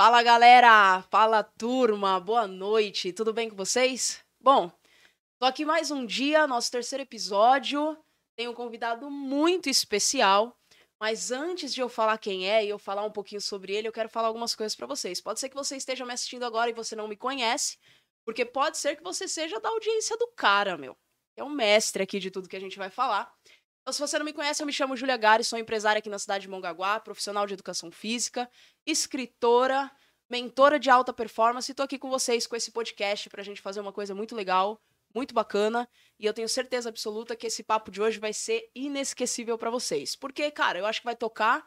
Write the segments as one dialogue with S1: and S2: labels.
S1: Fala galera, fala turma, boa noite, tudo bem com vocês? Bom, tô aqui mais um dia, nosso terceiro episódio. Tenho um convidado muito especial, mas antes de eu falar quem é e eu falar um pouquinho sobre ele, eu quero falar algumas coisas para vocês. Pode ser que você esteja me assistindo agora e você não me conhece, porque pode ser que você seja da audiência do cara, meu. É um mestre aqui de tudo que a gente vai falar. Então, se você não me conhece, eu me chamo Julia Gari, sou empresária aqui na cidade de Mongaguá, profissional de educação física, escritora, mentora de alta performance. Estou aqui com vocês com esse podcast para a gente fazer uma coisa muito legal, muito bacana. E eu tenho certeza absoluta que esse papo de hoje vai ser inesquecível para vocês. Porque, cara, eu acho que vai tocar.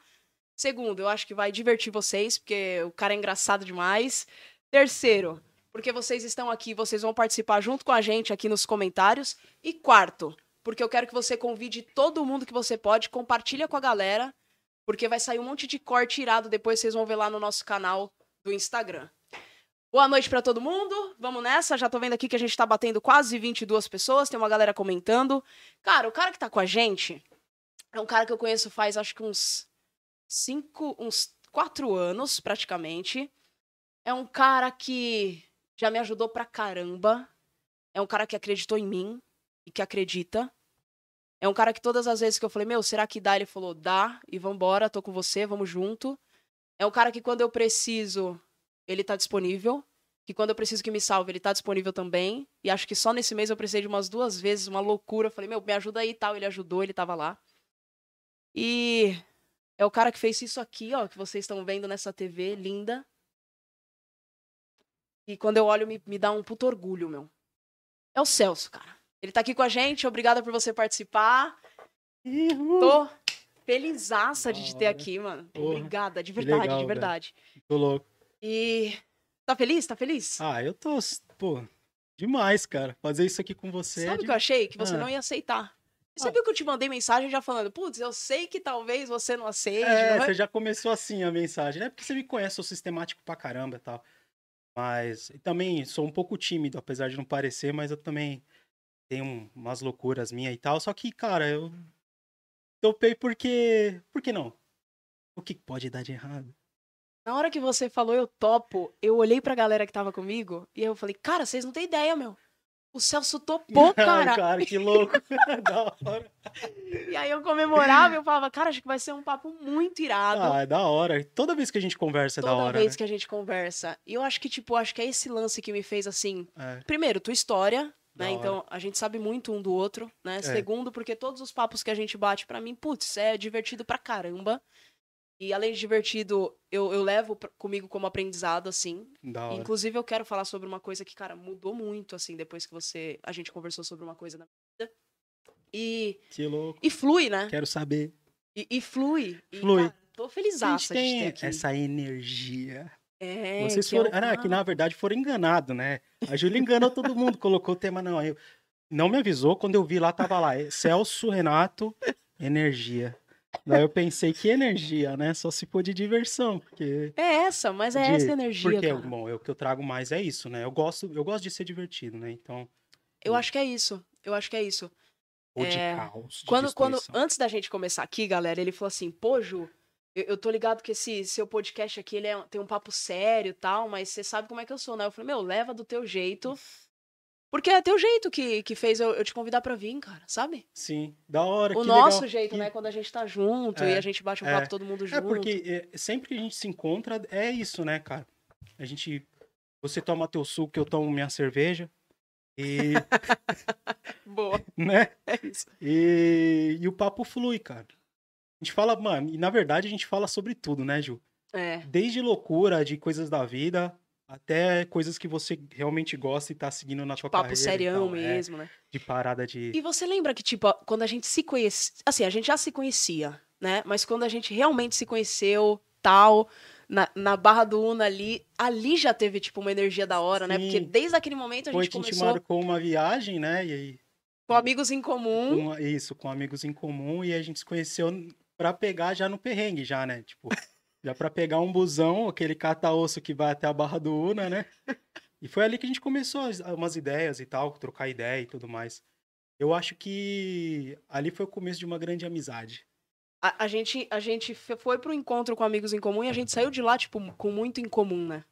S1: Segundo, eu acho que vai divertir vocês, porque o cara é engraçado demais. Terceiro, porque vocês estão aqui, vocês vão participar junto com a gente aqui nos comentários. E quarto, porque eu quero que você convide todo mundo que você pode, compartilha com a galera, porque vai sair um monte de corte irado depois, vocês vão ver lá no nosso canal do Instagram. Boa noite para todo mundo. Vamos nessa. Já tô vendo aqui que a gente tá batendo quase 22 pessoas, tem uma galera comentando. Cara, o cara que tá com a gente é um cara que eu conheço faz acho que uns cinco, uns quatro anos, praticamente. É um cara que já me ajudou pra caramba. É um cara que acreditou em mim e que acredita. É um cara que todas as vezes que eu falei, meu, será que dá? Ele falou, dá, e vambora, tô com você, vamos junto. É um cara que quando eu preciso, ele tá disponível. Que quando eu preciso que me salve, ele tá disponível também. E acho que só nesse mês eu precisei de umas duas vezes, uma loucura. Eu falei, meu, me ajuda aí e tal. Ele ajudou, ele tava lá. E é o cara que fez isso aqui, ó, que vocês estão vendo nessa TV linda. E quando eu olho, me, me dá um puto orgulho, meu. É o Celso, cara. Ele tá aqui com a gente, obrigada por você participar. Tô felizaça de te ter aqui, mano.
S2: Porra,
S1: Obrigada, de verdade,
S2: legal,
S1: de
S2: velho.
S1: verdade.
S2: Tô louco.
S1: E tá feliz? Tá feliz?
S2: Ah, eu tô, pô, demais, cara. Fazer isso aqui com você. é
S1: Sabe o
S2: de-
S1: que eu achei? Que você
S2: Ah.
S1: não ia aceitar. Você
S2: Ah.
S1: viu que eu te mandei mensagem já falando, putz, eu sei que talvez você não aceite.
S2: É,
S1: não é?"
S2: você já começou assim a mensagem, né? Porque você me conhece, sou sistemático pra caramba e tal. Mas e também sou um pouco tímido, apesar de não parecer, mas eu também um- umas loucuras minhas e tal. Só que, cara, eu topei porque. Por que não? O que pode dar de errado?
S1: Na hora que você falou eu topo, eu olhei pra galera que tava comigo e eu falei, cara, vocês não têm ideia, meu. O Celso topou, cara.
S2: cara, que louco. da hora.
S1: E aí eu comemorava e eu falava, cara, acho que vai ser um papo muito irado.
S2: Ah, é da hora. Toda vez que a gente conversa é
S1: toda
S2: da hora.
S1: vez
S2: né?
S1: que a gente conversa. E eu acho que, tipo, acho que é esse lance que me fez assim.
S2: É,
S1: Primeiro, tua história, né? Então, a gente sabe muito um do outro, né?
S2: É.
S1: Segundo, porque todos os papos que a gente bate, pra mim, putz, é divertido pra caramba. E além de divertido, eu, eu levo pra- comigo como aprendizado, assim.
S2: da.
S1: Inclusive, eu quero falar sobre uma coisa que, cara, mudou muito, assim, depois que você. A gente conversou sobre uma coisa na vida. E,
S2: Que louco.
S1: e flui, né?
S2: Quero saber.
S1: E, e flui. E,
S2: Flui.
S1: cara, tô
S2: A
S1: felizaça
S2: gente tem
S1: aqui.
S2: essa energia.
S1: É,
S2: Vocês
S1: é
S2: foram. Ah, que na verdade foram enganados, né? A Júlia enganou todo mundo, colocou o tema, não. Eu... Não me avisou, quando eu vi lá, tava lá. é Celso, Renato, energia. Daí eu pensei, que energia, né? Só se for de diversão, porque.
S1: É essa, mas é
S2: de-
S1: essa energia,
S2: Porque,
S1: cara.
S2: bom, é o que eu trago mais é isso, né? Eu gosto, eu gosto de ser divertido, né? Então.
S1: Eu acho que é isso. Eu acho que é isso.
S2: Ou de
S1: É,
S2: caos. De
S1: Quando, quando, antes da gente começar aqui, galera, ele falou assim, pô, Ju, eu, eu tô ligado que esse seu podcast aqui, ele é- tem um papo sério e tal, mas você sabe como é que eu sou, né? Eu falei, meu, leva do teu jeito. Porque é teu jeito que, que fez eu, eu te convidar pra vir, cara, sabe?
S2: Sim, da hora.
S1: o
S2: que
S1: nosso
S2: legal.
S1: jeito, né? Quando a gente tá junto
S2: É,
S1: e a gente bate um
S2: é.
S1: papo todo mundo junto.
S2: É porque é, sempre que a gente se encontra, é isso, né, cara? A gente. Você toma teu suco, eu tomo minha cerveja. E.
S1: Boa,
S2: né?
S1: é isso.
S2: E, e o papo flui, cara. A gente fala, mano, e na verdade a gente fala sobre tudo, né, Ju?
S1: É,
S2: Desde loucura, de coisas da vida, até coisas que você realmente gosta e tá seguindo na sua
S1: papo
S2: carreira. e
S1: serião
S2: tal, é,
S1: mesmo, né?
S2: de parada de.
S1: E você lembra que, tipo, quando a gente se conhecia. Assim, a gente já se conhecia, né? Mas quando a gente realmente se conheceu, tal, na, na Barra do Una ali, ali já teve, tipo, uma energia da hora, né?
S2: Sim.
S1: Porque desde aquele momento a
S2: Foi,
S1: gente
S2: a gente
S1: começou
S2: marcou uma viagem, né? E aí.
S1: com amigos em comum.
S2: com- isso, com amigos em comum, e a gente se conheceu pra pegar já no perrengue, já, né? Tipo, já pra pegar um busão, aquele cata-osso que vai até a Barra do Una, né? E foi ali que a gente começou as- umas ideias e tal, trocar ideia e tudo mais. Eu acho que ali foi o começo de uma grande amizade.
S1: A, a gente, a gente foi pro encontro com amigos em comum e a gente saiu de lá, tipo, com muito em comum, né?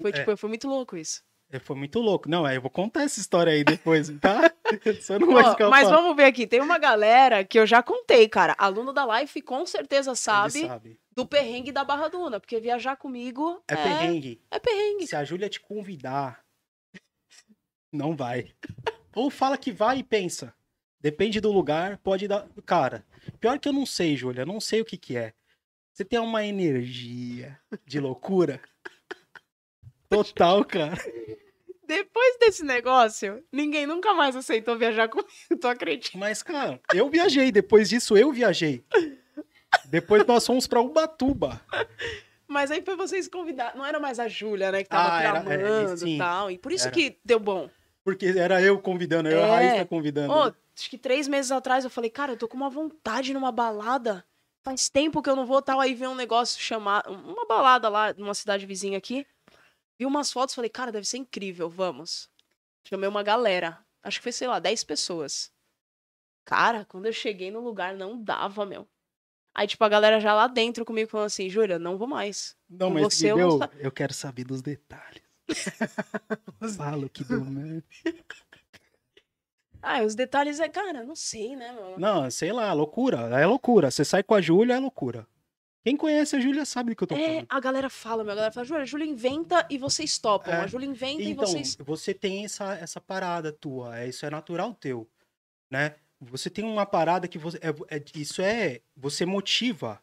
S1: Foi,
S2: É.
S1: tipo, foi muito louco isso.
S2: É, Foi muito louco. Não, é, eu vou contar essa história aí depois, tá? Você não
S1: Ó,
S2: vai ficar
S1: mas vamos ver aqui, tem uma galera que eu já contei, cara. Aluno da Life com certeza sabe,
S2: sabe.
S1: do perrengue da Barra Duna, porque viajar comigo
S2: É, perrengue.
S1: É perrengue.
S2: Se a Júlia te convidar, não vai. Ou fala que vai e pensa. Depende do lugar, pode dar. Cara, pior que eu não sei, Júlia, não sei o que que é. Você tem uma energia de loucura total, cara.
S1: Depois desse negócio, ninguém nunca mais aceitou viajar comigo, tu acredita?
S2: Mas, cara, eu viajei. Depois disso, eu viajei. Depois nós fomos pra Ubatuba.
S1: Mas aí foi vocês convidar. Não era mais a Júlia, né, que tava
S2: Ah, era-
S1: tramando
S2: é,
S1: e tal. E por isso
S2: era.
S1: que deu bom.
S2: Porque era eu convidando, eu e a
S1: É.
S2: Raíssa convidando.
S1: Ô, acho que três meses atrás eu falei, cara, eu tô com uma vontade numa balada. Faz tempo que eu não vou tal. Aí veio um negócio chamado. Uma balada lá numa cidade vizinha aqui. Vi umas fotos, falei, cara, deve ser incrível, vamos. Chamei uma galera. Acho que foi, sei lá, 10 pessoas. Cara, quando eu cheguei no lugar, não dava, meu. Aí, tipo, a galera já lá dentro comigo falando assim, Júlia, não vou mais.
S2: Não,
S1: Com
S2: mas
S1: você eu não
S2: eu quero saber dos detalhes. Fala o que deu merda.
S1: Ah, os detalhes é, cara, não sei, né, meu?
S2: Não, sei lá, loucura. É loucura. Você sai com a Júlia, é loucura. Quem conhece a Júlia sabe do que eu tô
S1: É,
S2: falando.
S1: a galera fala, meu, a galera fala, Júlia, a Júlia inventa e vocês topam.
S2: É.
S1: A Júlia inventa e
S2: Então,
S1: vocês.
S2: você tem essa, essa parada tua, é, isso é natural teu, né? Você tem uma parada que você, é, é- isso é, você motiva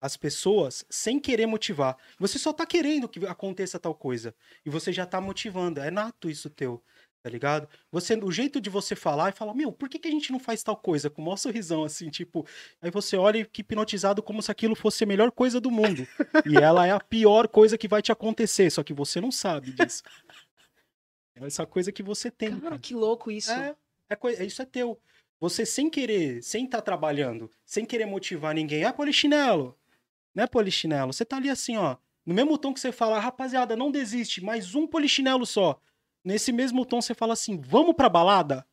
S2: as pessoas sem querer motivar. Você só tá querendo que aconteça tal coisa e você já tá motivando, é nato isso teu, tá ligado? Você, o jeito de você falar e falar, meu, por que, que a gente não faz tal coisa? Com o maior sorrisão, assim, tipo, aí você olha e fica hipnotizado como se aquilo fosse a melhor coisa do mundo. e ela é a pior coisa que vai te acontecer, só que você não sabe disso. É essa coisa que você tem.
S1: Cara,
S2: cara.
S1: que louco isso.
S2: É, é é- isso é teu. Você sem querer, sem estar trabalhando, sem querer motivar ninguém, ah, polichinelo. Não é polichinelo. Você tá ali assim, ó. No mesmo tom que você fala, rapaziada, não desiste, mais um polichinelo só. Nesse mesmo tom você fala assim, vamos pra balada?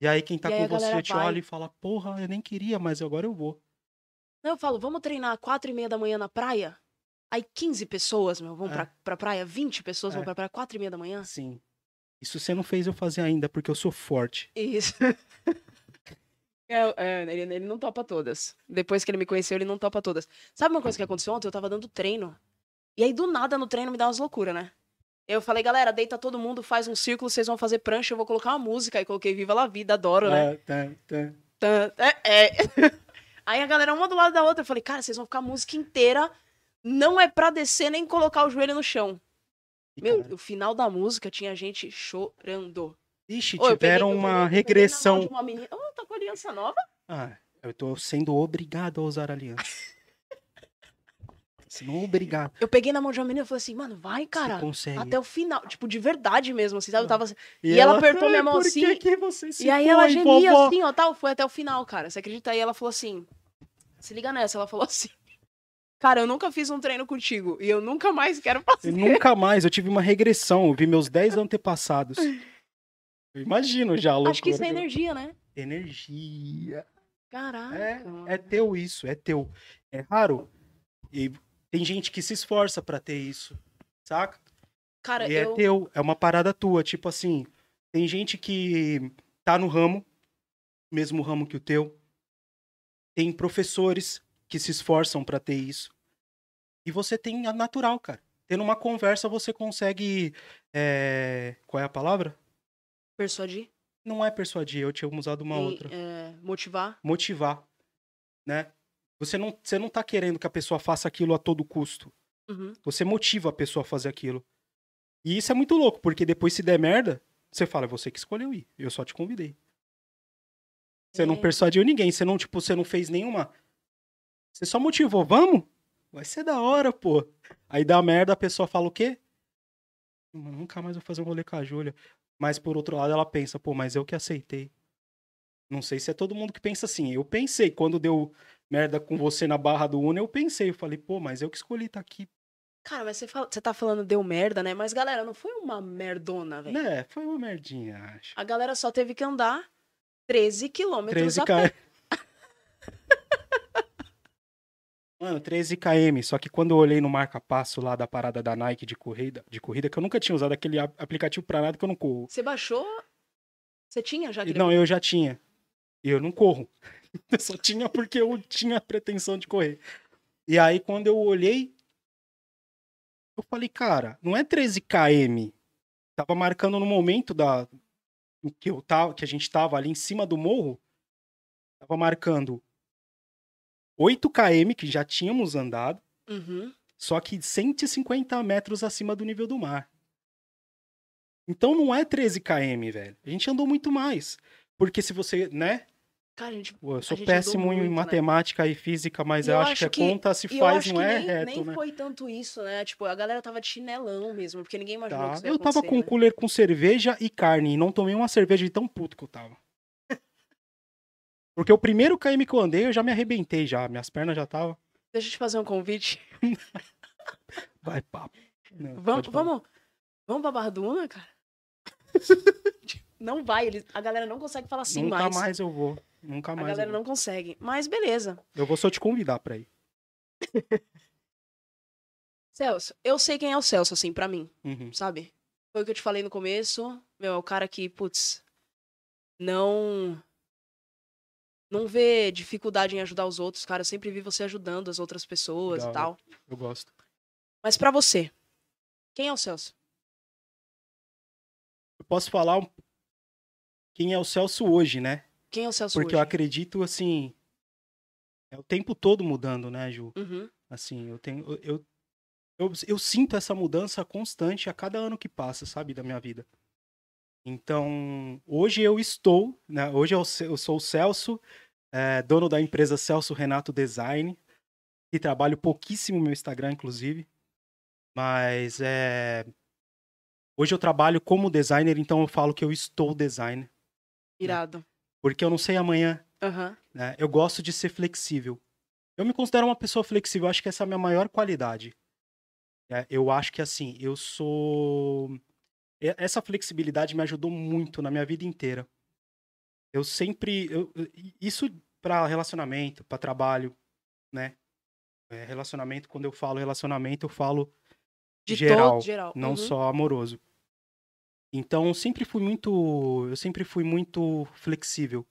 S2: E aí quem tá
S1: E
S2: com você te
S1: vai.
S2: olha e fala, porra, eu nem queria, mas agora eu vou.
S1: Não, eu falo, vamos treinar às quatro e meia da manhã na praia? Aí 15 pessoas, meu, vão
S2: É.
S1: pra, pra praia, 20 pessoas vão
S2: É.
S1: pra praia, quatro e meia da manhã.
S2: Sim. Isso você não fez eu fazer ainda, porque eu sou forte.
S1: Isso. É, é, ele, ele não topa todas. Depois que ele me conheceu, ele não topa todas. Sabe uma coisa que aconteceu ontem? Eu tava dando treino. E aí, do nada, no treino, me dá umas loucuras, né? Eu falei, galera, deita todo mundo, faz um círculo, vocês vão fazer prancha, eu vou colocar uma música. Aí coloquei Viva la Vida, adoro, né?
S2: É, tá, tá.
S1: Tan- É, é. Aí a galera, uma do lado da outra, eu falei, cara, vocês vão ficar a música inteira. Não é pra descer nem colocar o joelho no chão.
S2: E,
S1: Meu,
S2: cara,
S1: o final da música tinha gente chorando.
S2: Ixi,
S1: eu peguei-
S2: tiveram
S1: eu
S2: uma
S1: eu
S2: regressão.
S1: de uma menina. Ô, tá com aliança nova?
S2: Ah, eu tô sendo obrigado a usar aliança. Se não obrigado,
S1: Eu peguei na mão de uma menina e falei assim, mano, vai, cara.
S2: você consegue.
S1: Até o final. Tipo, de verdade mesmo, assim, sabe? Eu tava assim.
S2: E,
S1: e ela apertou minha
S2: "Ai,
S1: mão
S2: por
S1: assim,
S2: que que você se
S1: e aí
S2: foi,
S1: ela gemia
S2: vovó?"
S1: assim, ó, tal. Foi até o final, cara. Você acredita? Aí ela falou assim: se liga nessa. Ela falou assim. Cara, eu nunca fiz um treino contigo e eu nunca mais quero fazer.
S2: Eu nunca mais, eu tive uma regressão, eu vi meus 10 antepassados. Eu imagino já, loucura.
S1: Acho que isso é energia, né?
S2: Energia.
S1: Caraca.
S2: É, é teu isso, é teu. É raro. E tem gente que se esforça pra ter isso, saca?
S1: Cara,
S2: E
S1: eu.
S2: é teu, é uma parada tua. Tipo assim, tem gente que tá no ramo, mesmo ramo que o teu. Tem professores que se esforçam pra ter isso. E você tem a natural, cara. Tendo uma conversa, você consegue. é, Qual é a palavra?
S1: Persuadir.
S2: Não é persuadir, eu tinha usado uma
S1: e,
S2: outra.
S1: é, motivar.
S2: Motivar. Né? Você não, você não tá querendo que a pessoa faça aquilo a todo custo.
S1: Uhum.
S2: Você motiva a pessoa a fazer aquilo. E isso é muito louco, porque depois se der merda, você fala, é você que escolheu ir. Eu só te convidei. Você não
S1: É.
S2: persuadiu ninguém, você não, tipo, você não fez nenhuma. Você só motivou, vamos? Vai ser da hora, pô. Aí dá merda, a pessoa fala o quê? Mano, nunca mais vou fazer um rolê com a Júlia. Mas por outro lado, ela pensa, pô, mas eu que aceitei. Não sei se é todo mundo que pensa assim. Eu pensei, quando deu merda com você na barra do Uno, eu pensei, eu falei, pô, mas eu que escolhi estar aqui.
S1: Cara, mas você, fala, você tá falando deu merda, né? Mas, galera, não foi uma merdona, velho.
S2: Né, foi uma merdinha, acho.
S1: A galera só teve que andar 13 quilômetros
S2: 13
S1: a
S2: km. Mano, 13 km. Só que quando eu olhei no marca-passo lá da parada da Nike de corrida, de corrida, que eu nunca tinha usado aquele aplicativo pra nada que eu não corro.
S1: Você baixou? Você tinha já?
S2: Não, eu já tinha. Eu não corro. Eu só tinha porque eu tinha a pretensão de correr. E aí, quando eu olhei, eu falei, cara, não é 13 km. Tava marcando no momento da que eu tava, que a gente tava ali em cima do morro, tava marcando 8 km que já tínhamos andado,
S1: Uhum.
S2: só que 150 metros acima do nível do mar. Então não é 13 km, velho. A gente andou muito mais. Porque se você, né?
S1: Cara, a gente.
S2: Pô, eu sou péssimo em
S1: muito, né?
S2: matemática e física, mas eu,
S1: eu
S2: acho,
S1: acho
S2: que a
S1: que-
S2: conta se faz não é
S1: nem,
S2: reto,
S1: nem
S2: né?
S1: foi tanto isso, né? Tipo, a galera tava de chinelão mesmo, porque ninguém imaginou
S2: Tá.
S1: que isso
S2: Eu tava com um
S1: né?
S2: cooler com cerveja e carne e não tomei uma cerveja de tão puto que eu tava. Porque o primeiro KM que eu andei, eu já me arrebentei já. Minhas pernas já estavam.
S1: Deixa eu te fazer um convite.
S2: Vai, papo. Não,
S1: Vamos, vamos, vamos pra Barra do Una, cara? não vai, eles, a galera não consegue falar assim
S2: Nunca
S1: mais.
S2: mais. eu vou. Nunca
S1: A
S2: mais. Eu,
S1: galera não consegue. Mas beleza.
S2: eu vou só te convidar pra ir.
S1: Celso, eu sei quem é o Celso, assim, pra mim,
S2: Uhum.
S1: sabe? Foi o que eu te falei no começo. Meu, é o cara que, putz, não. Não vê dificuldade em ajudar os outros, cara. Eu sempre vi você ajudando as outras pessoas
S2: Da
S1: e tal.
S2: Eu gosto.
S1: Mas pra você, quem é o Celso?
S2: Eu posso falar quem é o Celso hoje, né?
S1: Quem é o Celso
S2: Porque
S1: hoje?
S2: eu acredito, assim. É o tempo todo mudando, né, Ju?
S1: Uhum.
S2: Assim, eu tenho. Eu, eu, eu, eu sinto essa mudança constante a cada ano que passa, sabe, da minha vida. Então, hoje eu estou, né? Hoje eu, eu sou o Celso, é, dono da empresa Celso Renato Design, e trabalho pouquíssimo no meu Instagram, inclusive. Mas é. Hoje eu trabalho como designer, então eu falo que eu estou designer.
S1: Irado.
S2: Porque eu não sei amanhã
S1: Aham.
S2: né? Eu gosto de ser flexível. Eu me considero uma pessoa flexível, acho que essa é a minha maior qualidade. É, eu acho que assim, eu sou. Essa flexibilidade me ajudou muito na minha vida inteira. Eu sempre. eu- Isso para relacionamento, para trabalho, né? É, relacionamento, quando eu falo relacionamento, eu falo
S1: De
S2: geral,
S1: geral.
S2: não
S1: Uhum.
S2: só amoroso. Então, eu sempre fui muito, eu sempre fui muito flexível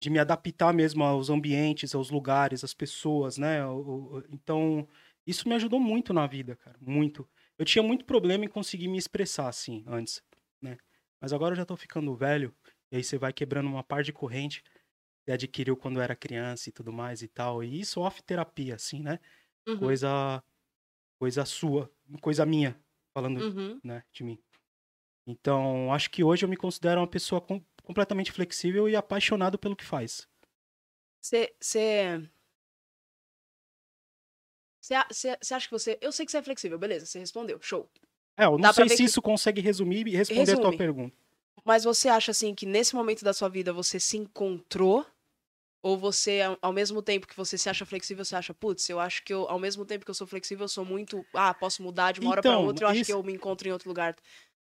S2: de me adaptar mesmo aos ambientes, aos lugares, às pessoas, né? Então, isso me ajudou muito na vida, cara, muito. Eu tinha muito problema em conseguir me expressar assim antes, né? Mas agora eu já tô ficando velho, e aí você vai quebrando uma par de corrente que adquiriu quando era criança e tudo mais e tal. E isso off terapia, assim, né?
S1: Uhum.
S2: Coisa coisa sua, coisa minha, falando
S1: Uhum.
S2: né, de mim. Então, acho que hoje eu me considero uma pessoa com- completamente flexível e apaixonado pelo que faz.
S1: Você. Você. Acha que você. Eu sei que você é flexível, beleza, você respondeu, show.
S2: É, eu não
S1: Dá
S2: sei se
S1: que-
S2: isso consegue resumir e responder a tua
S1: Resume.
S2: pergunta.
S1: Mas você acha assim que nesse momento da sua vida você se encontrou? Ou você, ao- mesmo tempo que você se acha flexível, você acha, putz, eu acho que eu, ao mesmo tempo que eu sou flexível, eu sou muito. Ah, posso mudar de uma hora pra
S2: Então,
S1: outra, eu acho
S2: isso-
S1: que eu me encontro em outro lugar.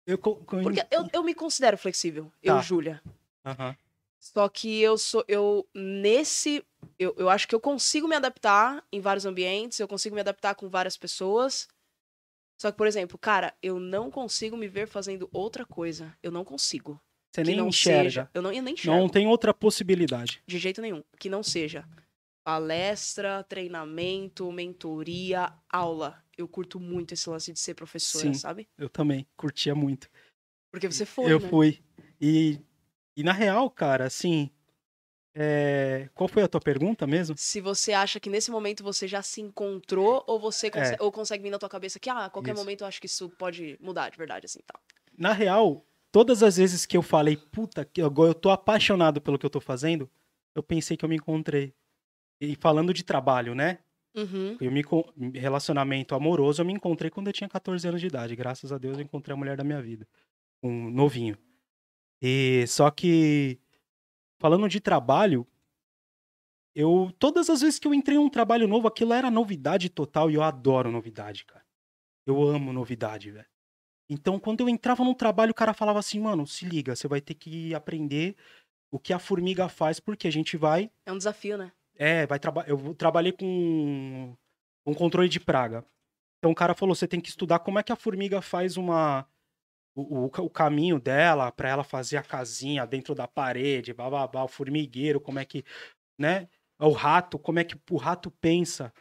S2: Eu, co- co-
S1: Porque eu, eu me considero flexível, eu,
S2: Tá.
S1: Júlia.
S2: Aham.
S1: Só que eu sou. Eu, nesse. Eu, eu acho que eu consigo me adaptar em vários ambientes, eu consigo me adaptar com várias pessoas. Só que, por exemplo, cara, eu não consigo me ver fazendo outra coisa. Eu não consigo.
S2: Você
S1: que
S2: nem
S1: não
S2: enxerga.
S1: seja. Eu, não, eu nem enxergo.
S2: Não tem outra possibilidade.
S1: De jeito nenhum. Que não seja palestra, treinamento, mentoria, aula. Eu curto muito esse lance de ser professora,
S2: Sim.
S1: sabe?
S2: Eu também curtia muito.
S1: Porque você foi,
S2: eu
S1: né?
S2: fui. E, e na real, cara, assim. é, Qual foi a tua pergunta mesmo?
S1: Se você acha que nesse momento você já se encontrou ou você
S2: É.
S1: ou consegue vir na tua cabeça que ah, a qualquer
S2: Isso.
S1: momento eu acho que isso pode mudar de verdade assim, tal.
S2: Na real, todas as vezes que eu falei, puta, que agora eu tô apaixonado pelo que eu tô fazendo, eu pensei que eu me encontrei. E falando de trabalho, né?
S1: Uhum.
S2: Eu me relacionamento amoroso, eu me encontrei quando eu tinha 14 anos de idade. Graças a Deus eu encontrei a mulher da minha vida, um novinho. E só que falando de trabalho, eu todas as vezes que eu entrei em um trabalho novo, aquilo era novidade total e eu adoro novidade, cara. Eu amo novidade, velho. Então, quando eu entrava num trabalho, o cara falava assim, mano, se liga, você vai ter que aprender o que a formiga faz, porque a gente vai
S1: É um desafio, né?
S2: É, vai trabalhar. Eu trabalhei com um controle de praga. Então o cara falou: você tem que estudar como é que a formiga faz uma. O, o, o caminho dela para ela fazer a casinha dentro da parede, bababá, o formigueiro, como é que. né? O rato, como é que o rato pensa.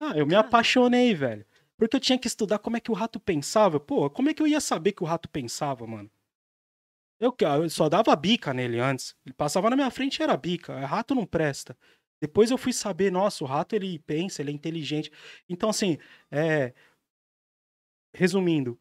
S2: Ah, eu me apaixonei, velho. Porque eu tinha que estudar como é que o rato pensava. Pô, como é que eu ia saber que o rato pensava, mano? Eu, eu só dava bica nele antes. Ele passava na minha frente e era bica. Rato não presta. Depois eu fui saber, nossa, o rato ele pensa, ele é inteligente. Então, assim, é... resumindo,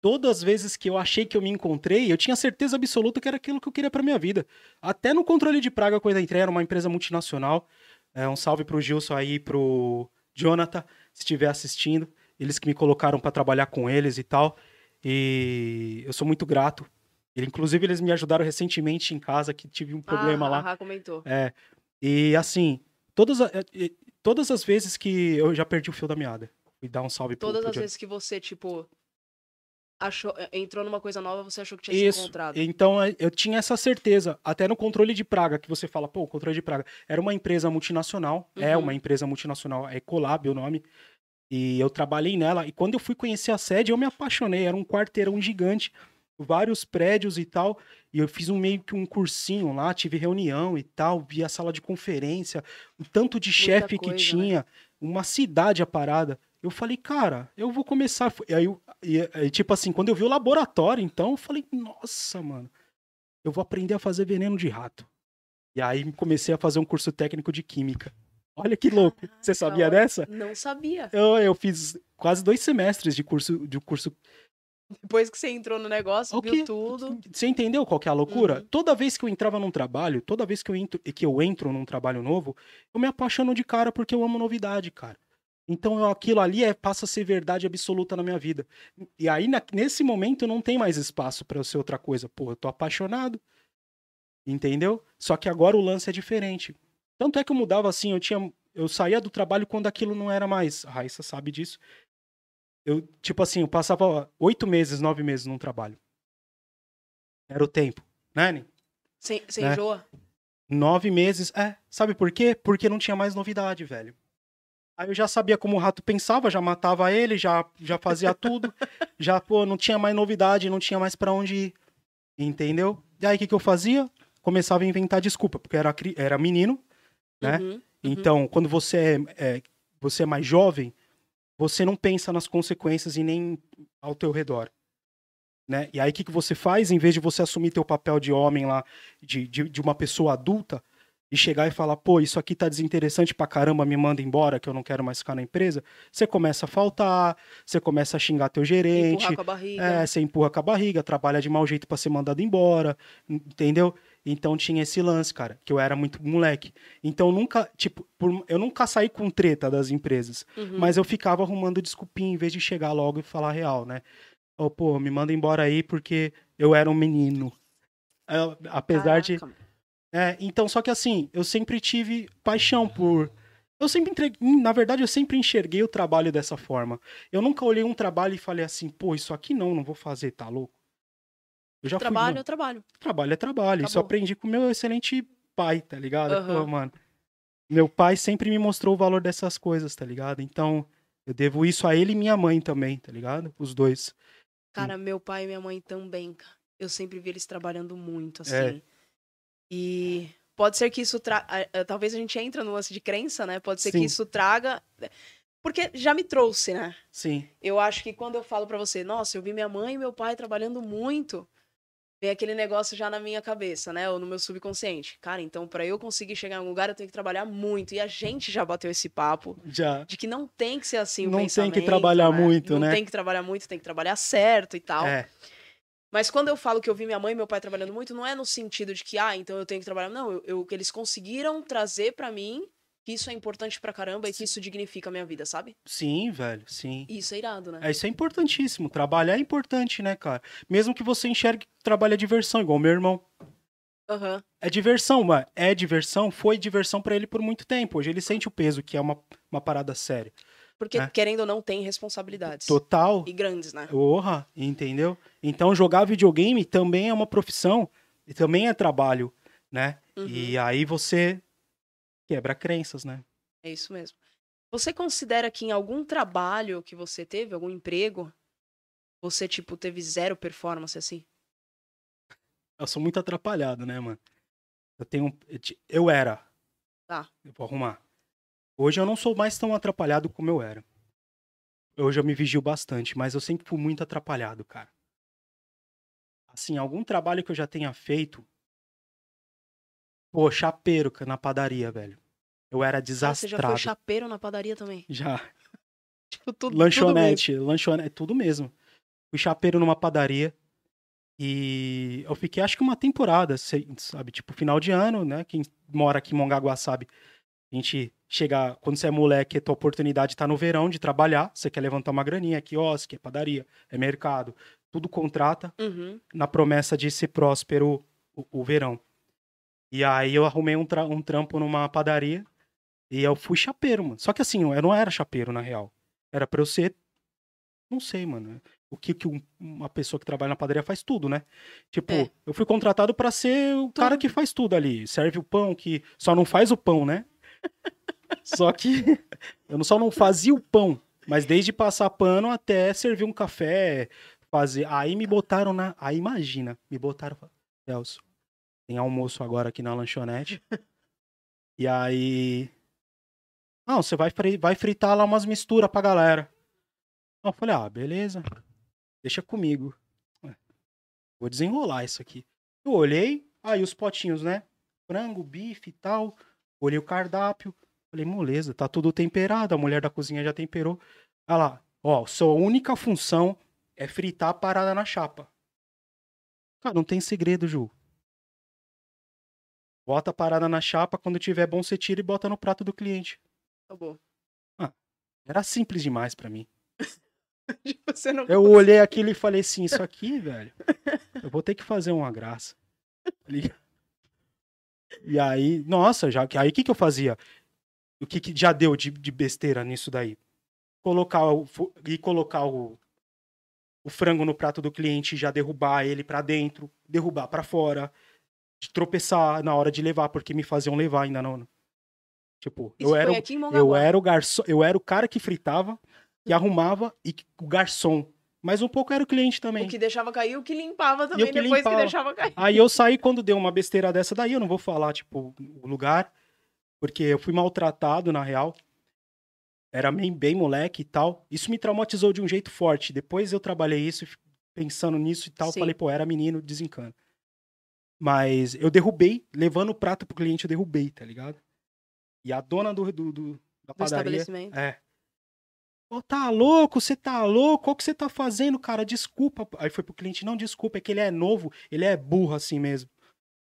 S2: todas as vezes que eu achei que eu me encontrei, eu tinha certeza absoluta que era aquilo que eu queria para minha vida. Até no controle de praga, quando eu entrei, era uma empresa multinacional. É, um salve pro Gilson aí, pro Jonathan, se estiver assistindo. Eles que me colocaram para trabalhar com eles e tal. E eu sou muito grato. Inclusive, eles me ajudaram recentemente em casa, que tive um problema
S1: ah,
S2: lá.
S1: Ah, comentou.
S2: É. E assim, todas, todas as vezes que eu já perdi o fio da meada. E dar um salve
S1: Todas
S2: pro,
S1: as vezes que você, tipo, achou, é, entrou numa coisa nova, você achou que tinha
S2: Isso.
S1: se encontrado.
S2: Então é, eu tinha essa certeza. Até no controle de praga, que você fala, pô, o controle de praga. Era uma empresa multinacional. É
S1: Uhum.
S2: uma empresa multinacional, é Ecolab o nome. E eu trabalhei nela. E quando eu fui conhecer a sede, eu me apaixonei. Era um quarteirão gigante, vários prédios e tal. E eu fiz um meio que um cursinho lá, tive reunião e tal, vi a sala de conferência, o tanto de chefe que
S1: né?
S2: tinha, uma cidade a parada. Eu falei, cara, eu vou começar. E aí, e, e, tipo assim, quando eu vi o laboratório, então, eu falei, nossa, mano, eu vou aprender a fazer veneno de rato. E aí comecei a fazer um curso técnico de química. Olha que louco. Você sabia dessa?
S1: Não sabia.
S2: Eu, eu fiz quase dois semestres de curso, de curso
S1: Depois que você entrou no negócio,
S2: O
S1: viu tudo.
S2: Você entendeu qual que é a loucura?
S1: Uhum.
S2: Toda vez que eu entrava num trabalho, toda vez que eu, entro, que eu entro num trabalho novo, eu me apaixono de cara porque eu amo novidade, cara. Então eu- aquilo ali é, passa a ser verdade absoluta na minha vida. E aí, na- nesse momento, não tem mais espaço pra eu ser outra coisa. Pô, eu tô apaixonado. Entendeu? Só que agora o lance é diferente. Tanto é que eu mudava assim, eu tinha. Eu saía do trabalho quando aquilo não era mais. A Raíssa sabe disso. Eu, tipo assim, eu passava oito meses, nove meses num trabalho. Era o tempo, né?
S1: Você você
S2: Né?
S1: enjoa?
S2: Nove meses. É, sabe por quê? Porque não tinha mais novidade, velho. Aí eu já sabia como o rato pensava, já matava ele, já, já fazia tudo. já, pô, não tinha mais novidade, não tinha mais pra onde ir. Entendeu? E aí o que, que eu fazia? Começava a inventar desculpa, porque era, era menino, né?
S1: Uhum.
S2: Então, quando você é, é- você é mais jovem, você não pensa nas consequências e nem ao teu redor. Né? E aí, o que, que você faz? Em vez de você assumir teu papel de homem lá, de, de, de uma pessoa adulta, e chegar e falar, pô, isso aqui tá desinteressante pra caramba, me manda embora, que eu não quero mais ficar na empresa, você começa a faltar, você começa a xingar teu gerente,
S1: Empurrar com a barriga.
S2: é, você empurra com a barriga, trabalha de mau jeito pra ser mandado embora, entendeu? Então tinha esse lance, cara, que eu era muito moleque. Então nunca, tipo, por- eu nunca saí com treta das empresas,
S1: Uhum.
S2: mas eu ficava arrumando desculpinha em vez de chegar logo e falar real, né? Ô, pô, me manda embora aí porque eu era um menino. Eu- apesar de.
S1: Caraca.
S2: É, então, só que assim, eu sempre tive paixão por. Eu sempre entreguei. Na verdade, eu sempre enxerguei o trabalho dessa forma. Eu nunca olhei um trabalho e falei assim, pô, isso aqui não, não vou fazer, tá louco? Eu já
S1: Trabalho
S2: fui.
S1: é trabalho.
S2: Trabalho é trabalho. Isso eu
S1: Acabou.
S2: aprendi com meu excelente pai, tá ligado?
S1: Aham.
S2: Pô, mano. Meu pai sempre me mostrou o valor dessas coisas, tá ligado? Então, eu devo isso a ele e minha mãe também, tá ligado? Os dois.
S1: Cara, meu pai e minha mãe também, cara. Eu sempre vi eles trabalhando muito, assim.
S2: É.
S1: E pode ser que isso traga. Talvez a gente entre no lance de crença, né? Pode ser
S2: Sim.
S1: que isso traga. Porque já me trouxe, né?
S2: Sim.
S1: Eu acho que quando eu falo pra você, nossa, eu vi minha mãe e meu pai trabalhando muito, vem aquele negócio já na minha cabeça, né? Ou no meu subconsciente. Cara, então pra eu conseguir chegar em algum lugar, eu tenho que trabalhar muito. E a gente já bateu esse papo
S2: Já.
S1: de que não tem que ser assim o
S2: Não tem que
S1: pensamento,
S2: trabalhar
S1: né?
S2: muito,
S1: não
S2: né?
S1: tem que trabalhar muito, tem que trabalhar certo e tal.
S2: É.
S1: Mas quando eu falo que eu vi minha mãe e meu pai trabalhando muito, não é no sentido de que, ah, então eu tenho que trabalhar. Não, eu, eu- que eles conseguiram trazer pra mim que isso é importante pra caramba e que isso dignifica a minha vida, sabe?
S2: Sim, velho, sim.
S1: Isso é irado, né?
S2: É, isso é importantíssimo. Trabalhar é importante, né, cara? Mesmo que você enxergue que trabalho é diversão, igual meu irmão.
S1: Aham.
S2: É diversão, mano. É diversão, foi diversão pra ele por muito tempo. Hoje ele sente o peso, que é uma, uma parada séria.
S1: Porque,
S2: É.
S1: querendo ou não, tem responsabilidades.
S2: Total.
S1: E grandes, né?
S2: Porra, entendeu? Então jogar videogame também é uma profissão e também é trabalho, né?
S1: Uhum.
S2: E aí você quebra crenças, né?
S1: É isso mesmo. Você considera que em algum trabalho que você teve, algum emprego, você, tipo, teve zero performance assim?
S2: Eu sou muito atrapalhado, né, mano? Eu tenho. eu era.
S1: Tá.
S2: Eu vou arrumar. Hoje eu não sou mais tão atrapalhado como eu era. Hoje eu me vigio bastante, mas eu sempre fui muito atrapalhado, cara. Assim, algum trabalho que eu já tenha feito. Pô, chapeiro na padaria, velho. Eu era
S1: Ah, você
S2: desastrado.
S1: já foi chapeiro na padaria também?
S2: Já.
S1: Tipo, tudo, tudo mesmo.
S2: Lanchonete, lanchonete, tudo mesmo. Fui chapeiro numa padaria e eu fiquei acho que uma temporada, sabe? Tipo, final de ano, né? Quem mora aqui em Mongaguá sabe. A gente chega, quando você é moleque, a tua oportunidade tá no verão de trabalhar, você quer levantar uma graninha, é quiosque, é padaria, é mercado, tudo contrata
S1: Uhum.
S2: na promessa de ser próspero o, o verão. E aí eu arrumei um, tra- um trampo numa padaria e eu fui chapeiro, mano. Só que assim, eu não era chapeiro, na real. Era pra eu ser. Não sei, mano. O que, que um- uma pessoa que trabalha na padaria faz tudo, né? Tipo,
S1: É.
S2: eu fui contratado pra ser o cara que faz tudo ali. Serve o pão, que só não faz o pão, né? só que eu não- só não fazia o pão. Mas desde passar pano até servir um café, fazer. Aí me botaram na. Aí imagina, me botaram. Celso, tem almoço agora aqui na lanchonete. e aí. Não, você vai, vai fritar lá umas misturas pra galera. Eu falei, ah, beleza. Deixa comigo. Vou desenrolar isso aqui. Eu olhei, aí os potinhos, né? Frango, bife e tal. Olhei o cardápio. Falei, moleza, tá tudo temperado. A mulher da cozinha já temperou. Olha lá, ó, sua única função é fritar a parada na chapa. Cara, não tem segredo, Ju. Bota a parada na chapa, quando tiver bom você tira e bota no prato do cliente.
S1: Acabou.
S2: Era simples demais pra mim.
S1: Você não
S2: Eu olhei aquilo e falei assim, isso aqui, velho, eu vou ter que fazer uma graça. Tá? E aí, nossa, já aí o que que eu fazia? O que, que já deu de, de besteira nisso daí? Colocar o e colocar o, o frango no prato do cliente, e já derrubar ele pra dentro, derrubar pra fora, de tropeçar na hora de levar, porque me faziam levar ainda não. Tipo,
S1: Isso
S2: eu era, eu era o garçom, eu era o cara que fritava, que arrumava e o garçom. Mas um pouco era o cliente também.
S1: O que deixava cair o que limpava também,
S2: que
S1: depois
S2: limpava.
S1: que deixava cair.
S2: Aí eu saí quando deu uma besteira dessa daí, eu não vou falar, tipo, o lugar, porque eu fui maltratado, na real. Era bem, bem moleque e tal. Isso me traumatizou de um jeito forte. Depois eu trabalhei isso, pensando nisso e tal,
S1: Sim.
S2: falei, pô, era menino, desencana. Mas eu derrubei, levando o prato pro cliente, eu derrubei, tá ligado? E a dona do, do, do- da padaria.
S1: estabelecimento.
S2: É. Ô, tá louco? Você tá louco? O que você tá fazendo, cara? Desculpa. Aí foi pro cliente, não, desculpa, é que ele é novo, ele é burro assim mesmo.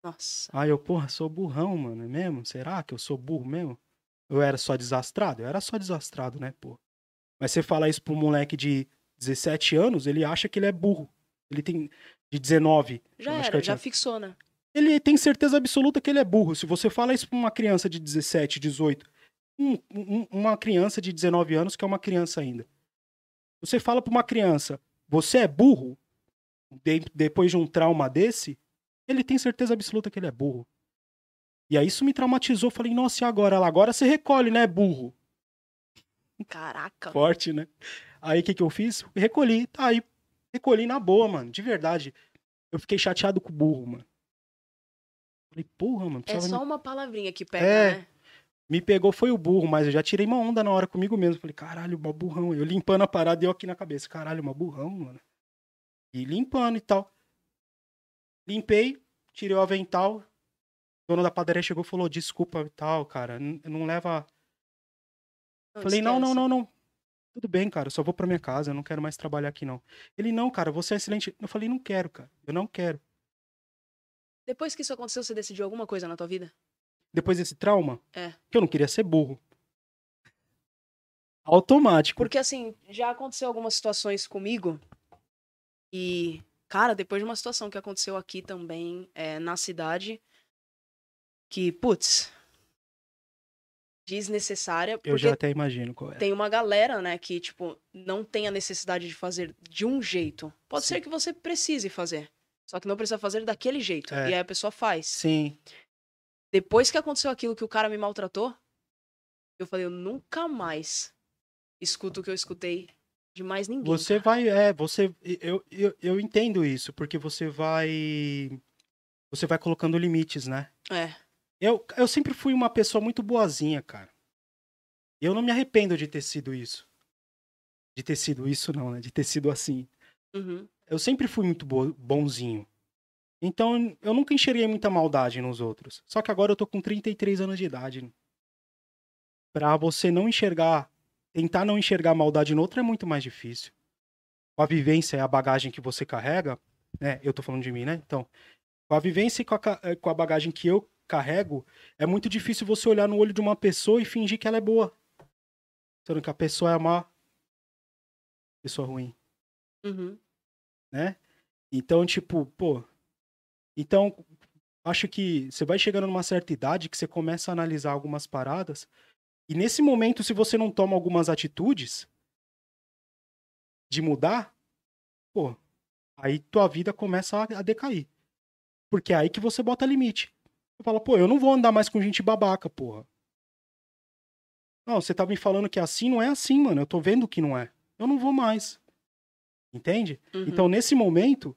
S1: Nossa.
S2: Aí eu, porra, sou burrão, mano, é mesmo? Será que eu sou burro mesmo? Eu era só desastrado? Eu era só desastrado, né, pô? Mas você fala isso pro moleque de 17 anos, ele acha que ele é burro. Ele tem de 19.
S1: Já era, já fixou, né?
S2: Ele tem certeza absoluta que ele é burro. Se você fala isso pra uma criança de 17, 18, um- um- uma criança de 19 anos que é uma criança ainda. Você fala pra uma criança, você é burro? De- depois de um trauma desse, ele tem certeza absoluta que ele é burro. E aí isso me traumatizou. Falei, nossa, e agora? Ela, Agora você recolhe, né, burro?
S1: Caraca.
S2: Forte, né? Aí o que, que eu fiz? Recolhi. Tá aí. Recolhi na boa, mano. De verdade. Eu fiquei chateado com o burro, mano. Falei, porra, mano.
S1: É
S2: precisava me
S1: só uma palavrinha que pega,
S2: É.
S1: né?
S2: Me pegou foi o burro, mas eu já tirei uma onda na hora comigo mesmo. Falei, caralho, uma burrão. Eu limpando a parada deu aqui na cabeça. Caralho, uma burrão, mano. E limpando e tal. Limpei, tirei o avental. O dono da padaria chegou e falou, desculpa e tal, cara. N- Não leva. Falei, não, não,
S1: esquece.
S2: não, não. Tudo bem, cara. Eu só vou pra minha casa. Eu não quero mais trabalhar aqui, não. Ele, não, cara, você é excelente. Eu falei, não quero, cara. Eu não quero.
S1: Depois que isso aconteceu, você decidiu alguma coisa na tua vida?
S2: Depois desse trauma,
S1: É.
S2: que eu não queria ser burro. Automático.
S1: Porque assim, já aconteceu algumas situações comigo. E, cara, depois de uma situação que aconteceu aqui também, é, na cidade, que, putz, desnecessária.
S2: Eu
S1: Porque
S2: já até imagino qual é.
S1: tem uma galera, né, que, tipo, não tem a necessidade de fazer de um jeito. Pode
S2: Sim.
S1: ser que você precise fazer. Só que não precisa fazer daquele jeito.
S2: É.
S1: E aí a pessoa faz.
S2: Sim.
S1: Depois que aconteceu aquilo que o cara me maltratou, eu falei, eu nunca mais escuto o que eu escutei de mais ninguém.
S2: Você
S1: cara.
S2: vai, é, você, eu, eu, eu entendo isso, porque você vai, você vai colocando limites, né?
S1: É.
S2: Eu, eu sempre fui uma pessoa muito boazinha, cara. Eu não me arrependo de ter sido isso. De ter sido isso, não, né? De ter sido assim.
S1: Uhum.
S2: Eu sempre fui muito bo- bonzinho. Então, eu nunca enxerguei muita maldade nos outros. Só que agora eu tô com 33 anos de idade. Pra você não enxergar, tentar não enxergar maldade no outro é muito mais difícil. Com a vivência e a bagagem que você carrega, né? Eu tô falando de mim, né? Então, com a vivência e com a, eh, com a bagagem que eu carrego, é muito difícil você olhar no olho de uma pessoa e fingir que ela é boa. Sendo que a pessoa é má. Pessoa ruim
S1: Uhum.
S2: né? Então, tipo, pô. Então, acho que você vai chegando numa certa idade que você começa a analisar algumas paradas. E nesse momento, se você não toma algumas atitudes de mudar, pô, aí tua vida começa a, a decair. Porque é aí que você bota limite. Você fala, pô, eu não vou andar mais com gente babaca, porra. Não, você tá me falando que é assim, não é assim, mano. Eu tô vendo que não é. Eu não vou mais. Entende?
S1: Uhum.
S2: Então, nesse momento,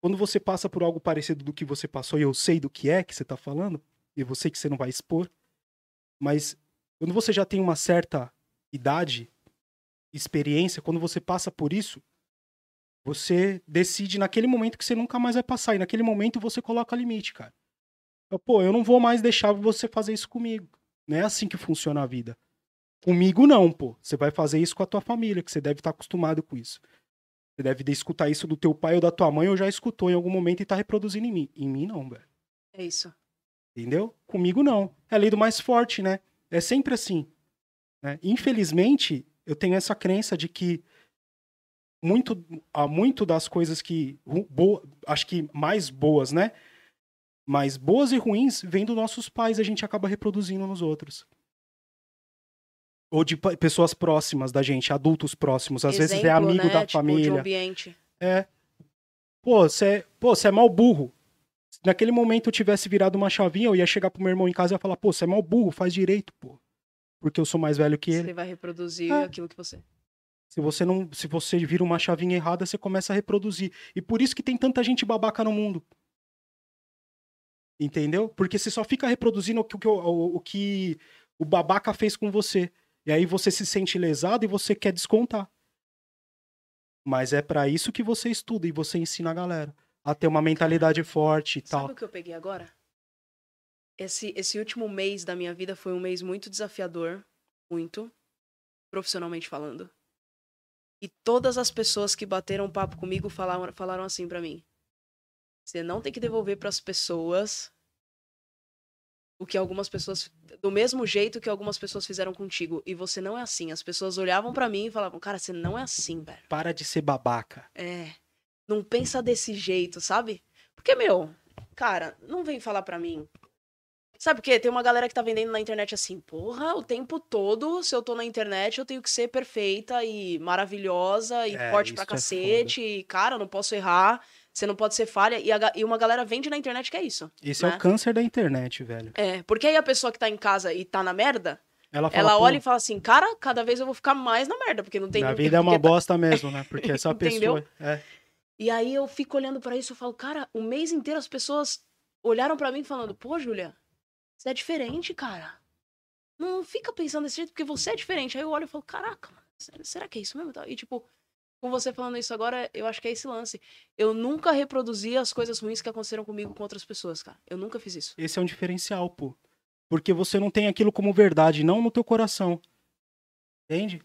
S2: quando você passa por algo parecido do que você passou, e eu sei do que é que você tá falando, e sei que você não vai expor, mas quando você já tem uma certa idade, experiência, quando você passa por isso, você decide naquele momento que você nunca mais vai passar, e naquele momento você coloca limite, cara. Então, Pô, eu não vou mais deixar você fazer isso comigo. Não é assim que funciona a vida. Comigo não, pô. Você vai fazer isso com a tua família, que você deve estar acostumado com isso. Você deve de escutar isso do teu pai ou da tua mãe, ou já escutou em algum momento e tá reproduzindo em mim. Em mim, não, velho.
S1: É isso.
S2: Entendeu? Comigo, não. É a lei do mais forte, né? É sempre assim. né? Infelizmente, eu tenho essa crença de que muito, há muito das coisas que. Boa, acho que mais boas, né? Mas boas e ruins vêm dos nossos pais, a gente acaba reproduzindo nos outros. Ou de pessoas próximas da gente, adultos próximos. Às vezes é
S1: Exemplo,
S2: amigo
S1: né?
S2: da
S1: Tipo, de
S2: família.
S1: ambiente.
S2: É. Pô, você é, pô, você é mal burro. Se naquele momento eu tivesse virado uma chavinha, eu ia chegar pro meu irmão em casa e ia falar, pô, você é mal burro, faz direito, pô. Porque eu sou mais velho que ele.
S1: Você vai reproduzir
S2: É.
S1: aquilo que você.
S2: Se você não, se você vira uma chavinha errada, você começa a reproduzir. E por isso que tem tanta gente babaca no mundo. Entendeu? Porque você só fica reproduzindo o que o, o, o que o babaca fez com você. E aí você se sente lesado e você quer descontar. Mas é pra isso que você estuda e você ensina a galera a ter uma mentalidade forte e tal.
S1: Sabe o que eu peguei agora? Esse, esse último mês da minha vida foi um mês muito desafiador. Muito. Profissionalmente falando. E todas as pessoas que bateram papo comigo falaram, falaram assim pra mim. Você não tem que devolver pras pessoas o que algumas pessoas. Do mesmo jeito que algumas pessoas fizeram contigo. E você não é assim. As pessoas olhavam pra mim e falavam, cara, você não é assim, velho.
S2: Para de ser babaca.
S1: É. Não pensa desse jeito, sabe? Porque, meu, cara, não vem falar pra mim. Sabe por quê? Tem uma galera que tá vendendo na internet assim, porra, o tempo todo, se eu tô na internet, eu tenho que ser perfeita e maravilhosa e
S2: É,
S1: forte pra
S2: é
S1: cacete. e, cara, eu não posso errar, você não pode ser falha. E, a e uma galera vende na internet que é isso.
S2: Esse é
S1: né?
S2: o câncer da internet, velho.
S1: É, porque aí a pessoa que tá em casa e tá na merda,
S2: Ela fala,
S1: ela
S2: "Pô,
S1: olha e fala assim, cara, cada vez eu vou ficar mais na merda, porque não tem
S2: minha vida é uma
S1: tá-
S2: bosta mesmo, né? Porque essa
S1: Entendeu?
S2: pessoa. É.
S1: E aí eu fico olhando pra isso e falo, cara, o mês inteiro as pessoas olharam pra mim falando, pô, Júlia, você é diferente, cara. Não fica pensando desse jeito porque você é diferente. Aí eu olho e falo, caraca, mano, será que é isso mesmo? E tipo, com você falando isso agora, eu acho que é esse lance. Eu nunca reproduzi as coisas ruins que aconteceram comigo com outras pessoas, cara. Eu nunca fiz isso.
S2: Esse é um diferencial, pô. Porque você não tem aquilo como verdade, não no teu coração. Entende?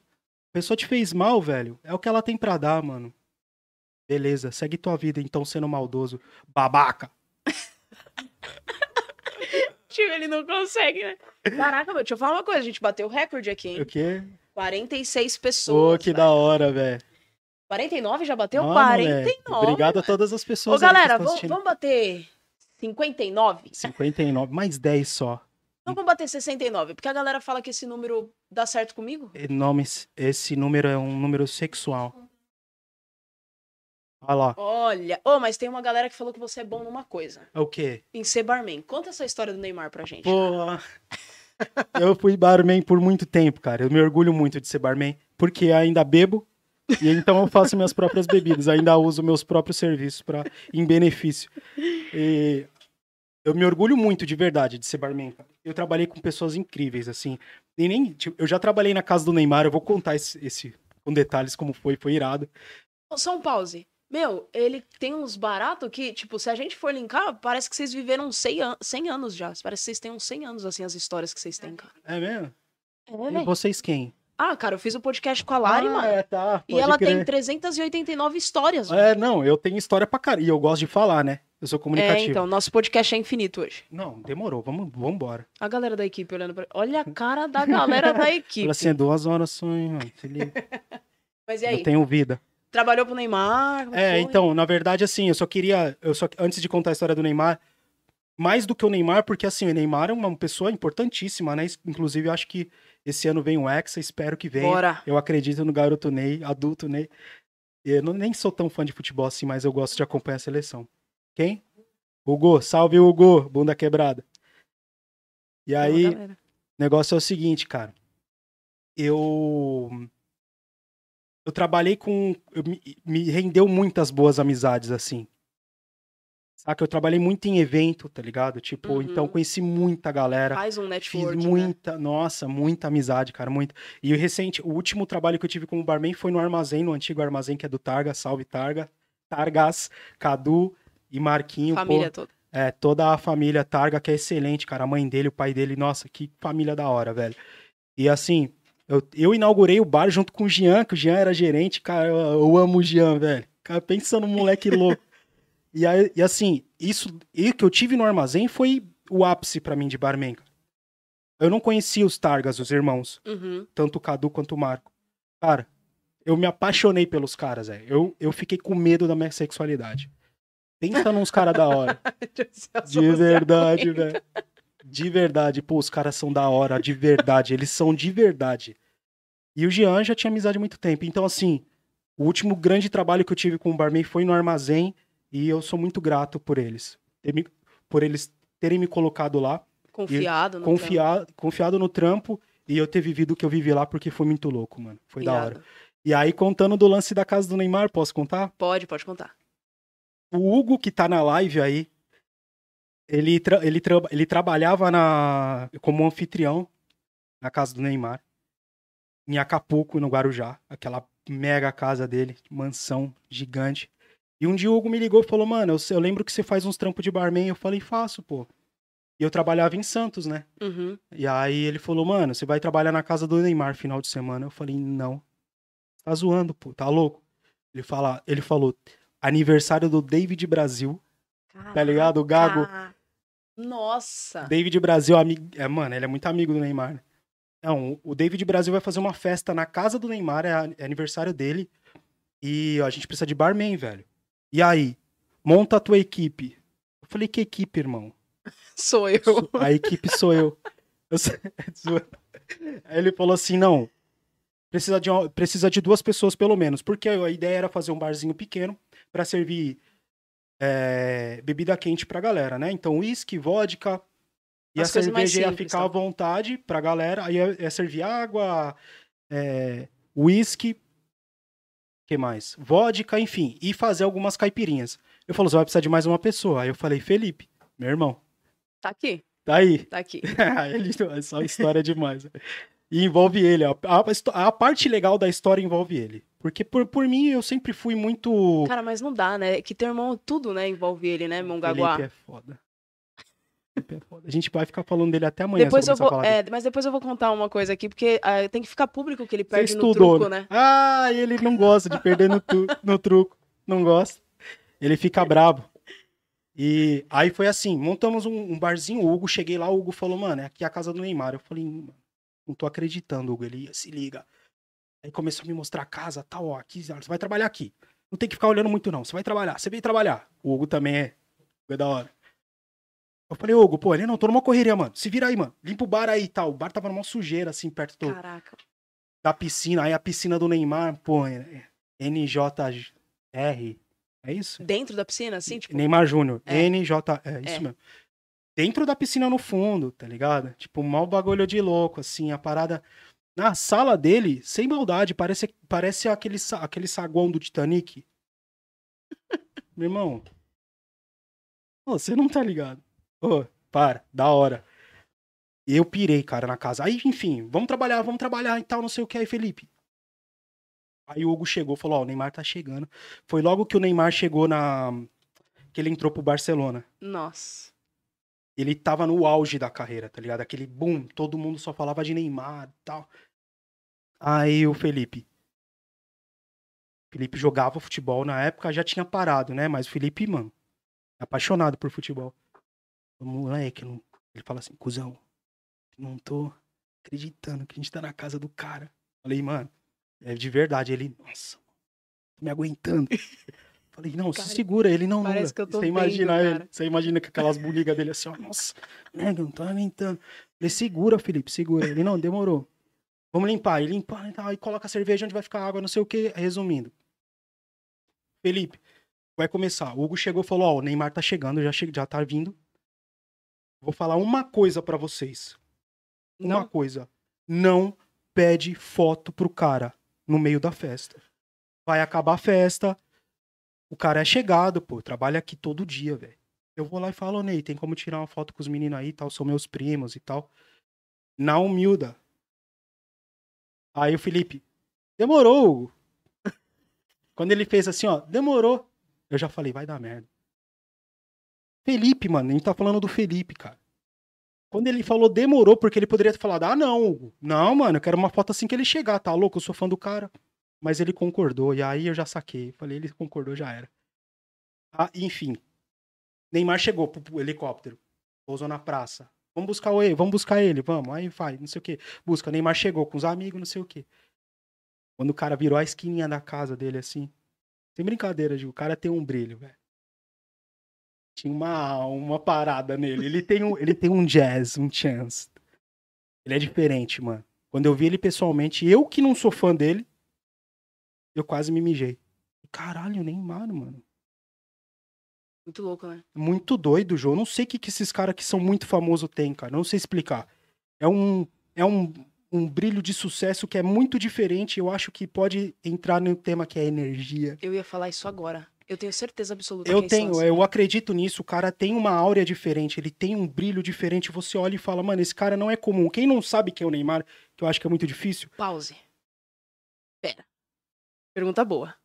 S2: A pessoa te fez mal, velho. É o que ela tem pra dar, mano. Beleza, segue tua vida então sendo maldoso. Babaca.
S1: Tipo, ele não consegue, né? Caraca, meu, deixa eu falar uma coisa. A gente bateu o recorde aqui, hein?
S2: O quê?
S1: 46
S2: Ô,
S1: pessoas.
S2: que
S1: velho.
S2: da hora, velho.
S1: 49 já bateu?
S2: Ó,
S1: 49.
S2: moleque. Obrigado a todas as
S1: Ô,
S2: pessoas que
S1: galera, vamos, vamos bater 59?
S2: 59, mais 10 só.
S1: Não vamos bater 69, porque a galera fala que esse número dá certo comigo.
S2: Nomes, esse número é um número sexual. Olha lá.
S1: Olha, ô, mas tem uma galera que falou que você é bom numa coisa,
S2: É o quê?
S1: em ser barman. Conta essa história do Neymar pra gente.
S2: Pô. eu fui barman por muito tempo, cara. Eu me orgulho muito de ser barman, porque ainda bebo. E então eu faço minhas próprias bebidas, ainda uso meus próprios serviços para em benefício. E eu me orgulho muito de verdade de ser barman. Eu trabalhei com pessoas incríveis, assim. E nem, tipo, eu já trabalhei na casa do Neymar, eu vou contar esse, esse com detalhes como foi, foi irado.
S1: Só um pause. Meu, ele tem uns baratos que, tipo, se a gente for linkar, parece que vocês viveram 100, an 100 anos já. Parece que vocês têm uns 100 anos, assim, as histórias que vocês têm, cara.
S2: É mesmo?
S1: É,
S2: E vocês quem?
S1: Ah, cara, eu fiz o podcast com a Lari,
S2: ah,
S1: mano.
S2: É, tá,
S1: E ela tem
S2: crer.
S1: 389 histórias. mano.
S2: É, não, eu tenho história pra caralho. E eu gosto de falar, né? Eu sou
S1: É,
S2: comunicativo.
S1: então, nosso podcast é infinito hoje.
S2: Não, demorou, vamos, vamos embora.
S1: A galera da equipe olhando pra. Olha a cara da galera da equipe.
S2: Fala assim, é duas horas hein, mano.
S1: Mas e aí?
S2: Eu tenho vida.
S1: Trabalhou pro Neymar?
S2: É,
S1: foi?
S2: então, na verdade, assim, eu só queria. Eu só, antes de contar a história do Neymar, mais do que o Neymar, porque assim, o Neymar é uma pessoa importantíssima, né? Inclusive, eu acho que esse ano vem o Hexa, espero que venha.
S1: Bora.
S2: Eu acredito no garoto Ney, adulto Ney. Eu não, nem sou tão fã de futebol assim, mas eu gosto de acompanhar a seleção. Quem? Hugo, salve Hugo, bunda quebrada. E aí, o negócio é o seguinte, cara. Eu. Eu trabalhei com. eu me, me rendeu muitas boas amizades, assim. Saca? Eu trabalhei muito em evento, tá ligado? Tipo,
S1: Uhum.
S2: então conheci muita galera.
S1: Faz um
S2: Fiz
S1: network. né?
S2: muita, nossa, muita amizade, cara, muita. E o recente, o último trabalho que eu tive como barman foi no armazém, no antigo armazém que é do Targa, salve Targa. Targas, Cadu e Marquinho, pô.
S1: Família toda.
S2: É, toda a família Targa, que é excelente, cara. A mãe dele, o pai dele, nossa, que família da hora, velho. E assim, eu, eu inaugurei o bar junto com o Jean, que o Jean era gerente, cara. Eu, eu amo o Jean, velho. Cara, pensa no moleque louco. E, aí, e assim, isso e que eu tive no armazém foi o ápice pra mim de barman. Eu não conhecia os Targas, os irmãos,
S1: Uhum.
S2: tanto o Cadu quanto o Marco. Cara, eu me apaixonei pelos caras, velho. Eu, eu fiquei com medo da minha sexualidade. Pensa nos caras da hora. De verdade, velho. De verdade. Pô, os caras são da hora, de verdade. Eles são de verdade. E o Jean já tinha amizade há muito tempo. Então, assim, o último grande trabalho que eu tive com o Barman foi no armazém. E eu sou muito grato por eles. Por eles terem me colocado lá,
S1: Confiado no
S2: confiar, confiado no trampo. E eu ter vivido o que eu vivi lá, porque foi muito louco, mano. Foi
S1: trampo.
S2: da hora. E aí, contando do lance da casa do Neymar, posso contar?
S1: Pode, pode contar.
S2: O Hugo, que tá na live aí, ele, tra- ele, tra- ele trabalhava na, como anfitrião na casa do Neymar, em Acapulco, no Guarujá, aquela mega casa dele, mansão gigante. E um dia o Hugo me ligou e falou: Mano, eu, eu lembro que você faz uns trampos de barman. Eu falei: Faço, pô. E eu trabalhava em Santos, né?
S1: Uhum.
S2: E aí ele falou: Mano, você vai trabalhar na casa do Neymar final de semana. Eu falei: Não. Tá zoando, pô, tá louco? Ele, fala, ele falou: Aniversário do David Brasil. Tá ligado? O Gago.
S1: Caraca. Nossa.
S2: David Brasil, amigo. É, mano, ele é muito amigo do Neymar. né? Não, o David Brasil vai fazer uma festa na casa do Neymar, é, é aniversário dele. E ó, a gente precisa de barman, velho. E aí, monta a tua equipe. Eu falei, que equipe, irmão?
S1: Sou eu.
S2: A equipe sou eu. Eu sou- zoa- Aí ele falou assim: não, precisa de, uma- precisa de duas pessoas pelo menos. Porque a ideia era fazer um barzinho pequeno pra servir é, bebida quente pra galera, né? Então, uísque, vodka. E
S1: As
S2: a cerveja ia ficar à
S1: tá?
S2: vontade pra galera. Aí ia, ia servir água, é, uísque. Que mais? Vodka, enfim. E fazer algumas caipirinhas. Eu falei, você vai precisar de mais uma pessoa. Aí eu falei, Felipe, meu irmão,
S1: Tá aqui,
S2: tá aí.
S1: tá aqui.
S2: ele, é só história demais. E envolve ele. A, a- a parte legal da história envolve ele. Porque por, por mim, eu sempre fui muito.
S1: Cara, mas não dá, né? Que teu irmão, tudo, né, envolve ele, né, Mongaguá?
S2: Felipe é foda. É. A gente vai ficar falando dele até amanhã.
S1: Depois eu vou, é, mas depois eu vou contar uma coisa aqui, porque ah, tem que ficar público que ele
S2: Você
S1: perde no
S2: estudou,
S1: truco, né?
S2: Ah, ele não gosta de perder no, tu- no truco. Não gosta. Ele fica bravo. E aí foi assim, montamos um, um barzinho, o Hugo, cheguei lá, o Hugo falou, mano, é aqui a casa do Neymar. Eu falei, "Mano, não tô acreditando, Hugo. Ele se liga. Aí começou a me mostrar a casa, tal, ó, aqui, você vai trabalhar aqui. Não tem que ficar olhando muito, não. Você vai trabalhar, você veio trabalhar. O Hugo também é, é da hora. Eu falei, Hugo, pô, ele não, tô numa correria, mano. Se vira aí, mano. Limpa o bar aí e tal. O bar tava numa sujeira, assim, perto do,
S1: Caraca.
S2: da piscina. Aí a piscina do Neymar, pô, é- NJR. É isso?
S1: Dentro da piscina, assim, tipo.
S2: Neymar Júnior.
S1: É.
S2: NJ. É isso
S1: É.
S2: mesmo. Dentro da piscina no fundo, tá ligado? Tipo, mal bagulho de louco, assim, a parada. Na sala dele, sem maldade, parece, parece aquele, aquele saguão do Titanic. Meu irmão. Ô, você não tá ligado. Ô, para, da hora. Eu pirei, cara, na casa. Aí, enfim, vamos trabalhar, vamos trabalhar e tal, não sei o que. Aí, Felipe. Aí o Hugo chegou, falou: Ó, o Neymar tá chegando. Foi logo que o Neymar chegou na. Que ele entrou pro Barcelona.
S1: Nossa.
S2: Ele tava no auge da carreira, tá ligado? Aquele boom, todo mundo só falava de Neymar e tal. Aí o Felipe. Felipe jogava futebol na época, já tinha parado, né? Mas o Felipe, mano, apaixonado por futebol. Moleque, não... ele fala assim, cuzão, não tô acreditando que a gente tá na casa do cara. Falei, mano, é de verdade. Ele, nossa, tô me aguentando. Falei, não,
S1: Cara,
S2: se segura. Ele, não,
S1: que tô
S2: Você imagina
S1: vendo,
S2: ele,
S1: cara.
S2: você imagina com aquelas buligas dele assim, ó, nossa, nega, não tô aguentando. Falei, segura, Felipe, segura. Ele, não, demorou. Vamos limpar. Ele limpa e tal, aí coloca a cerveja onde vai ficar água, não sei o que. Resumindo. Felipe, vai começar. O Hugo chegou e falou, ó, o Neymar tá chegando, já, che já tá vindo. Vou falar uma coisa pra vocês. Uma
S1: Não.
S2: coisa. Não pede foto pro cara no meio da festa. Vai acabar a festa. O cara é chegado, pô. Trabalha aqui todo dia, velho. Eu vou lá e falo, "Ô, Ney, tem como tirar uma foto com os meninos aí e tal? São meus primos e tal. Na humilda. Aí o Felipe, demorou. Quando ele fez assim, ó, demorou. Eu já falei, vai dar merda. Felipe, mano, a gente tá falando do Felipe, cara. Quando ele falou demorou, porque ele poderia ter falado, ah, não, Hugo. Não, mano, eu quero uma foto assim que ele chegar, tá louco? Eu sou fã do cara. Mas ele concordou, e aí eu já saquei. Falei, ele concordou, já era. Ah, enfim. Neymar chegou pro, helicóptero. Pousou na praça. Vamos buscar ele, vamos buscar ele, vamos. Aí vai, não sei o quê. Busca. Neymar chegou com os amigos, não sei o quê. Quando o cara virou a esquininha da casa dele, assim. Sem brincadeira, Gil. O cara tem um brilho, velho. Tinha uma, uma parada nele. Ele tem, um, ele tem um jazz, um chance. Ele é diferente, mano. Quando eu vi ele pessoalmente, eu que não sou fã dele, eu quase me mijei. Caralho, Neymar, mano.
S1: Muito louco, né?
S2: Muito doido, João. Não sei o que, que esses caras que são muito famosos têm, cara. Não sei explicar. É um, é um, um brilho de sucesso que é muito diferente. Eu acho que pode entrar no tema que é energia.
S1: Eu ia falar isso agora. Eu tenho certeza absoluta
S2: Eu tenho,
S1: assim.
S2: eu acredito nisso. O cara tem uma áurea diferente, ele tem um brilho diferente. Você olha e fala, mano, esse cara não é comum. Quem não sabe quem é o Neymar, que eu acho que é muito difícil,
S1: Pause. Pera. Pergunta boa.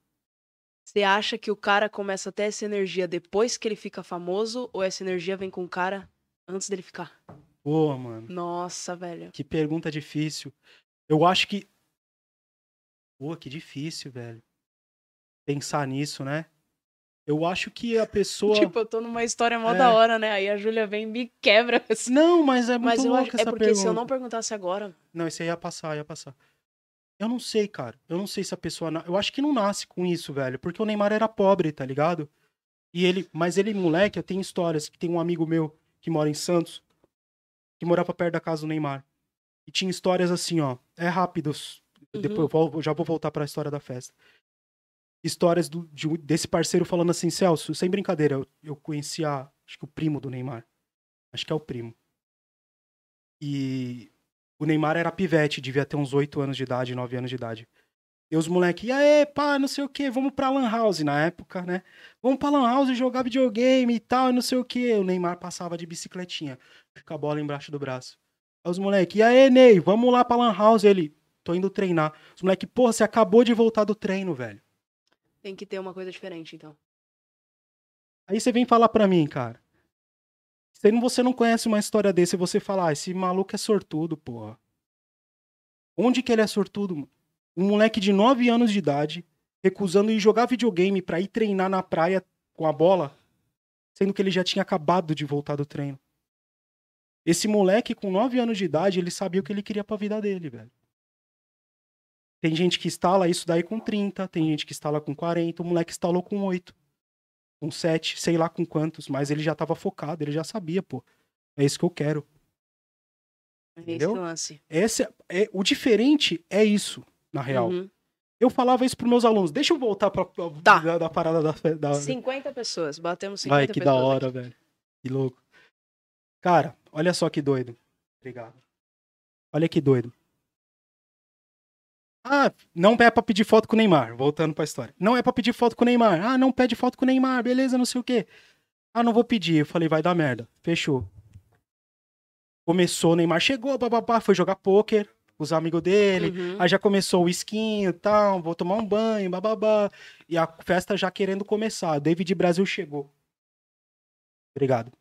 S1: Você acha que o cara começa a ter essa energia depois que ele fica famoso ou essa energia vem com o cara antes dele ficar?
S2: pô, mano,
S1: Nossa, velho.
S2: que pergunta difícil. Eu acho que. Pô, que difícil, velho. Pensar nisso, né? Eu acho que a pessoa.
S1: Tipo, eu tô numa história mó
S2: É.
S1: da hora, né? Aí a Júlia vem e me quebra. assim.
S2: Não, mas é muito
S1: Mas eu
S2: louca
S1: acho. É porque
S2: pergunta.
S1: se eu não perguntasse agora.
S2: Não, isso aí ia passar, ia passar. Eu não sei, cara. Eu não sei se a pessoa. Eu acho que não nasce com isso, velho. Porque o Neymar era pobre, tá ligado? E ele. Mas ele, moleque, eu tenho histórias que tem um amigo meu que mora em Santos, que morava perto da casa do Neymar. E tinha histórias assim, ó. É rápido.
S1: Uhum.
S2: Depois eu já vou voltar pra história da festa. Histórias do- de desse parceiro falando assim, Celso, sem brincadeira, eu, eu conhecia, acho que o primo do Neymar. Acho que é o primo. E o Neymar era pivete, devia ter uns 8 anos de idade, 9 anos de idade. E os moleques, e aí, pá, não sei o que, vamos pra Lan House na época, né? Vamos pra Lan House jogar videogame e tal, não sei o que. O Neymar passava de bicicletinha, com a bola embaixo do braço. Aí os moleques, e aí, Ney, vamos lá pra Lan House. Ele, tô indo treinar. Os moleques, porra, você acabou de voltar do treino, velho.
S1: Tem que ter uma coisa diferente, então.
S2: Aí você vem falar pra mim, cara. Se você não conhece uma história desse, e você fala, ah, esse maluco é sortudo, porra. Onde que ele é sortudo? Um moleque de 9 anos de idade, recusando ir jogar videogame pra ir treinar na praia com a bola, sendo que ele já tinha acabado de voltar do treino. Esse moleque com 9 anos de idade, ele sabia o que ele queria pra vida dele, velho. Tem gente que instala isso daí com 30, tem gente que instala com 40, o moleque instalou com 8 com sete, sei lá com quantos, mas ele já tava focado, ele já sabia, pô. É isso que eu quero.
S1: É
S2: Entendeu?
S1: esse lance.
S2: Esse é, é- o diferente é isso, na real.
S1: Uhum.
S2: Eu falava isso pros meus alunos. Deixa eu voltar pra,
S1: Tá.
S2: da, da parada da, da,
S1: 50 pessoas, batemos 50
S2: Vai, que
S1: pessoas.
S2: da hora,
S1: aqui.
S2: velho. Que louco. Cara, olha só que doido. Obrigado. Olha que doido. Ah, não é pra pedir foto com o Neymar. Voltando pra história. Não é pra pedir foto com o Neymar. Ah, não pede foto com o Neymar. Beleza, não sei o quê. Ah, não vou pedir. Eu falei, vai dar merda. Fechou. Começou, o Neymar chegou, bababá, foi jogar pôquer com os amigos dele.
S1: Uhum.
S2: Aí já começou o esquinho e tal, vou tomar um banho, bababá. E a festa já querendo começar. David Brasil chegou. Obrigado.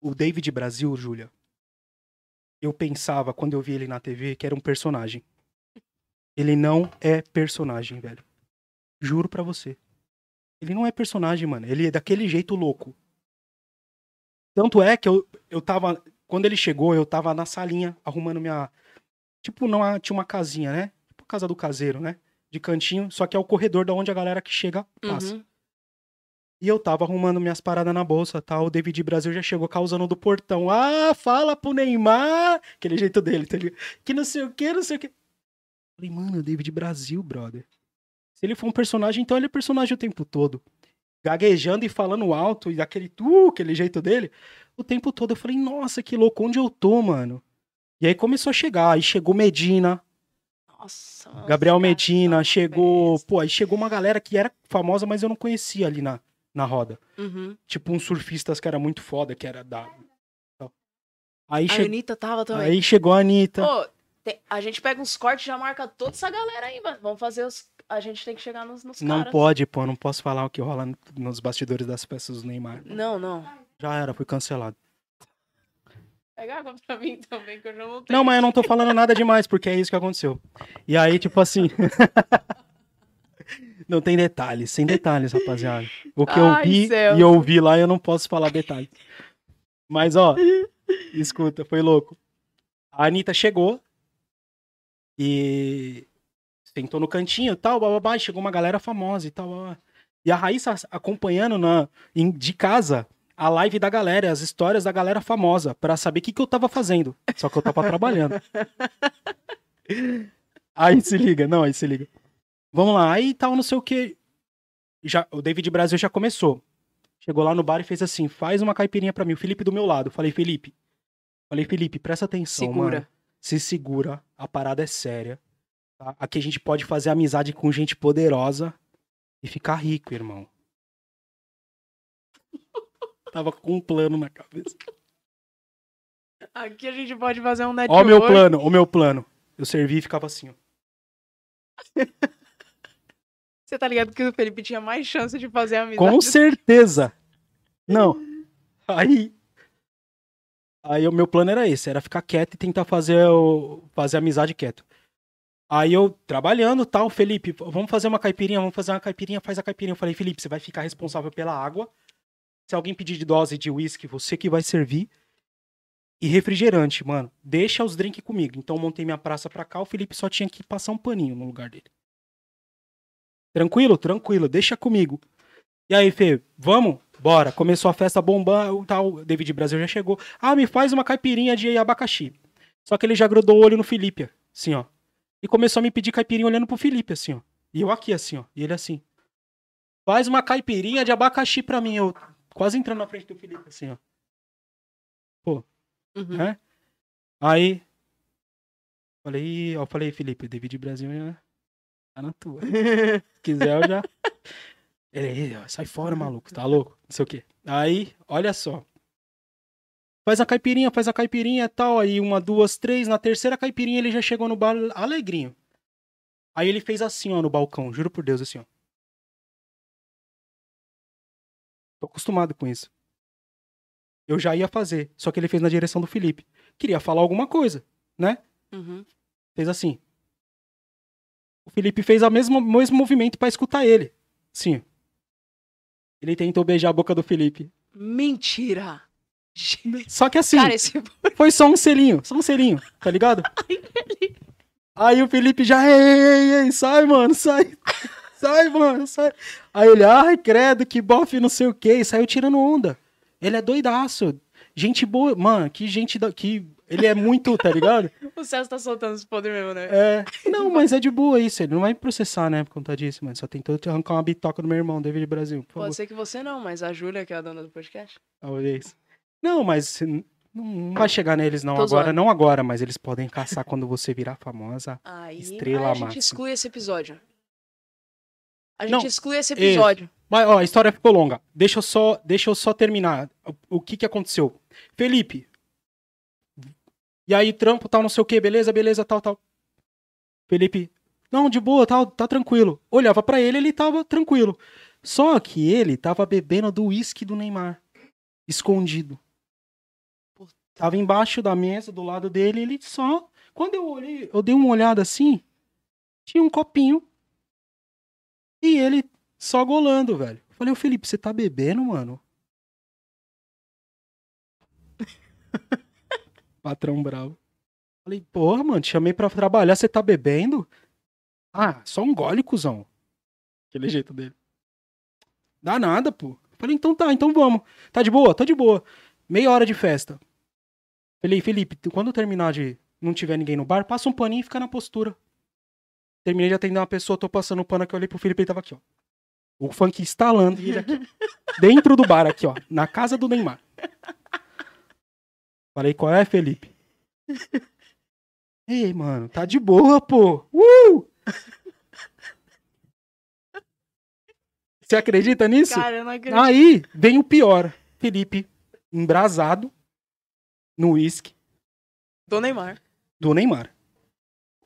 S2: O David Brasil, Júlia, eu pensava, quando eu vi ele na TV, que era um personagem. Ele não é personagem, velho. Juro pra você. Ele não é personagem, mano. Ele é daquele jeito louco. Tanto é que eu, eu tava. Quando ele chegou, eu tava na salinha arrumando minha. Tipo, não tinha uma casinha, né? Tipo casa do caseiro, né? De cantinho, só que é o corredor da onde a galera que chega passa.
S1: Uhum.
S2: E eu tava arrumando minhas paradas na bolsa, tal. O David Brasil já chegou causando do portão. Ah, fala pro Neymar! Aquele jeito dele, tá ligado? Que não sei o que, não sei o que. Falei, mano, David Brasil, brother. Se ele for um personagem, então ele é personagem o tempo todo. Gaguejando e falando alto, e daquele tu, aquele jeito dele. O tempo todo eu falei, nossa, que louco, onde eu tô, mano? E aí começou a chegar, aí chegou Medina,
S1: Nossa.
S2: Gabriel Medina,
S1: tá
S2: chegou. Pô, aí chegou uma galera que era famosa, mas eu não conhecia ali na, na roda.
S1: Uhum.
S2: Tipo, uns surfistas que era muito foda, que era da. Aí,
S1: A
S2: che...
S1: Anitta tava também.
S2: aí chegou a Anitta.
S1: Pô, tem- a gente pega uns cortes e já marca toda essa galera aí, mano. Vamos fazer os. A gente tem que chegar nos, nos
S2: não
S1: caras.
S2: pode, pô, não posso falar o que rola nos bastidores das festas do Neymar.
S1: Não, não.
S2: Já era, foi cancelado.
S1: Pega água pra mim também, que eu já não tenho.
S2: Não, mas eu não tô falando nada demais, porque é isso que aconteceu. E aí, tipo assim. não tem detalhes, sem detalhes, rapaziada. O que eu
S1: Ai,
S2: vi
S1: Celso.
S2: e ouvi lá, eu não posso falar detalhes. Mas, ó, escuta, foi louco. A Anitta chegou e sentou no cantinho e tal, bababá, e chegou uma galera famosa e tal. babá. E a Raíssa acompanhando na, em- de casa a live da galera, as histórias da galera famosa, pra saber o que, que eu tava fazendo. Só que eu tava trabalhando. Aí se liga, não, aí se liga. Vamos lá, aí tal, não sei o que. Já, o David Brasil já começou. Chegou lá no bar e fez assim: faz uma caipirinha pra mim. O Felipe do meu lado. Falei, Felipe. Falei, Felipe, presta atenção,
S1: Segura.
S2: mano. Se segura, a parada é séria. tá? Aqui a gente pode fazer amizade com gente poderosa e ficar rico, irmão. Tava com um plano na cabeça.
S1: Aqui a gente pode fazer um
S2: Ó
S1: network.
S2: o meu plano, o meu plano. Eu servi e ficava assim, ó.
S1: Você tá ligado que o Felipe tinha mais chance de fazer amizade?
S2: Com certeza. Não. Aí. Aí o meu plano era esse, era ficar quieto e tentar fazer, o, fazer amizade quieto. Aí eu trabalhando tal, Felipe, vamos fazer uma caipirinha, vamos fazer uma caipirinha, faz a caipirinha. Eu falei, Felipe, você vai ficar responsável pela água. Se alguém pedir de dose de uísque, você que vai servir. E refrigerante, mano. Deixa os drinks comigo. Então eu montei minha praça pra cá, o Felipe só tinha que passar um paninho no lugar dele. Tranquilo? Tranquilo, deixa comigo. E aí, Fê, vamos? Bora. Começou a festa bombando, tal. David Brasil já chegou. Ah, me faz uma caipirinha de abacaxi. Só que ele já grudou o olho no Felipe, assim, ó. E começou a me pedir caipirinha olhando pro Felipe, assim, ó. E eu aqui, assim, ó. E ele assim. Faz uma caipirinha de abacaxi pra mim. Eu quase entrando na frente do Felipe, assim, ó.
S1: Uhum.
S2: né? Aí. Falei, eu falei, Felipe, David Brasil já tá na tua. Se quiser, eu já. Ele, "Ih, sai fora, maluco, tá louco? Não sei o quê. Aí, olha só. Faz a caipirinha, faz a caipirinha e tal. Aí, uma, duas, três. Na terceira caipirinha, ele já chegou no bar alegrinho. Aí ele fez assim, ó, no balcão, juro por Deus, assim, ó. Tô acostumado com isso. Eu já ia fazer, só que ele fez na direção do Felipe. Queria falar alguma coisa, né?
S1: Uhum.
S2: Fez assim. O Felipe fez o mesmo, mesmo movimento pra escutar ele. Sim. Ele tentou beijar a boca do Felipe.
S1: Mentira!
S2: Só que assim,
S1: Cara, esse
S2: foi só um selinho, só um selinho, tá ligado? Aí o Felipe já, ei, ei, ei, ei, sai, mano, sai. Sai, mano, sai. Aí ele, ai, credo, que bofe, não sei o quê, e saiu tirando onda. Ele é doidaço. Gente boa, mano, que gente, da- que Ele é muito, tá ligado?
S1: O Celso tá soltando os podres mesmo, né?
S2: É. Não, mas é de boa isso. Ele não vai me processar, né, por conta disso, mano. Só tentou te arrancar uma bitoca do meu irmão, David Brasil. Por favor.
S1: Pode ser que você não, mas a Júlia, que é a dona do podcast.
S2: Talvez. Não, mas não vai chegar neles, não.
S1: Tô
S2: agora,
S1: zoando.
S2: não agora, mas eles podem caçar quando você virar famosa.
S1: Aí,
S2: Estrela
S1: aí a gente
S2: máxima.
S1: exclui esse episódio. A gente
S2: Não,
S1: exclui esse episódio.
S2: Mas, ó, a história ficou longa. Deixa eu só, deixa eu só terminar. O, o que que aconteceu? Felipe. E aí, trampo, tal, não sei o que, beleza, beleza, tal, tal. Felipe, não, de boa, tal, tá tranquilo. Olhava pra ele, ele tava tranquilo. Só que ele tava bebendo do uísque do Neymar. Escondido. Tava embaixo da mesa, do lado dele, ele só. Quando eu olhei, eu dei uma olhada assim, tinha um copinho. E ele só golando, velho. Eu Falei, ô Felipe, você tá bebendo, mano? Patrão bravo. Falei, porra, mano, te chamei pra trabalhar, você tá bebendo? Ah, só um gole, cuzão. Aquele jeito dele. Dá nada, pô. Falei, então tá, então vamos. Tá de boa? Tá de boa. Meia hora de festa. Falei, Felipe, quando terminar de não tiver ninguém no bar, passa um paninho e fica na postura. Terminei de atender uma pessoa, tô passando o pano aqui, eu olhei pro Felipe, ele tava aqui, ó. O funk instalando e ele aqui, ó. Dentro do bar, aqui, ó. Na casa do Neymar. Falei, qual é, Felipe? Ei, mano, tá de boa, pô. Uh! Você acredita nisso?
S1: Cara, eu não acredito.
S2: Aí vem o pior. Felipe embrasado no uísque
S1: Do Neymar.
S2: do Neymar.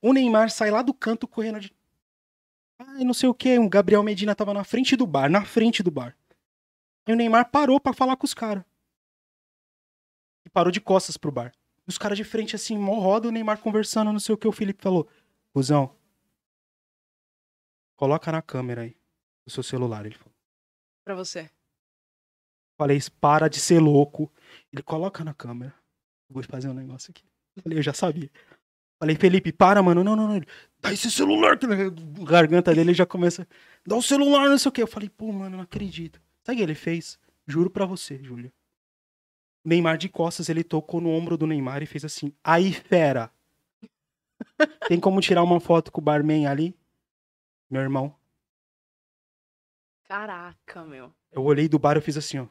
S2: O Neymar sai lá do canto correndo de. Ai, não sei o que. O Gabriel Medina tava na frente do bar, na frente do bar. Aí o Neymar parou pra falar com os caras. E parou de costas pro bar. E os caras de frente assim, mó roda, o Neymar conversando, não sei o que. O Felipe falou: Cusão, coloca na câmera aí o seu celular. Ele falou.
S1: Pra você.
S2: Falei, para de ser louco. Ele coloca na câmera. Vou fazer um negócio aqui. Falei, eu já sabia. Falei, Felipe, para, mano. Não, não, não. Ele, Dá esse celular. que na garganta dele já começa. Dá o celular, não sei o quê. Eu falei, pô, mano, não acredito. Sabe o que ele fez? Juro pra você, Júlio. Neymar de costas, ele tocou no ombro do Neymar e fez assim. Aí, fera. Tem como tirar uma foto com o barman ali? Meu irmão.
S1: Caraca, meu.
S2: Eu olhei do bar e fiz assim, ó.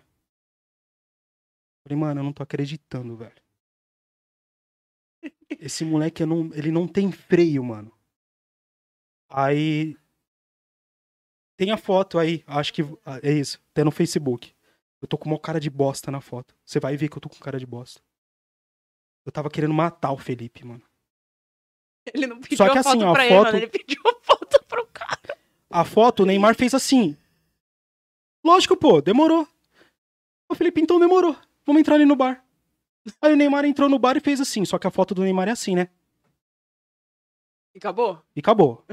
S2: Falei, mano, eu não tô acreditando, velho. Esse moleque, não, ele não tem freio, mano. Aí. Tem a foto aí, acho que ah, é isso. Tem no Facebook. Eu tô com uma cara de bosta na foto. Você vai ver que eu tô com cara de bosta. Eu tava querendo matar o Felipe, mano.
S1: Ele não pediu
S2: Só que
S1: a
S2: assim,
S1: foto
S2: ó, a
S1: pra ele,
S2: foto-
S1: mano. Ele pediu a foto pro cara.
S2: A foto, o Neymar fez assim. Lógico, pô, demorou. O Felipe, então demorou. Vamos entrar ali no bar. Aí o Neymar entrou no bar e fez assim. Só que a foto do Neymar é assim, né?
S1: E acabou?
S2: E acabou.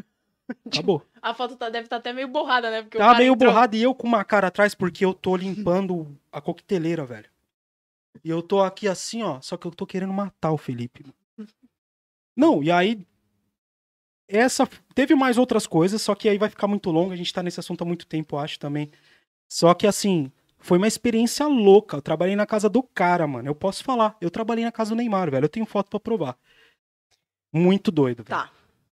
S2: Acabou.
S1: A foto tá- deve estar até meio borrada, né? Porque
S2: Tá meio
S1: entrou-
S2: borrado e eu com uma cara atrás porque eu tô limpando a coqueteleira, velho. E eu tô aqui assim, ó. Só que eu tô querendo matar o Felipe. Não, e aí. Essa. Teve mais outras coisas, só que aí vai ficar muito longo. A gente tá nesse assunto há muito tempo, eu acho também. Só que assim. Foi uma experiência louca. Eu trabalhei na casa do cara, mano. Eu posso falar. Eu trabalhei na casa do Neymar, velho. Eu tenho foto pra provar. Muito doido, velho.
S1: Tá,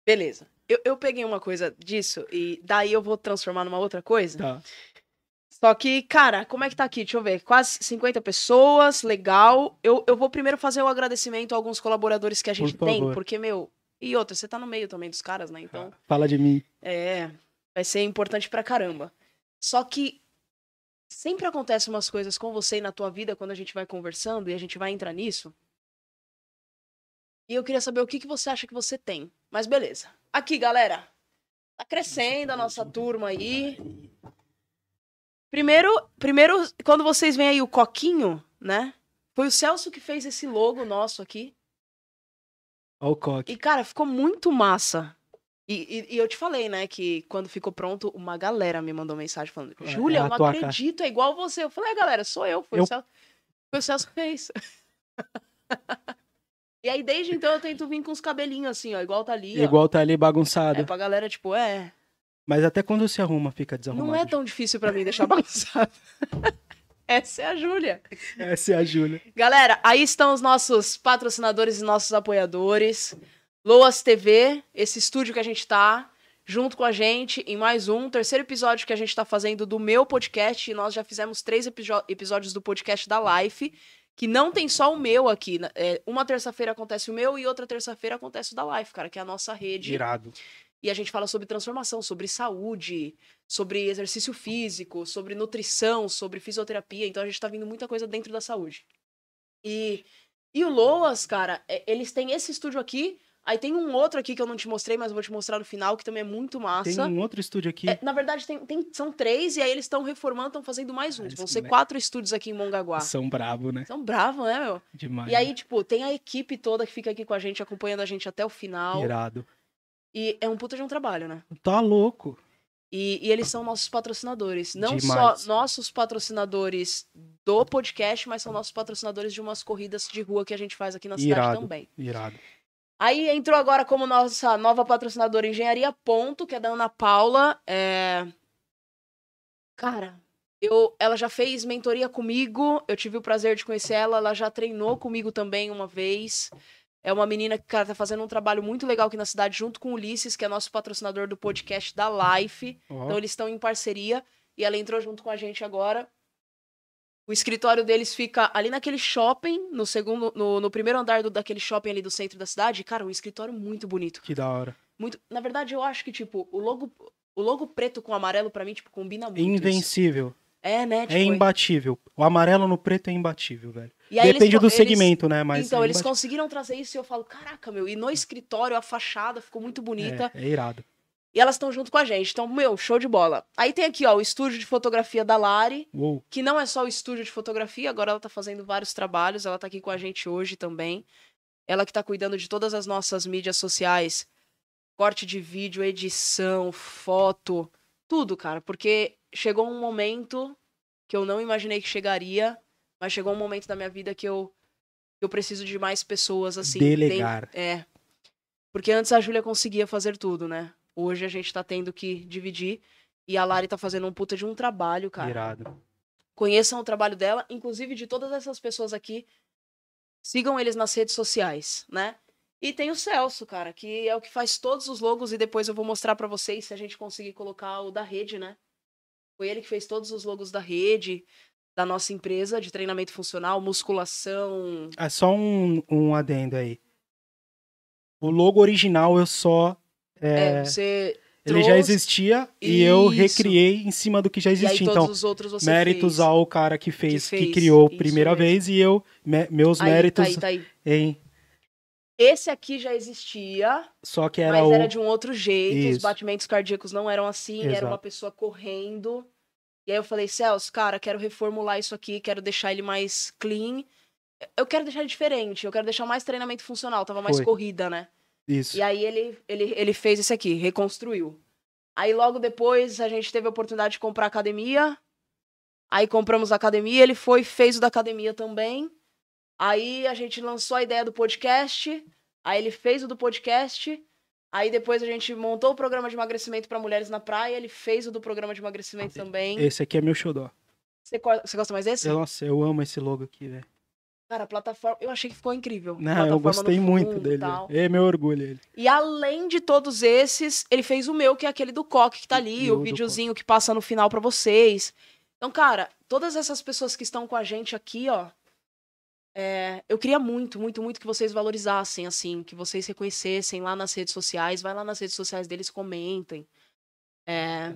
S1: beleza. Eu, eu peguei uma coisa disso e daí eu vou transformar numa outra coisa.
S2: Tá.
S1: Só que, cara, como é que tá aqui? Deixa eu ver. Quase 50 pessoas, legal. Eu, eu vou primeiro fazer o agradecimento a alguns colaboradores que a gente tem,
S2: favor.
S1: porque, meu. E outra, você tá no meio também dos caras, né? Então.
S2: Fala de mim.
S1: É, vai ser importante pra caramba. Só que sempre acontecem umas coisas com você e na tua vida quando a gente vai conversando e a gente vai entrar nisso. E eu queria saber o que, que você acha que você tem. Mas beleza. Aqui, galera. Tá crescendo a nossa turma aí. Primeiro, primeiro, quando vocês veem aí o coquinho, né? Foi o Celso que fez esse logo nosso aqui.
S2: Ó o coque.
S1: E, cara, ficou muito massa. E, e- e eu te falei, né, que quando ficou pronto, uma galera me mandou mensagem falando: Júlia,
S2: é
S1: eu não
S2: tua cara."
S1: acredito, é igual você. Eu falei: é, galera, sou eu. Foi,
S2: Eu-
S1: O, Celso, foi o Celso que fez. e aí, desde então, eu tento vir com os cabelinhos assim, ó, igual tá ali.
S2: Igual tá ali bagunçado.
S1: É pra galera, tipo, é.
S2: Mas até quando se arruma, fica desarrumado.
S1: Não é tão difícil pra mim deixar bagunçado. Essa é a Júlia.
S2: Essa é a Júlia.
S1: Galera, aí estão os nossos patrocinadores e nossos apoiadores. Loas TV, esse estúdio que a gente tá, junto com a gente em mais um terceiro episódio que a gente tá fazendo do meu podcast. E nós já fizemos três episódios do podcast da Life, que não tem só o meu aqui. né? É, uma terça-feira acontece o meu e outra terça-feira acontece o da Life, cara, que é a nossa rede.
S2: Irado.
S1: E a gente fala sobre transformação, sobre saúde, sobre exercício físico, sobre nutrição, sobre fisioterapia. Então a gente tá vindo muita coisa dentro da saúde. E, e o Loas, cara, é- eles têm esse estúdio aqui. Aí tem um outro aqui que eu não te mostrei, mas vou te mostrar no final, que também é muito
S2: Tem
S1: massa.
S2: um outro estúdio aqui.
S1: É, na verdade, tem, tem- são três, e aí eles estão reformando, estão fazendo mais.
S2: Ah, eles
S1: Vão ser
S2: me-
S1: quatro estúdios aqui em Mongaguá.
S2: São brabo, né?
S1: São bravos, né, meu?
S2: Demais.
S1: E aí, tipo, tem a equipe toda que fica aqui com a gente, acompanhando a gente até o final.
S2: Irado.
S1: E é um puta de um trabalho, né?
S2: Tá louco.
S1: E, e eles são nossos patrocinadores. Não
S2: Demais.
S1: só nossos patrocinadores do podcast, mas são nossos patrocinadores de umas corridas de rua que a gente faz aqui na cidade
S2: Irado.
S1: também.
S2: Irado.
S1: Aí entrou agora como nossa nova patrocinadora Engenharia Ponto, que é da Ana Paula. É... Cara, eu, ela já fez mentoria comigo, eu tive o prazer de conhecer ela, ela já treinou comigo também uma vez. É uma menina que, cara, tá fazendo um trabalho muito legal aqui na cidade, junto com o Ulisses, que é nosso patrocinador do podcast da Life.
S2: Ó,
S1: Então eles estão em parceria e ela entrou junto com a gente agora. O escritório deles fica ali naquele shopping, no segundo, no, no primeiro andar do, daquele shopping ali do centro da cidade. Cara, um escritório muito bonito.
S2: que da hora.
S1: Muito, na verdade, eu acho que tipo o logo, o logo preto com amarelo pra mim tipo combina muito. isso.
S2: Invencível.
S1: É, né? Tipo,
S2: É imbatível. O amarelo no preto é imbatível, velho.
S1: e aí eles
S2: Depende
S1: co-
S2: do
S1: eles-
S2: segmento, né? Mas
S1: então,
S2: é
S1: eles conseguiram trazer isso e eu falo, caraca, meu. E no escritório, a fachada ficou muito bonita.
S2: É, é irado.
S1: E elas estão junto com a gente. Então, meu, show de bola. Aí tem aqui, ó, o estúdio de fotografia da Lari.
S2: Uou.
S1: que não é só o estúdio de fotografia, agora ela tá fazendo vários trabalhos, ela tá aqui com a gente hoje também. Ela que tá cuidando de todas as nossas mídias sociais, corte de vídeo, edição, foto, tudo, cara, porque chegou um momento que eu não imaginei que chegaria, mas chegou um momento da minha vida que eu eu preciso de mais pessoas assim,
S2: Delegar.
S1: tem- é. Porque antes a Júlia conseguia fazer tudo, né? Hoje a gente tá tendo que dividir e a Lari tá fazendo um puta de um trabalho, cara
S2: Irado.
S1: conheçam o trabalho dela, inclusive de todas essas pessoas aqui. Sigam eles nas redes sociais, né? E tem o Celso, cara, que é o que faz todos os logos e depois eu vou mostrar pra vocês se a gente conseguir colocar o da rede, né? Foi ele que fez todos os logos da rede, da nossa empresa de treinamento funcional, musculação.
S2: É só um, um adendo aí. O logo original eu só.
S1: É,
S2: é,
S1: você
S2: ele já
S1: trouxe-
S2: existia e eu
S1: Isso.
S2: recriei em cima do que já
S1: aí
S2: existia.
S1: todos
S2: Então,
S1: os
S2: méritos
S1: fez.
S2: ao cara que fez, que,
S1: fez,
S2: criou
S1: isso
S2: primeira
S1: mesmo.
S2: vez e eu, me- meus
S1: Aí,
S2: méritos
S1: Tá aí, tá aí.
S2: em.
S1: Esse aqui já existia,
S2: Só que era
S1: mas
S2: o.
S1: era de um outro jeito, os
S2: Isso.
S1: batimentos cardíacos não eram assim, era uma
S2: Exato.
S1: pessoa correndo. E aí eu falei, Celso, cara, quero reformular isso aqui, quero deixar ele mais clean. Eu quero deixar ele diferente, eu quero deixar mais treinamento funcional, tava mais
S2: Foi.
S1: corrida, né?
S2: Isso.
S1: E aí ele, ele, ele fez esse aqui, reconstruiu. Aí logo depois a gente teve a oportunidade de comprar academia. Aí compramos a academia, ele foi, fez o da academia também. Aí a gente lançou a ideia do podcast. Aí ele fez o do podcast. Aí depois a gente montou o programa de emagrecimento para mulheres na praia. Ele fez o do programa de emagrecimento também.
S2: Esse aqui é meu xodó.
S1: Você, você gosta mais desse?
S2: Eu- Nossa, eu amo esse logo aqui, velho.
S1: Cara, a plataforma. Eu achei que ficou incrível.
S2: Não, eu gostei muito dele.
S1: tal.
S2: É meu orgulho ele.
S1: E além de todos esses, ele fez o meu, que é aquele do Coque que tá ali,
S2: E
S1: o videozinho que passa no final pra vocês. Então, cara, todas essas pessoas que estão com a gente aqui, ó. é, eu queria muito, muito, muito que vocês valorizassem, assim, que vocês reconhecessem lá nas redes sociais. Vai lá nas redes sociais deles, comentem. É...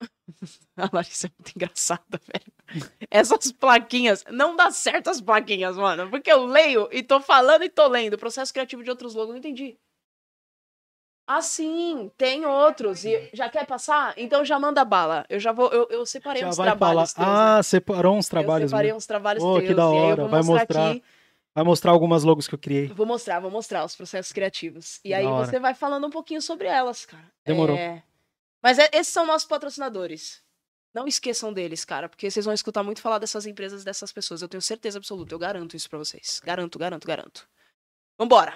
S1: A Larissa é muito engraçada, velho. Essas plaquinhas. Não dá certo as plaquinhas, mano. Porque eu leio e tô falando e tô lendo. Processo criativo de outros logos, não entendi. Ah, sim, tem outros. E já quer passar? Então já manda bala. Eu já vou. Eu, eu separei
S2: Já
S1: uns trabalhos. teus, né?
S2: Ah, separou uns
S1: eu
S2: trabalhos.
S1: separei
S2: meus.
S1: uns trabalhos
S2: Pô,
S1: teus.
S2: que da
S1: eu
S2: hora. Vai
S1: mostrar,
S2: mostrar.
S1: aqui.
S2: Vai mostrar algumas logos que eu criei.
S1: Vou mostrar, vou mostrar os processos criativos. E
S2: Da
S1: aí
S2: hora.
S1: você vai falando um pouquinho sobre elas, cara.
S2: Demorou.
S1: É, Mas é- esses são nossos patrocinadores. Não esqueçam deles, cara, porque vocês vão escutar muito falar dessas empresas, dessas pessoas. Eu tenho certeza absoluta, eu garanto isso pra vocês. Garanto, garanto, garanto. Vambora.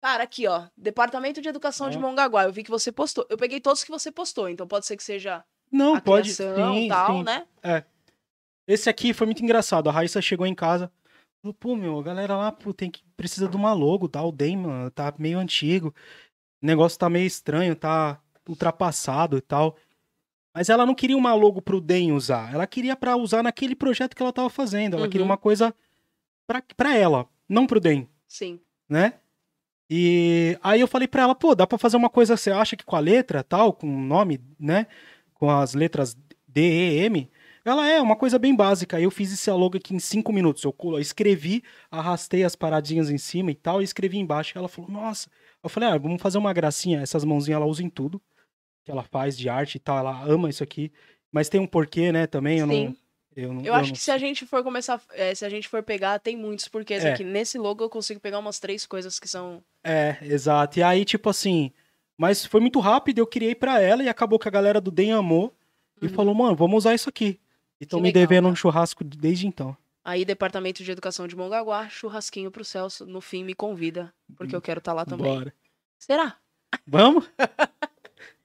S1: Cara, aqui, ó. Departamento de Educação de
S2: Ó.
S1: Mongaguá. Eu vi que você postou. Eu peguei todos que você postou, então pode ser que seja
S2: Não,
S1: a
S2: pode.
S1: e tal,
S2: sim.
S1: né?
S2: Esse aqui foi muito engraçado. A Raíssa chegou em casa. Falou, pô, meu, a galera lá pô, tem que, precisa de uma logo, tá? O DEM, mano, tá meio antigo. O negócio tá meio estranho, tá ultrapassado e tal. Mas ela não queria uma logo pro DEM usar. Ela queria pra usar naquele projeto que ela tava fazendo. Ela queria
S1: Uhum.
S2: uma coisa pra, pra ela, não pro DEM,
S1: Sim.
S2: né? E aí eu falei pra ela, pô, dá pra fazer uma coisa, você acha que com a letra tal, com o nome, né? Com as letras D, E, M. Ela é uma coisa bem básica. Aí eu fiz esse logo aqui em cinco minutos. Eu escrevi, arrastei as paradinhas em cima e tal, e escrevi embaixo. Ela falou, nossa. Eu falei, ah, vamos fazer uma gracinha. Essas mãozinhas ela usa em tudo que ela faz de arte e tal. Ela ama isso aqui. Mas tem um porquê, né? Também eu
S1: Sim.
S2: não. Eu, não,
S1: Eu acho
S2: não
S1: que se a gente for começar, é, se a gente for pegar, tem muitos porquês
S2: É.
S1: aqui. Nesse logo eu consigo pegar umas três coisas que são.
S2: É, exato. E aí, tipo assim, mas foi muito rápido, eu criei pra ela e acabou que a galera do DEM amou e
S1: Uhum.
S2: falou, mano, vamos usar isso aqui. E estão me
S1: legal,
S2: devendo
S1: cara.
S2: um churrasco desde então.
S1: Aí, Departamento de Educação de Mongaguá, churrasquinho pro Celso. No fim, me convida, porque eu quero estar lá também.
S2: Bora.
S1: Será?
S2: Vamos?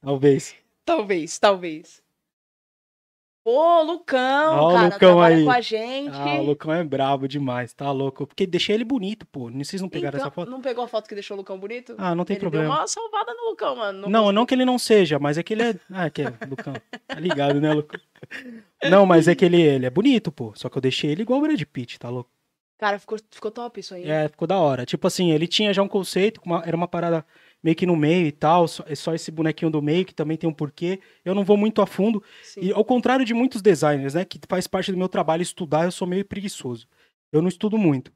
S2: Talvez.
S1: Talvez, talvez. Pô, Lucão,
S2: Ó o
S1: cara,
S2: Lucão
S1: trabalha
S2: aí.
S1: com a gente.
S2: Ah, o Lucão é brabo demais, tá louco. Porque deixei ele bonito, pô. Vocês não pegaram
S1: Então,
S2: essa foto?
S1: Não pegou a foto que deixou o Lucão bonito?
S2: Ah, não tem
S1: Ele
S2: problema.
S1: deu uma salvada no Lucão, mano.
S2: Não, não que ele não seja, mas é que ele é. Ah, que é, Lucão. Tá ligado, né, Lucão? Não, mas é que ele, ele é bonito, pô. Só que eu deixei ele igual o Brad Pitt, tá louco?
S1: Cara, ficou, ficou top isso aí.
S2: É, ficou da hora. Tipo assim, ele tinha já um conceito, uma- era uma parada meio que no meio e tal, só, é só esse bonequinho do meio que também tem um porquê. Eu não vou muito a fundo.
S1: Sim.
S2: E ao contrário de muitos designers, né, que faz parte do meu trabalho estudar, eu sou meio preguiçoso. Eu não estudo muito.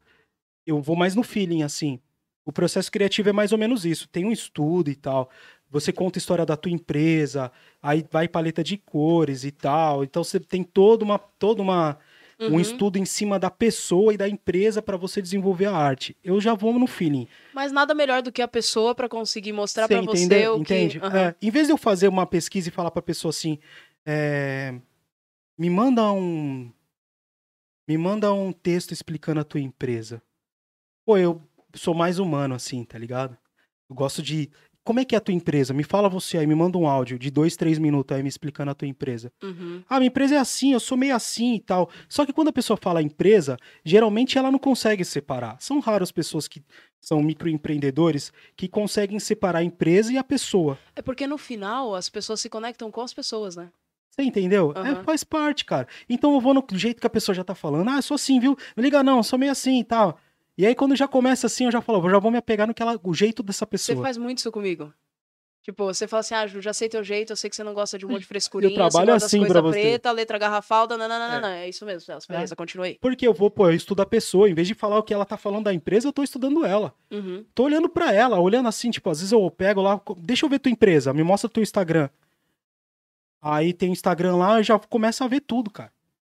S2: Eu vou mais no feeling, assim. O processo criativo é mais ou menos isso. Tem um estudo e tal. Você conta a história da tua empresa, aí vai paleta de cores e tal. Então você tem toda uma, toda uma, um
S1: Uhum.
S2: estudo em cima da pessoa e da empresa para você desenvolver a arte. Eu já vou no feeling.
S1: Mas nada melhor do que a pessoa pra conseguir mostrar pra você
S2: entende?
S1: o
S2: Entende?
S1: que... Aham.
S2: É, em vez de eu fazer uma pesquisa e falar pra pessoa assim, é, me manda um me manda um texto explicando a tua empresa. Pô, eu sou mais humano assim, tá ligado? Eu gosto de como é que é a tua empresa? Me fala você aí, me manda um áudio de dois, três minutos aí me explicando a tua empresa.
S1: Uhum.
S2: Ah, minha empresa é assim, eu sou meio assim e tal. Só que quando a pessoa fala empresa, geralmente ela não consegue separar. São raras pessoas que são microempreendedores que conseguem separar a empresa e a pessoa.
S1: É porque no final as pessoas se conectam com as pessoas, né?
S2: Você entendeu? É,
S1: Aham.
S2: faz parte, cara. Então eu vou no jeito que a pessoa já tá falando. Ah, eu sou assim, viu? Não liga não, sou meio assim e tal. E aí quando já começa assim, eu já falo, eu já vou me apegar no que ela, o jeito dessa
S1: Você
S2: pessoa.
S1: faz muito isso comigo. Tipo, você fala assim, ah, Ju, já sei teu jeito, eu sei que você não gosta de um monte de frescurinha,
S2: trabalho
S1: você
S2: assim
S1: das
S2: pra você.
S1: preta, letra garrafalda, nananana. É. isso mesmo, Celso. Beleza, continua aí.
S2: Porque eu vou, pô, eu estudo a pessoa. Em vez de falar o que ela tá falando da empresa, eu tô estudando ela.
S1: Uhum.
S2: tô olhando pra ela, olhando assim, tipo, às vezes eu pego lá, deixa eu ver tua empresa, me mostra teu Instagram. Aí tem o Instagram lá, eu já começo a ver tudo, cara.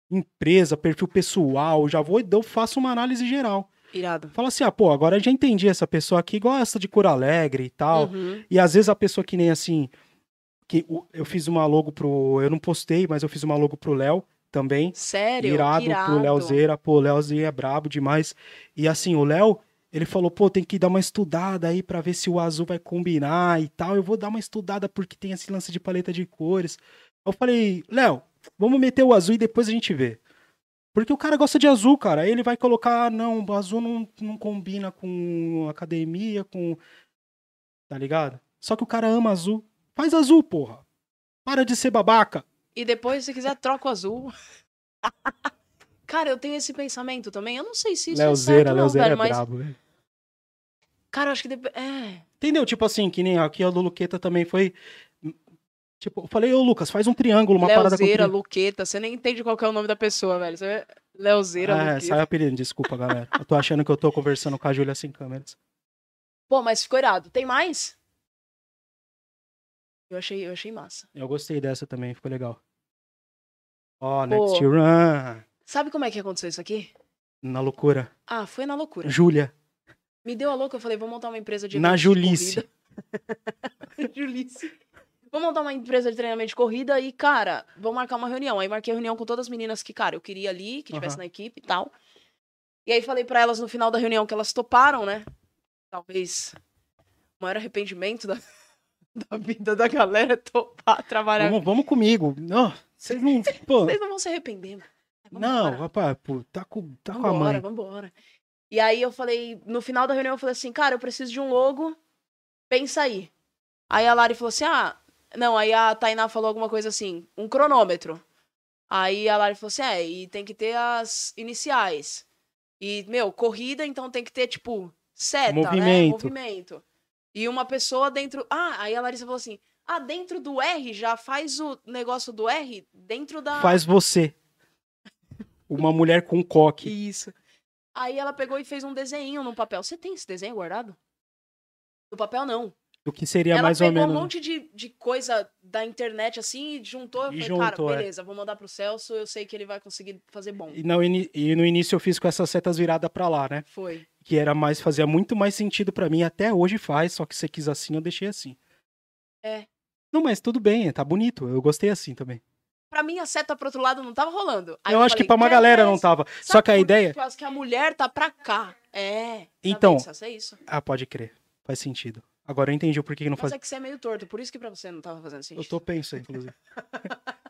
S2: Empresa, perfil pessoal, já vou e eu faço uma análise geral.
S1: Irado.
S2: Fala assim, ah, pô, agora eu já entendi essa pessoa aqui gosta de cor alegre e tal.
S1: Uhum.
S2: E às vezes a pessoa que nem assim, que eu fiz uma logo pro, eu não postei, mas eu fiz uma logo pro Léo também.
S1: Sério?
S2: Irado,
S1: irado.
S2: pro Léozeira, pô, o Léozinho é brabo demais. E assim, o Léo, ele falou, pô, tem que dar uma estudada aí pra ver se o azul vai combinar e tal. Eu vou dar uma estudada porque tem esse lance de paleta de cores. Eu falei, Léo, vamos meter o azul e depois a gente vê. Porque o cara gosta de azul, cara. Aí ele vai colocar, não, o azul não, não combina com academia, com. Tá ligado? Só que o cara ama azul. Faz azul, porra. Para de ser babaca.
S1: E depois, se quiser, troca o azul. Cara, eu tenho esse pensamento também. Eu não sei se isso
S2: Léozeira,
S1: é certo, não, velho,
S2: é
S1: mas...
S2: brabo, velho.
S1: Cara, eu acho que... Dep... É...
S2: Entendeu? Tipo assim, que nem aqui a do Luqueta também foi. Tipo, eu falei, ô Lucas, faz um triângulo, uma parada com
S1: Leozeira. Luqueta. Você nem entende qual que é o nome da pessoa, velho. Você vê? Leozeira,
S2: É,
S1: Luqueta.
S2: saiu apelido, desculpa, galera. Eu tô achando que eu tô conversando com a Júlia sem câmeras.
S1: Pô, mas ficou irado. Tem mais? Eu achei, eu achei massa.
S2: Eu gostei dessa também, ficou legal. Ó, Next
S1: Pô.
S2: Run.
S1: Sabe como é que aconteceu isso aqui?
S2: Na loucura.
S1: Ah, foi na loucura.
S2: Júlia.
S1: Me deu a louca, eu falei, vou montar uma empresa de
S2: Na Julice.
S1: Julice. Vou montar uma empresa de treinamento de corrida e, cara, vou marcar uma reunião. Aí marquei a reunião com todas as meninas que, cara, eu queria ali, que tivesse
S2: Aham.
S1: na equipe e tal. E aí falei pra elas no final da reunião que elas toparam, né? Talvez o maior arrependimento da, da vida da galera é topar trabalhar.
S2: Vamos, vamos comigo. Não, vocês não.
S1: Vocês não vão se arrepender, mano.
S2: não,
S1: Vambora.
S2: rapaz, pô, tá com, tá com a
S1: Vambora,
S2: mãe.
S1: vambora. E aí eu falei, no final da reunião eu falei assim, cara, eu preciso de um logo, pensa aí. Aí a Lari falou assim, ah, não, aí a Tainá falou alguma coisa assim, um cronômetro. Aí a Lari falou assim, é, e tem que ter as iniciais. E, meu, corrida, então tem que ter, tipo, seta, né?
S2: Movimento.
S1: Movimento. E uma pessoa dentro... Ah, aí a Larissa falou assim, ah, dentro do R, já faz o negócio do R dentro da...
S2: Faz você. Uma mulher com coque.
S1: Isso. Aí ela pegou e fez um desenho no papel. Você tem esse desenho guardado? No papel, não.
S2: Do que seria
S1: ela
S2: mais ou
S1: pegou
S2: menos.
S1: um monte de, de coisa da internet assim e juntou. Eu
S2: E
S1: falei, cara,
S2: juntou, é.
S1: beleza, vou mandar pro Celso, eu sei que ele vai conseguir fazer bom.
S2: E, não, e no início eu fiz com essas setas viradas pra lá, né?
S1: Foi.
S2: Que era mais, fazia muito mais sentido pra mim. Até hoje faz, só que você quis assim, eu deixei assim.
S1: É.
S2: Não, mas tudo bem, tá bonito. Eu gostei assim também.
S1: Pra mim, a seta pro outro lado não tava rolando. Aí
S2: eu acho que
S1: falei,
S2: pra uma
S1: "Quer
S2: galera
S1: ver
S2: não
S1: essa?"
S2: tava.
S1: Sabe
S2: Só que a ideia.
S1: Por causa que a mulher tá pra cá. É. Tá
S2: Então-
S1: vendo, Celso? É isso.
S2: Ah, pode crer. Faz sentido. Agora eu entendi o porquê que não
S1: Mas
S2: faz.
S1: é que você é meio torto, por isso que pra você não tava fazendo sentido.
S2: Eu tô penso, inclusive.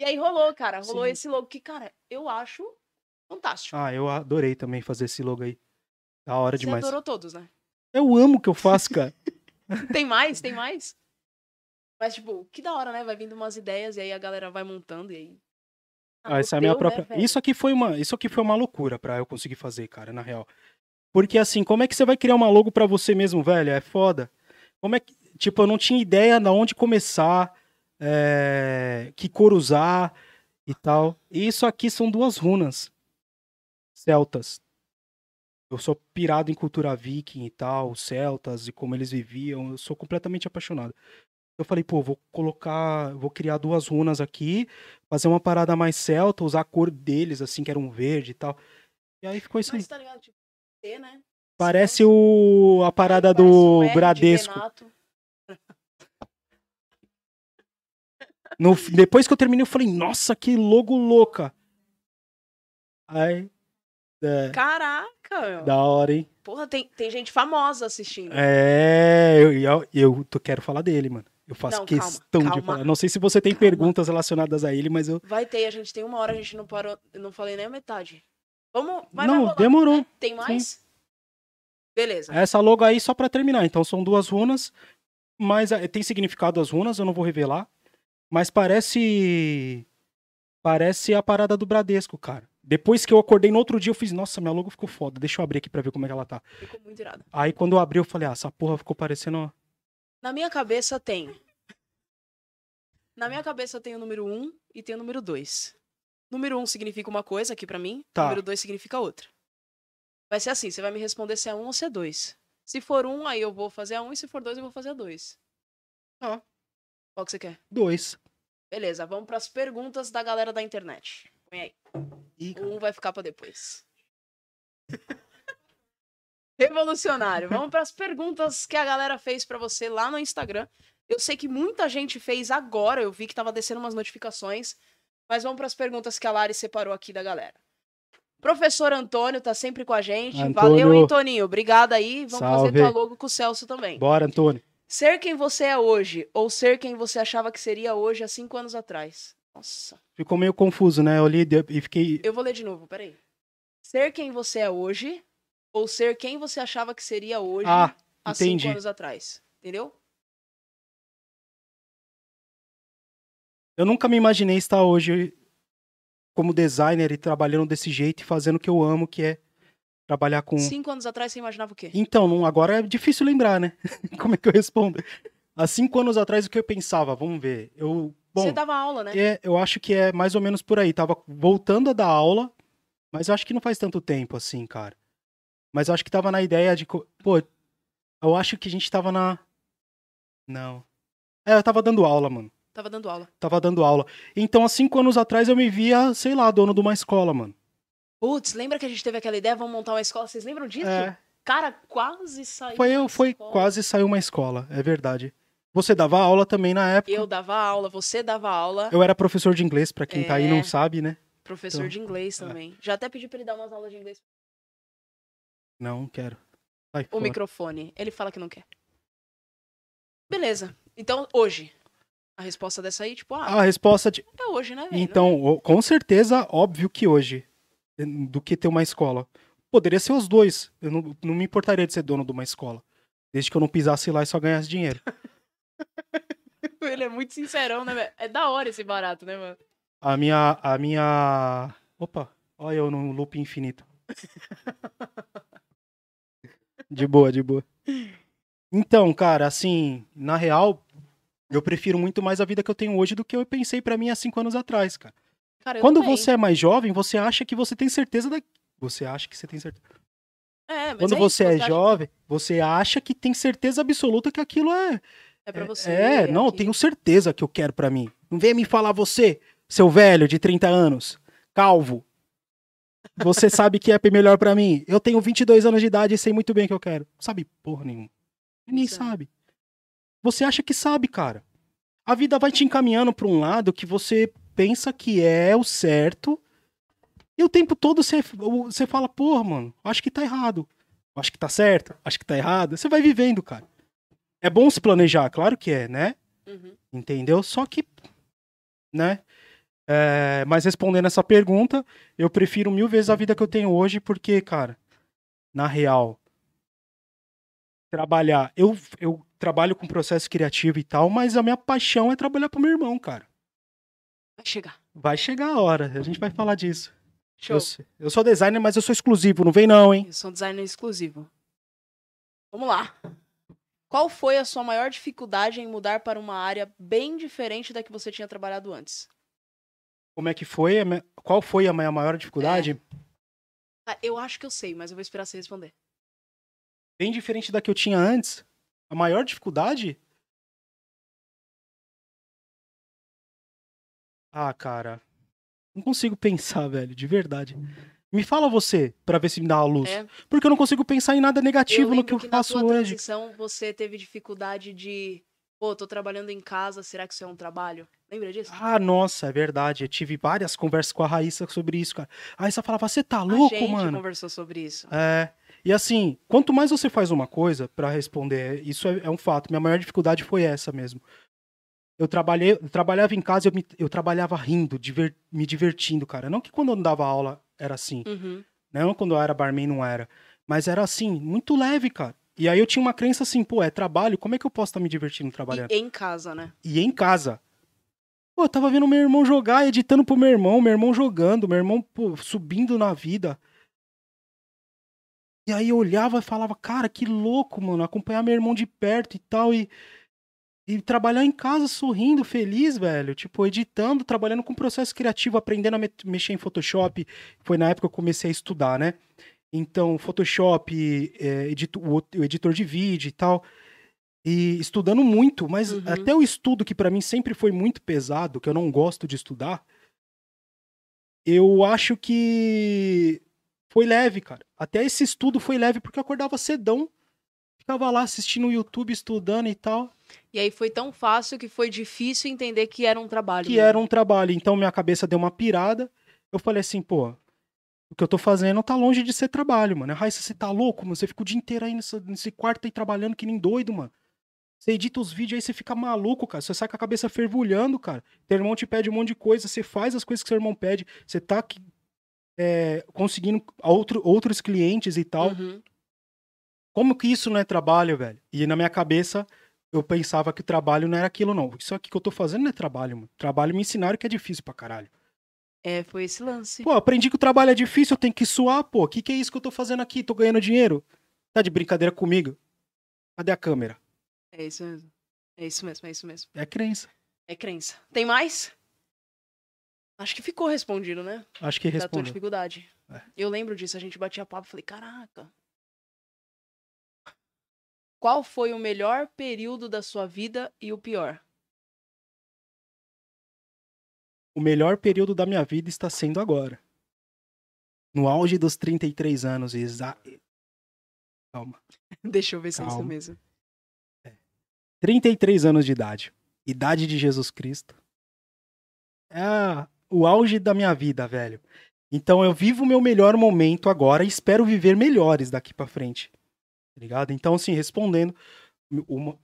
S1: E aí rolou, cara. Rolou
S2: Sim.
S1: esse logo que, cara, eu acho fantástico.
S2: Ah, eu adorei também fazer esse logo aí. Da hora
S1: você
S2: demais.
S1: adorou todos, né?
S2: Eu amo o que eu faço, cara.
S1: Tem mais? Tem mais? Mas, tipo, que da hora, né? Vai vindo umas ideias e aí a galera vai montando e aí.
S2: Ah, essa é a minha
S1: né,
S2: própria.
S1: velho?
S2: isso aqui foi uma, isso aqui foi uma loucura pra eu conseguir fazer, cara, na real. Porque assim, como é que você vai criar uma logo pra você mesmo, velho? É foda. Como é que, tipo, eu não tinha ideia de onde começar, é, que cor usar e tal. E isso aqui são duas runas celtas. Eu sou pirado em cultura viking e tal, celtas e como eles viviam. Eu sou completamente apaixonado. Eu falei, pô, vou colocar, vou criar duas runas aqui, fazer uma parada mais celta, usar a cor deles, assim, que era um verde e tal. E aí ficou isso aí.
S1: Mas tá ligado? Tipo, né?
S2: Parece o a parada
S1: Parece um
S2: do
S1: de
S2: Bradesco. No, depois que eu terminei, eu falei, nossa, que logo louca. Aí, é,
S1: Caraca, meu.
S2: da hora, hein?
S1: Porra, tem, tem gente famosa assistindo.
S2: É, eu, eu, eu tô- quero falar dele, mano. Eu faço
S1: Não, calma,
S2: questão de
S1: calma.
S2: falar. Não sei se você tem
S1: Calma.
S2: perguntas relacionadas a ele, mas eu.
S1: Vai ter, a gente tem uma hora, a gente não parou, eu não falei nem a metade. Vamos, vai,
S2: Não,
S1: vai
S2: demorou.
S1: né? Tem mais? Beleza.
S2: Essa logo aí só pra terminar. Então são duas runas, mas eh, tem significado as runas, eu não vou revelar. Mas parece. Parece a parada do Bradesco, cara. Depois que eu acordei no outro dia, eu fiz, nossa, minha logo ficou foda. Deixa eu abrir aqui pra ver como é que ela tá.
S1: Ficou muito irado.
S2: Aí quando eu abri, eu falei, ah, essa porra ficou parecendo.
S1: Na minha cabeça tem. Na minha cabeça tem o número 1 e tem o número 2. Número 1 significa uma coisa aqui pra mim,
S2: Tá.
S1: número 2 significa outra. Vai ser assim, você vai me responder se é 1 ou se é 2. Se for 1, aí eu vou fazer a 1 e se for 2, eu vou fazer a 2.
S2: Ó.
S1: Qual que você quer?
S2: Dois.
S1: Beleza, vamos pras perguntas da galera da internet. Põe aí.
S2: Ih,
S1: O 1 vai ficar pra depois. Revolucionário. Vamos pras perguntas que a galera fez pra você lá no Instagram. Eu sei que muita gente fez agora, eu vi que tava descendo umas notificações, mas vamos pras perguntas que a Lari separou aqui da galera. Professor Antônio tá sempre com a gente.
S2: Antônio.
S1: Valeu, hein, Toninho? Obrigada aí. Vamos fazer
S2: Salve.
S1: tua logo com o Celso também.
S2: Bora, Antônio.
S1: Ser quem você é hoje ou ser quem você achava que seria hoje há cinco anos atrás? Nossa.
S2: Ficou meio confuso, né? Eu li e fiquei.
S1: Eu vou ler de novo, peraí. Ser quem você é hoje ou ser quem você achava que seria hoje
S2: Ah,
S1: há
S2: entendi.
S1: cinco anos atrás. Entendeu?
S2: Eu nunca me imaginei estar hoje como designer e trabalhando desse jeito e fazendo o que eu amo, que é trabalhar com.
S1: Cinco anos atrás você imaginava o quê?
S2: Então, não- agora é difícil lembrar, né? Como é que eu respondo? Há cinco anos atrás, o que eu pensava? Vamos ver. Eu, bom,
S1: você dava aula, né?
S2: é, eu acho que é mais ou menos por aí. Tava voltando a dar aula, mas eu acho que não faz tanto tempo assim, cara. Mas eu acho que tava na ideia de. Pô, eu acho que a gente tava na. Não. É, eu tava dando aula, mano.
S1: Tava dando aula.
S2: Tava dando aula. Então, há cinco anos atrás, eu me via, sei lá, dono de uma escola, mano.
S1: Putz, lembra que a gente teve aquela ideia? Vamos montar uma escola? Vocês lembram disso?
S2: É,
S1: Cara, quase saiu.
S2: foi,
S1: uma
S2: foi
S1: escola.
S2: quase saiu uma escola, é verdade. Você dava aula também na época.
S1: Eu dava aula, você dava aula.
S2: Eu era professor de inglês, pra quem tá aí e
S1: É.
S2: não sabe, né?
S1: Professor
S2: Então,
S1: de inglês
S2: é.
S1: também. Já até pedi pra ele dar umas aulas de inglês.
S2: Não, quero. Sai
S1: O
S2: fora.
S1: microfone. Ele fala que não quer. Beleza. Então, hoje. A resposta dessa aí, tipo, ah,
S2: A resposta de.
S1: é hoje, né, velho?
S2: Então, com certeza, óbvio que hoje, eh, do que ter uma escola. Poderia ser os dois. Eu não, não me importaria de ser dono de uma escola. Desde que eu não pisasse lá e só ganhasse dinheiro.
S1: Ele é muito sincerão, né, velho? É da hora esse barato, né, mano?
S2: A minha. A minha. Opa, olha eu no loop infinito. De boa, de boa. Então, cara, assim, na real, eu prefiro muito mais a vida que eu tenho hoje do que eu pensei pra mim há cinco anos atrás, cara.
S1: Cara, eu
S2: Quando
S1: também.
S2: você é mais jovem, você acha que você tem certeza da. Você acha que você tem certeza.
S1: É, mas
S2: Quando
S1: é
S2: você
S1: isso,
S2: é
S1: acha que
S2: jovem, você acha que tem certeza absoluta que aquilo é.
S1: É pra você.
S2: É, não, eu
S1: aqui.
S2: tenho certeza que eu quero pra mim. Não venha me falar você, seu velho de 30 anos, calvo. Você sabe que é melhor pra mim. Eu tenho 22 anos de idade e sei muito bem o que eu quero. Não sabe porra nenhuma. Ninguém
S1: é.
S2: sabe. Você acha que sabe, cara. A vida vai te encaminhando pra um lado que você pensa que é o certo. E o tempo todo você, você fala, porra, mano, acho que tá errado. Acho que tá certo, acho que tá errado. Você vai vivendo, cara. É bom se planejar, claro que é, né?
S1: Uhum.
S2: Entendeu? Só que, né? É, mas respondendo essa pergunta, eu prefiro mil vezes a vida que eu tenho hoje, porque, cara, na real, trabalhar. Eu, eu trabalho com processo criativo e tal, mas a minha paixão é trabalhar pro meu irmão, cara.
S1: Vai chegar.
S2: Vai chegar a hora, a gente vai falar disso.
S1: Show.
S2: Eu, eu sou designer, mas eu sou exclusivo, não vem não, hein?
S1: Eu sou designer exclusivo. Vamos lá. Qual foi a sua maior dificuldade em mudar para uma área bem diferente da que você tinha trabalhado antes?
S2: Como é que foi? Qual foi a minha maior dificuldade?
S1: Ah, eu acho que eu sei, mas eu vou esperar você responder.
S2: Bem diferente da que eu tinha antes. A maior dificuldade? Ah, cara. Não consigo pensar, velho, de verdade. Me fala você, pra ver se me dá uma luz.
S1: É,
S2: Porque eu não consigo pensar em nada negativo no que eu
S1: na
S2: faço
S1: sua
S2: hoje.
S1: transição você teve dificuldade de, pô, tô trabalhando em casa, será que isso é um trabalho? Lembra disso?
S2: Ah, nossa, é verdade. Eu tive várias conversas com a Raíssa sobre isso, cara. A Raíssa falava, você tá louco,
S1: a gente
S2: mano?
S1: conversou sobre isso.
S2: É. E assim, quanto mais você faz uma coisa pra responder, isso é, é um fato. Minha maior dificuldade foi essa mesmo. Eu trabalhei, eu trabalhava em casa, eu, me- eu trabalhava rindo, diver- me divertindo, cara. Não que quando eu não dava aula era assim,
S1: Uhum.
S2: não quando eu era barman não era, mas era assim, muito leve, cara. E aí eu tinha uma crença assim, pô, é trabalho, como é que eu posso estar me divertindo trabalhando?
S1: E em casa, né?
S2: E em casa. Pô, eu tava vendo meu irmão jogar, editando pro meu irmão, meu irmão jogando, meu irmão pô, subindo na vida. E aí eu olhava e falava, cara, que louco, mano, acompanhar meu irmão de perto e tal, e, e trabalhar em casa sorrindo, feliz, velho. Tipo, editando, trabalhando com processo criativo, aprendendo a me- mexer em Photoshop. Foi na época que eu comecei a estudar, né? Então, Photoshop, é, edito- o o editor de vídeo e tal. E estudando muito, mas
S1: Uhum.
S2: até o estudo que pra mim sempre foi muito pesado, que eu não gosto de estudar, eu acho que foi leve, cara. Até esse estudo foi leve porque eu acordava cedão, ficava lá assistindo o YouTube, estudando e tal,
S1: E aí foi tão fácil que foi difícil entender que era um trabalho.
S2: que
S1: mesmo.
S2: era um trabalho. Então minha cabeça deu uma pirada. Eu falei assim, pô, o que eu tô fazendo tá longe de ser trabalho, mano. Raíssa, você tá louco, mano? Você fica o dia inteiro aí nessa- nesse quarto aí trabalhando que nem doido, mano. Você edita os vídeos aí, você fica maluco, cara. Você sai com a cabeça fervulhando, cara. Teu irmão te pede um monte de coisa, você faz as coisas que seu irmão pede. Você tá é, conseguindo outro, outros clientes e tal.
S1: Uhum.
S2: Como que isso não é trabalho, velho? E na minha cabeça, eu pensava que o trabalho não era aquilo, não. Isso aqui que eu tô fazendo não é trabalho, mano. Trabalho me ensinaram que é difícil pra caralho.
S1: É, foi esse lance.
S2: Pô, aprendi que o trabalho é difícil, eu tenho que suar, pô. O que, que é isso que eu tô fazendo aqui? Tô ganhando dinheiro? Tá de brincadeira comigo? Cadê a câmera?
S1: É isso mesmo. É isso mesmo, é isso mesmo.
S2: É crença.
S1: É crença. Tem mais? Acho que ficou respondido, né?
S2: Acho que
S1: Da tua
S2: respondeu.
S1: dificuldade.
S2: É.
S1: Eu lembro disso, a gente batia papo e falei, caraca. Qual foi o melhor período da sua vida e o pior?
S2: O melhor período da minha vida está sendo agora. No auge dos 33 anos, exa... Calma.
S1: Deixa eu ver se é isso mesmo.
S2: 33 anos de idade. Idade de Jesus Cristo. É a- o auge da minha vida, velho. Então eu vivo o meu melhor momento agora e espero viver melhores daqui pra frente. Tá ligado? Então, assim, respondendo, uma-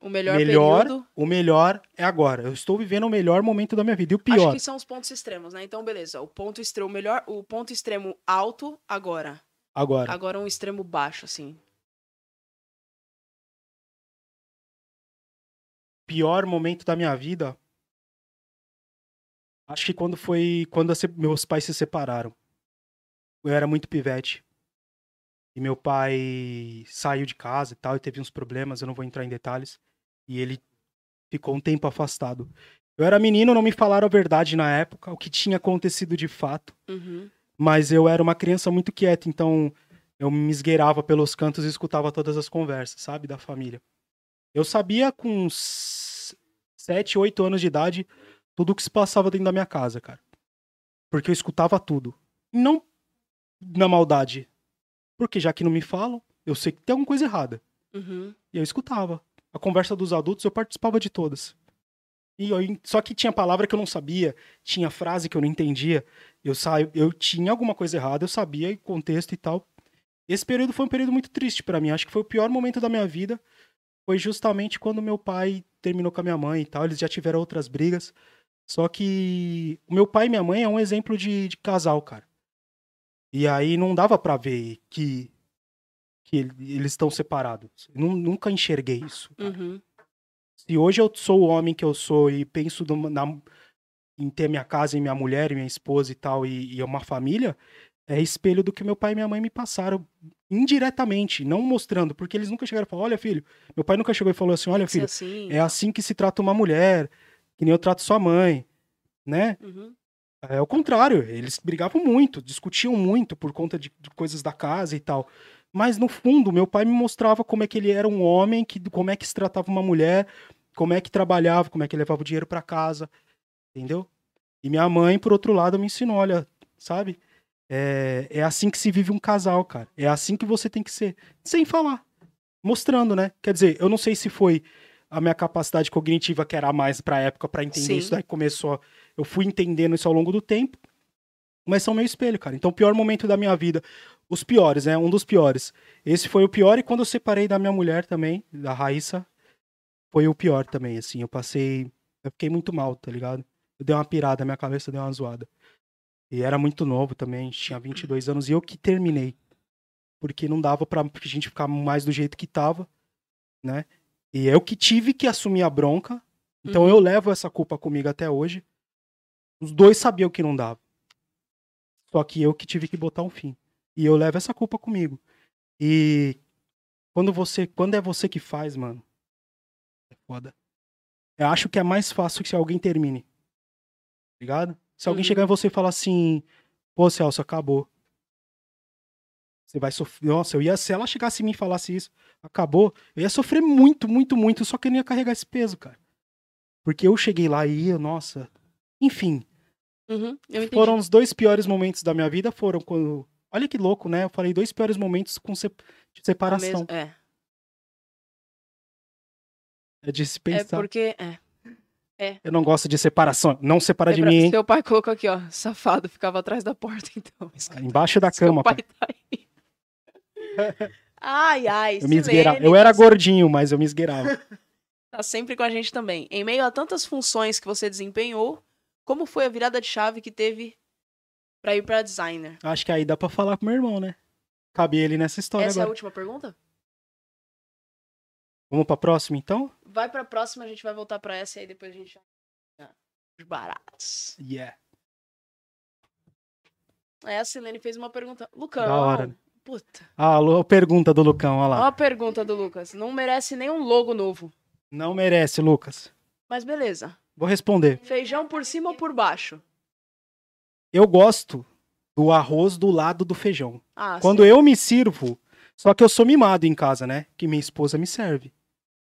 S1: O melhor,
S2: melhor,
S1: período.
S2: o melhor é agora. Eu estou vivendo o melhor momento da minha vida. E o
S1: Acho
S2: pior,
S1: que são os pontos extremos, né? Então, beleza. O ponto extremo melhor, o ponto extremo alto agora.
S2: agora.
S1: Agora um extremo baixo, assim.
S2: pior momento da minha vida. Acho que quando foi. Quando a meus pais se separaram. Eu era muito pivete. E meu pai saiu de casa e tal, e teve uns problemas, eu não vou entrar em detalhes. E ele ficou um tempo afastado. Eu era menino, não me falaram a verdade na época, o que tinha acontecido de fato.
S1: Uhum.
S2: Mas eu era uma criança muito quieta, então eu me esgueirava pelos cantos e escutava todas as conversas, sabe, da família. Eu sabia com uns 7, 8 anos de idade tudo o que se passava dentro da minha casa, cara. Porque eu escutava tudo. E não na maldade. Porque já que não me falam, eu sei que tem alguma coisa errada.
S1: Uhum.
S2: E eu escutava. A conversa dos adultos eu participava de todas. E eu, só que tinha palavra que eu não sabia, tinha frase que eu não entendia. Eu saio, eu tinha alguma coisa errada, eu sabia o contexto e tal. Esse período foi um período muito triste pra mim. Acho que foi o pior momento da minha vida. Foi justamente quando meu pai terminou com a minha mãe e tal. Eles já tiveram outras brigas. Só que o meu pai e minha mãe é um exemplo de, de casal, cara. E aí não dava pra ver que que ele- eles estão separados. Nunca enxerguei isso.
S1: Uhum.
S2: Se hoje eu sou o homem que eu sou e penso numa- na- em ter minha casa e minha mulher e minha esposa e tal, e, e uma família, é espelho do que meu pai e minha mãe me passaram indiretamente, não mostrando, porque eles nunca chegaram e falaram: olha, filho, meu pai nunca chegou e falou assim: olha, filho,
S1: assim.
S2: é assim que se trata uma mulher, que nem eu trato sua mãe, né?
S1: Uhum.
S2: É o contrário, eles brigavam muito, discutiam muito por conta de, de coisas da casa e tal. Mas no fundo, meu pai me mostrava como é que ele era um homem, que, como é que se tratava uma mulher, como é que trabalhava, como é que levava o dinheiro pra casa, entendeu? E minha mãe, por outro lado, me ensinou, olha, sabe? É, é assim que se vive um casal, cara. É assim que você tem que ser, sem falar, mostrando, né? Quer dizer, eu não sei se foi a minha capacidade cognitiva que era a mais pra época pra entender
S1: Sim.
S2: isso, daí começou eu fui entendendo isso ao longo do tempo, mas são meu espelho, cara. Então, o pior momento da minha vida, os piores, né? Um dos piores. Esse foi o pior, e quando eu separei da minha mulher também, da Raíssa, foi o pior também, assim. Eu passei. Eu fiquei muito mal, tá ligado? Eu dei uma pirada, minha cabeça deu uma zoada. E era muito novo também, tinha 22 anos, e eu que terminei. Porque não dava pra gente ficar mais do jeito que tava, né? E eu que tive que assumir a bronca. Então
S1: Uhum.
S2: eu levo essa culpa comigo até hoje. Os dois sabiam que não dava. Só que eu que tive que botar um fim. E eu levo essa culpa comigo. E quando você, quando é você que faz, mano, é foda. Eu acho que é mais fácil que se alguém termine. Tá Ligado? Se alguém
S1: Uhum.
S2: chegar em você e falar assim, pô, Celso, acabou. Você vai sofrer. Nossa, eu ia. Se ela chegasse em mim e falasse isso, acabou, eu ia sofrer muito, muito, muito, só que eu não ia carregar esse peso, cara. Porque eu cheguei lá e ia, nossa. Enfim,
S1: Uhum.
S2: Foram os dois piores momentos da minha vida, foram quando. Olha que louco, né? Eu falei dois piores momentos com se- de separação.
S1: mesmo- É.
S2: É de se
S1: É
S2: pensar.
S1: porque. É.
S2: Eu não gosto de separação. Não separa de
S1: Lembra-
S2: mim?
S1: Seu pai colocou aqui, ó. Safado, ficava atrás da porta, então.
S2: Embaixo da
S1: Seu
S2: cama.
S1: pai
S2: pai.
S1: tá aí. Ai, ai,
S2: Eu me esgueirava. Eu era gordinho, mas eu me esgueirava.
S1: Tá sempre com a gente também. Em meio a tantas funções que você desempenhou, como foi a virada de chave que teve pra ir pra designer?
S2: Acho que aí dá pra falar pro meu irmão, né? Cabe ele nessa história
S1: Essa é a
S2: agora.
S1: última pergunta?
S2: Vamos pra próxima, então?
S1: Vai pra próxima, a gente vai voltar pra essa e aí depois a gente. Os baratos.
S2: Yeah.
S1: É, a Silene fez uma pergunta. Lucão. Puta.
S2: Ah, alô, pergunta do Lucão, olha lá.
S1: a pergunta do Lucas. Não merece nenhum logo novo.
S2: Não merece, Lucas.
S1: Mas beleza.
S2: Vou responder.
S1: Feijão por cima ou por baixo?
S2: Eu gosto do arroz do lado do feijão.
S1: Ah,
S2: Quando
S1: sim.
S2: eu me sirvo, só que eu sou mimado em casa, né? Que minha esposa me serve.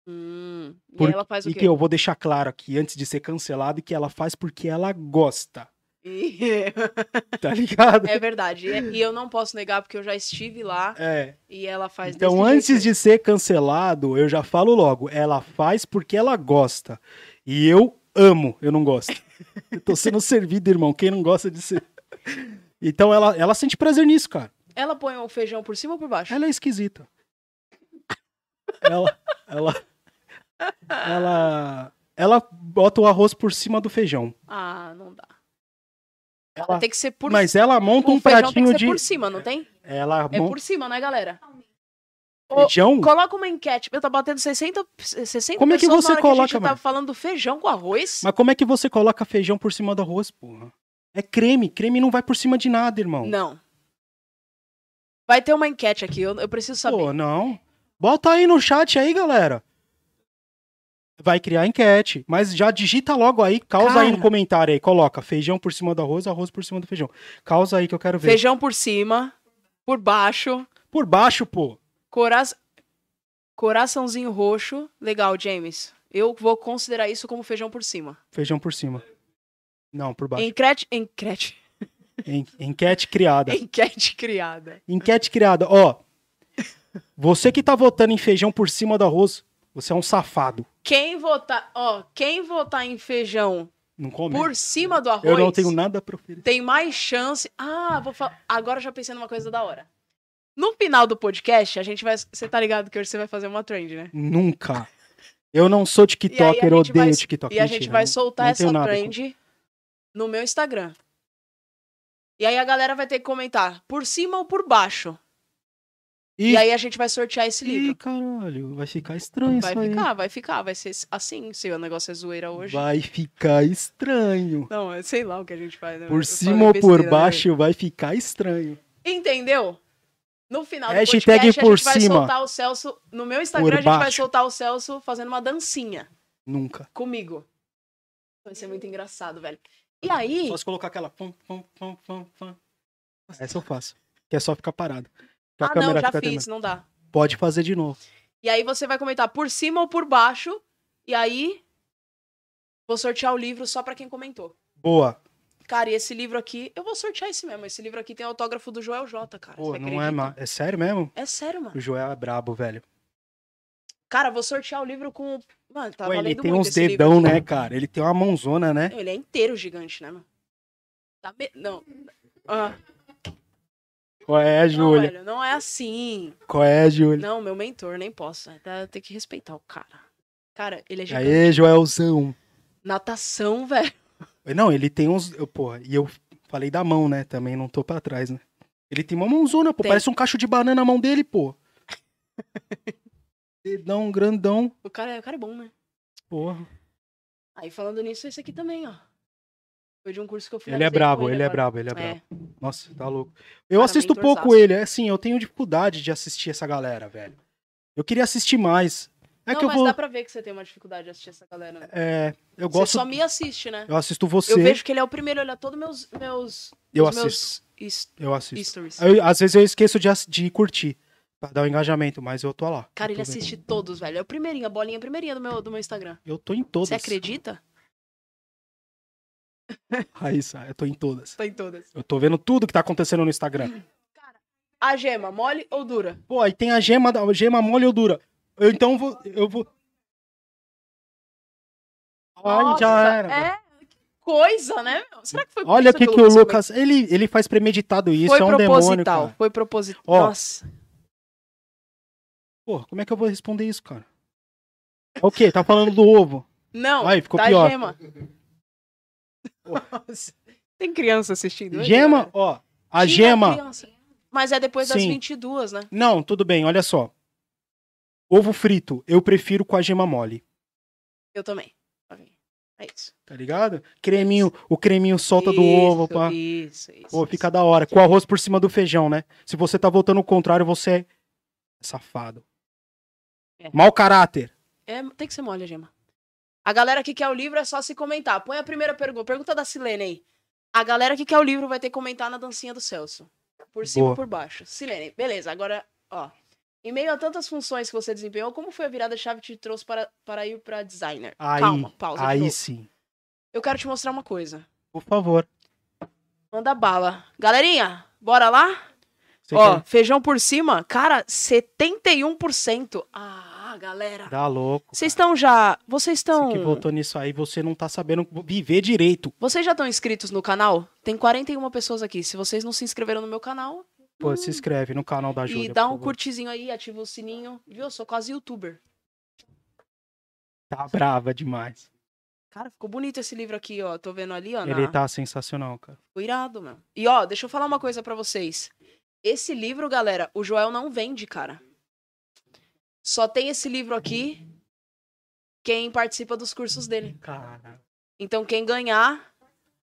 S1: Hum. E
S2: Por-
S1: ela faz o
S2: E
S1: quê?
S2: que eu vou deixar claro aqui, antes de ser cancelado, que ela faz porque ela gosta.
S1: Ih,
S2: Tá ligado?
S1: é verdade. E e eu não posso negar porque eu já estive lá
S2: É.
S1: e ela faz
S2: Então, antes
S1: jeito.
S2: de ser cancelado, eu já falo logo, ela faz porque ela gosta. E eu amo, eu não gosto. eu tô sendo servido, irmão. Quem não gosta de ser. Então ela, ela sente prazer nisso, cara.
S1: Ela põe o feijão por cima ou por baixo?
S2: Ela é esquisita. ela, ela, ela. Ela bota o arroz por cima do feijão.
S1: Ah, não dá.
S2: Ela-
S1: Tem que ser por
S2: Mas ela monta um pratinho de.
S1: por cima, não tem?
S2: Ela
S1: É
S2: monta
S1: por cima, né, galera? Ô,
S2: feijão.
S1: Coloca uma enquete. Eu tá batendo 60, 60
S2: Como é que
S1: pessoas
S2: você
S1: na hora a
S2: coloca,
S1: gente tá
S2: mano?
S1: falando do feijão com arroz.
S2: Mas como é que você coloca feijão por cima do arroz, porra? É creme. Creme não vai por cima de nada, irmão.
S1: Não. Vai ter uma enquete aqui, eu, eu preciso saber.
S2: Pô, não. Bota aí no chat aí, galera. Vai criar enquete. Mas já digita logo aí, causa aí no
S1: Cara.
S2: comentário aí. Coloca feijão por cima do arroz, arroz por cima do feijão. Causa aí que eu quero ver.
S1: Feijão por cima, por baixo,
S2: Por baixo, pô.
S1: cora... coraçãozinho roxo. Legal, James. Eu vou considerar isso como feijão por cima.
S2: Feijão por cima. Não, por baixo.
S1: Enquete, enquete,
S2: En- enquete criada.
S1: enquete criada.
S2: Enquete criada. Ó. Você que tá votando em feijão por cima do arroz, você é um safado.
S1: Quem votar, ó, quem votar em feijão
S2: Não come?
S1: por cima do arroz
S2: Eu não tenho nada pra oferecer.
S1: tem mais chance. Ah, vou falar. Agora eu já pensei numa coisa da hora. No final do podcast, a gente vai. Você tá ligado que hoje você vai fazer uma trend, né?
S2: Nunca. Eu não sou TikToker, eu
S1: gente vai-
S2: odeio TikTok.
S1: E a gente
S2: Mentira,
S1: vai soltar essa trend no meu Instagram. E aí a galera vai ter que comentar por cima ou por baixo.
S2: Ih,
S1: E aí a gente vai sortear esse
S2: Ih,
S1: livro.
S2: caralho, vai ficar estranho
S1: Vai
S2: isso aí.
S1: ficar, vai ficar, vai ser assim, se o negócio é zoeira hoje.
S2: Vai ficar estranho.
S1: Não, eu sei lá o que a gente faz. né? Eu
S2: Por
S1: falei
S2: cima ou por
S1: né?
S2: baixo vai ficar estranho.
S1: Entendeu? No final do
S2: Hashtag
S1: podcast, a
S2: por
S1: gente vai
S2: cima.
S1: soltar o Celso. No meu Instagram,
S2: Por
S1: a gente vai
S2: baixo.
S1: soltar o Celso fazendo uma dancinha
S2: Nunca.
S1: comigo. Vai ser muito engraçado, velho. E aí.
S2: Posso colocar aquela. Essa eu faço. Que é só ficar parado.
S1: Ah, não, já fiz,
S2: tremendo.
S1: não dá.
S2: Pode fazer de novo.
S1: E aí você vai comentar por cima ou por baixo. E aí. Vou sortear o livro só pra quem comentou.
S2: Boa.
S1: Cara, e esse livro aqui. Eu vou sortear esse mesmo. Esse livro aqui tem autógrafo do Joel J, cara.
S2: Pô, não é má. É sério mesmo?
S1: É sério, mano.
S2: O Joel é brabo, velho.
S1: Cara, vou sortear o livro com. Mano, tá
S2: Pô, ele
S1: valendo
S2: tem
S1: muito
S2: uns
S1: livro
S2: dedão,
S1: aqui.
S2: né, cara? Ele tem uma mãozona, né?
S1: Ele é inteiro gigante, né, mano? Tá me... Não. Ah,
S2: Qual é,
S1: não,
S2: Júlia?
S1: velho, não é assim.
S2: Qual é, Júlia?
S1: Não, meu mentor, nem posso. Tá, tem que respeitar o cara. Cara, ele é gigante.
S2: Aê, Joelzão.
S1: Natação, velho.
S2: Não, ele tem uns. eu, Porra, e eu falei da mão, né? Também não tô pra trás, né? Ele tem uma mãozona, pô.
S1: Tem.
S2: Parece um cacho de banana na mão dele, pô. Dedão grandão.
S1: O cara, é- o cara é bom, né?
S2: Porra.
S1: Aí falando nisso, esse aqui também, ó. Foi de um curso que eu
S2: Ele é
S1: finalizei com
S2: brabo, ele é
S1: agora.
S2: brabo, ele é
S1: É.
S2: brabo. Nossa, tá louco. Eu
S1: Cara,
S2: assisto pouco ele, é assim, eu tenho dificuldade de assistir essa galera, velho. Eu queria assistir mais. É
S1: não,
S2: que eu
S1: mas
S2: vou.
S1: dá pra ver que você tem uma dificuldade de assistir essa galera. né?
S2: É, eu
S1: Você
S2: gosto.
S1: só me assiste, né?
S2: Eu assisto você.
S1: Eu vejo que ele é o primeiro a olhar todos meus, meus,
S2: Eu
S1: os
S2: assisto.
S1: meus
S2: Eu assisto.
S1: stories.
S2: Eu- às vezes eu esqueço de, de curtir. Pra dar o engajamento, mas eu tô lá.
S1: Cara,
S2: eu
S1: ele
S2: tô vendo.
S1: assiste todos, velho. É o primeirinho, a bolinha primeirinha do meu, do meu Instagram.
S2: Eu tô em todas.
S1: Você acredita?
S2: Raíssa, eu tô em todas.
S1: Tá em todas.
S2: Eu tô vendo tudo que tá acontecendo no Instagram.
S1: A gema, mole ou dura?
S2: Pô, aí tem a gema, da- gema mole ou dura. Eu então vou. Eu vou. Ai,
S1: Nossa,
S2: já era.
S1: É, que coisa, né? Será que foi
S2: Olha o que,
S1: que
S2: que o
S1: Lucas.
S2: Ele, ele faz premeditado isso,
S1: Foi
S2: é um demônio.
S1: proposital,
S2: Cara.
S1: foi proposital.
S2: Ó.
S1: Nossa.
S2: Pô, como é que eu vou responder isso, cara? É o quê? Tá falando do ovo.
S1: Não,
S2: Ai, ficou
S1: da
S2: pior.
S1: gema. Tem criança assistindo.
S2: Gema, ó. A gema.
S1: criança. Mas é depois das
S2: Sim.
S1: 22, né?
S2: Não, tudo bem, olha só. Ovo frito, eu prefiro com a gema mole.
S1: Eu também. Ok. É isso.
S2: Tá ligado? Creminho, o creminho solta do
S1: Isso,
S2: ovo, pá.
S1: Isso, isso.
S2: Pô,
S1: isso.
S2: fica da hora. Com arroz por cima do feijão, né? Se você tá votando o contrário, você é safado.
S1: É.
S2: Mau caráter.
S1: É, tem que ser mole, a gema. A galera que quer o livro é só se comentar. Põe a primeira pergunta. Pergunta da Silene aí. A galera que quer o livro vai ter que comentar na dancinha do Celso. Por cima ou por baixo. Silene, beleza. Agora, ó. Em meio a tantas funções que você desempenhou, como foi a virada chave que te trouxe para, para ir para designer?
S2: Aí,
S1: Calma, pausa.
S2: aí sim.
S1: Eu quero te mostrar uma coisa.
S2: Por favor.
S1: Manda bala. Galerinha, bora lá?
S2: Você
S1: Ó,
S2: quer-
S1: feijão por cima, cara, 71%. Ah, galera.
S2: Dá louco.
S1: Vocês estão já. Vocês
S2: Você
S1: estão.
S2: que votou nisso aí, você não tá sabendo viver direito.
S1: Vocês já estão inscritos no canal? Tem 41 pessoas aqui. Se vocês não se inscreveram no meu canal,
S2: Pô, se inscreve no canal da Júlia.
S1: e dá um curtizinho aí, ativa o sininho. Viu? Eu sou quase youtuber.
S2: Tá brava demais.
S1: Cara, ficou bonito esse livro aqui, ó. Tô vendo ali, ó. na-
S2: Ele tá sensacional, cara.
S1: Ficou irado, meu. E ó, deixa eu falar uma coisa pra vocês. Esse livro, galera, o Joel não vende, cara. Só tem esse livro aqui quem participa dos cursos dele.
S2: Cara.
S1: Então quem ganhar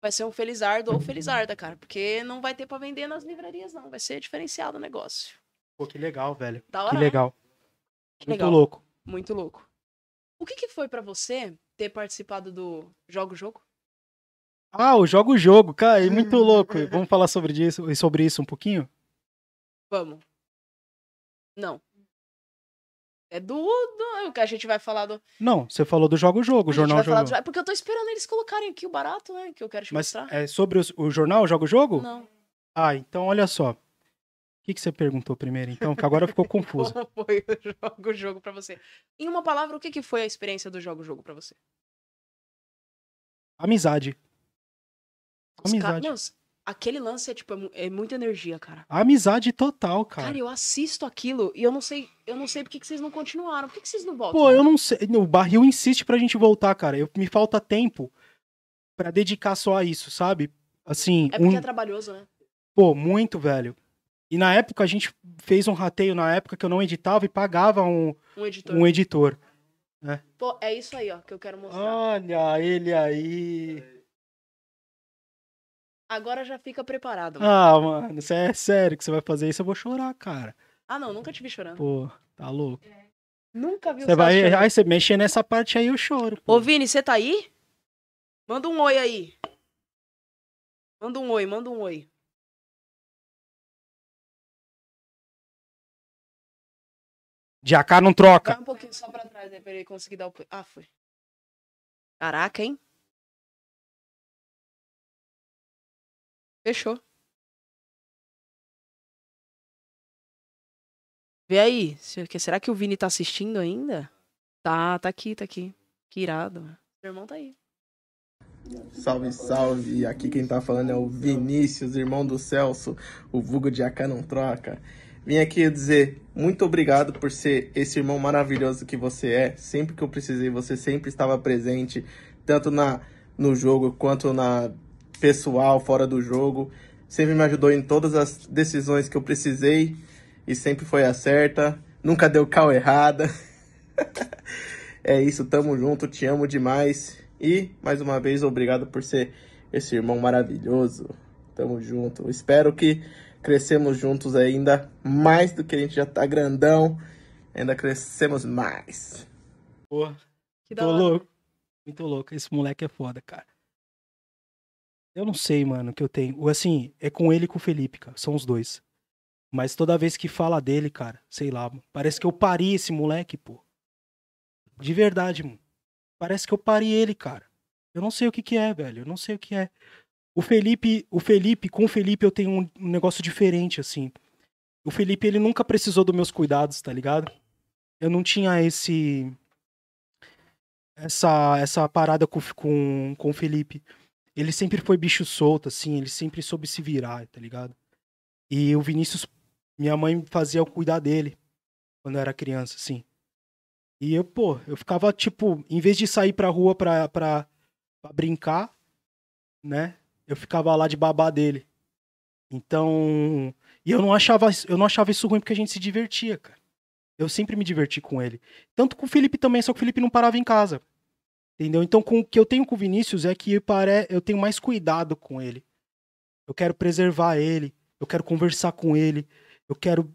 S1: vai ser um Felizardo ou Felizarda, cara. Porque não vai ter pra vender nas livrarias, não. Vai ser diferenciado o negócio.
S2: Pô, que legal, velho.
S1: Da hora,
S2: Que
S1: né?
S2: legal.
S1: Que
S2: Muito
S1: legal.
S2: louco.
S1: Muito louco. O que, que foi pra você ter participado do Jogo Jogo?
S2: Ah, o jogo o jogo, cara, é muito louco. Vamos falar sobre isso, sobre isso um pouquinho?
S1: Vamos. Não. É do, do. que A gente vai falar do.
S2: Não, você falou do jogo o jogo,
S1: a
S2: o jornal jogo.
S1: do- porque eu tô esperando eles colocarem aqui o barato, né? Que eu quero te
S2: Mas
S1: mostrar.
S2: é sobre os- o jornal jogo o jogo?
S1: Não.
S2: Ah, então olha só. O que, que você perguntou primeiro, então? Que agora ficou confuso.
S1: Como foi o jogo jogo pra você? Em uma palavra, o que, que foi a experiência do jogo jogo pra você?
S2: Amizade.
S1: Os
S2: Amizade.
S1: Mano, aquele lance é tipo, é é muita energia, cara.
S2: Amizade total,
S1: Cara,
S2: cara.
S1: eu assisto aquilo e eu não sei, eu não sei por que vocês não continuaram. Por que, que vocês não voltam?
S2: Pô, eu não sei. O barril insiste pra gente voltar, cara. Eu, me falta tempo pra dedicar só a isso, sabe? Assim,
S1: É porque
S2: um-
S1: é trabalhoso, né?
S2: pô, muito, velho. E na época a gente fez um rateio na época que eu não editava e pagava um,
S1: Um editor.
S2: um editor.
S1: Pô, é isso aí, ó, que eu quero mostrar.
S2: Olha ele aí.
S1: Agora já fica preparado. mano.
S2: Ah, mano, você é sério que você vai fazer isso? Eu vou chorar, cara.
S1: Ah, não, nunca te vi chorando.
S2: Pô, tá louco.
S1: Nunca vi
S2: Você vai.
S1: Chorando.
S2: Aí você mexer nessa parte aí, eu choro. pô.
S1: Ô, Vini, você tá aí? Manda um oi aí. Manda um oi, manda um oi.
S2: De AK não troca.
S1: Vai um pouquinho só pra trás, né, pra ele conseguir dar o... Ah, foi. Caraca, hein? Fechou. Vê aí. Será que o Vini tá assistindo ainda? Tá, tá aqui, tá aqui. Que irado. Meu irmão tá aí.
S3: Salve, salve! Aqui quem tá falando é o Vinícius, irmão do Celso, o vulgo de AK não troca. Vim aqui dizer muito obrigado por ser esse irmão maravilhoso que você é. Sempre que eu precisei, você sempre estava presente, tanto na no jogo quanto na pessoal, fora do jogo. Sempre me ajudou em todas as decisões que eu precisei e sempre foi a certa. Nunca deu cal errada. É isso, tamo junto, te amo demais. E, mais uma vez, obrigado por ser esse irmão maravilhoso. Tamo junto. Espero que crescemos juntos ainda mais do que a gente já tá grandão. Ainda crescemos mais.
S2: Pô,
S1: Que da
S2: tô
S1: hora.
S2: louco. Muito louco. Esse moleque é foda, cara. Eu não sei, mano, que eu tenho. Assim, é com ele e com o Felipe, cara. São os dois. Mas toda vez que fala dele, cara, sei lá, mano, parece que eu pari esse moleque, pô. De verdade, mano. Parece que eu pari ele, cara. Eu não sei o que que é, velho. Eu não sei o que é. O Felipe, o Felipe, com o Felipe eu tenho um, um negócio diferente, assim. O Felipe, ele nunca precisou dos meus cuidados, tá ligado? Eu não tinha esse essa essa parada com, com, com o Felipe. Ele sempre foi bicho solto, assim, ele sempre soube se virar, tá ligado? E o Vinícius, minha mãe fazia eu cuidar dele quando eu era criança, assim. E eu, pô, eu ficava, tipo, em vez de sair pra rua pra, pra, pra brincar, né? Eu ficava lá de babá dele. Então. E eu não achava, eu não achava isso ruim porque a gente se divertia, cara. Eu sempre me diverti com ele. Tanto com o Felipe também, só que o Felipe não parava em casa. Entendeu? Então, com o que eu tenho com o Vinícius é que pare... eu tenho mais cuidado com ele. Eu quero preservar ele. Eu quero conversar com ele. Eu quero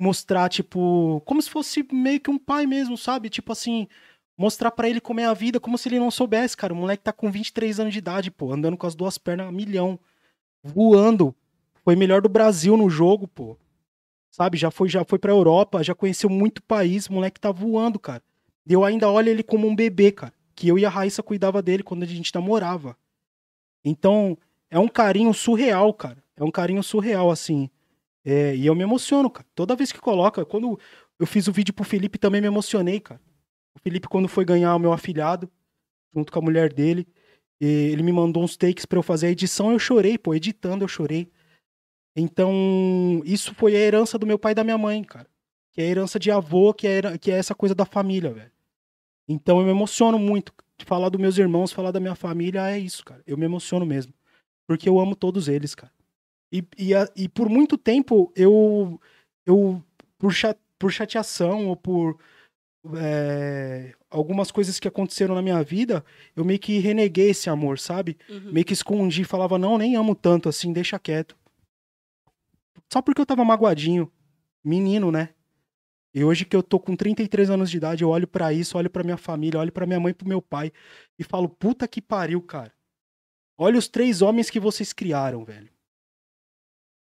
S2: mostrar, tipo, como se fosse meio que um pai mesmo, sabe? Tipo assim, mostrar pra ele como é a vida, como se ele não soubesse, cara. O moleque tá com 23 anos de idade, pô, andando com as duas pernas a milhão, voando. Foi melhor do Brasil no jogo, pô. Sabe? Já foi, já foi pra Europa, já conheceu muito país, o moleque tá voando, cara. Eu ainda olho ele como um bebê, cara. Que eu e a Raíssa cuidava dele quando a gente namorava. Então, é um carinho surreal, cara. É um carinho surreal, assim. É, e eu me emociono, cara. Toda vez que coloca, quando eu fiz o vídeo pro Felipe, também me emocionei, cara. O Felipe, quando foi ganhar o meu afilhado, junto com a mulher dele, ele me mandou uns takes pra eu fazer a edição, eu chorei, pô, editando eu chorei. Então, isso foi a herança do meu pai e da minha mãe, cara. Que é a herança de avô, que é, que é essa coisa da família, velho. Então eu me emociono muito. Falar dos meus irmãos, falar da minha família, é isso, cara. Eu me emociono mesmo. Porque eu amo todos eles, cara. E, e, e por muito tempo eu, eu por, cha- por chateação ou por é, algumas coisas que aconteceram na minha vida, eu meio que reneguei esse amor, sabe?
S1: Uhum.
S2: Meio que escondi, falava, não, nem amo tanto assim, deixa quieto. Só porque eu tava magoadinho. Menino, né? E hoje que eu tô com 33 anos de idade, eu olho pra isso, olho pra minha família, olho pra minha mãe e pro meu pai e falo, puta que pariu, cara. Olha os três homens que vocês criaram, velho.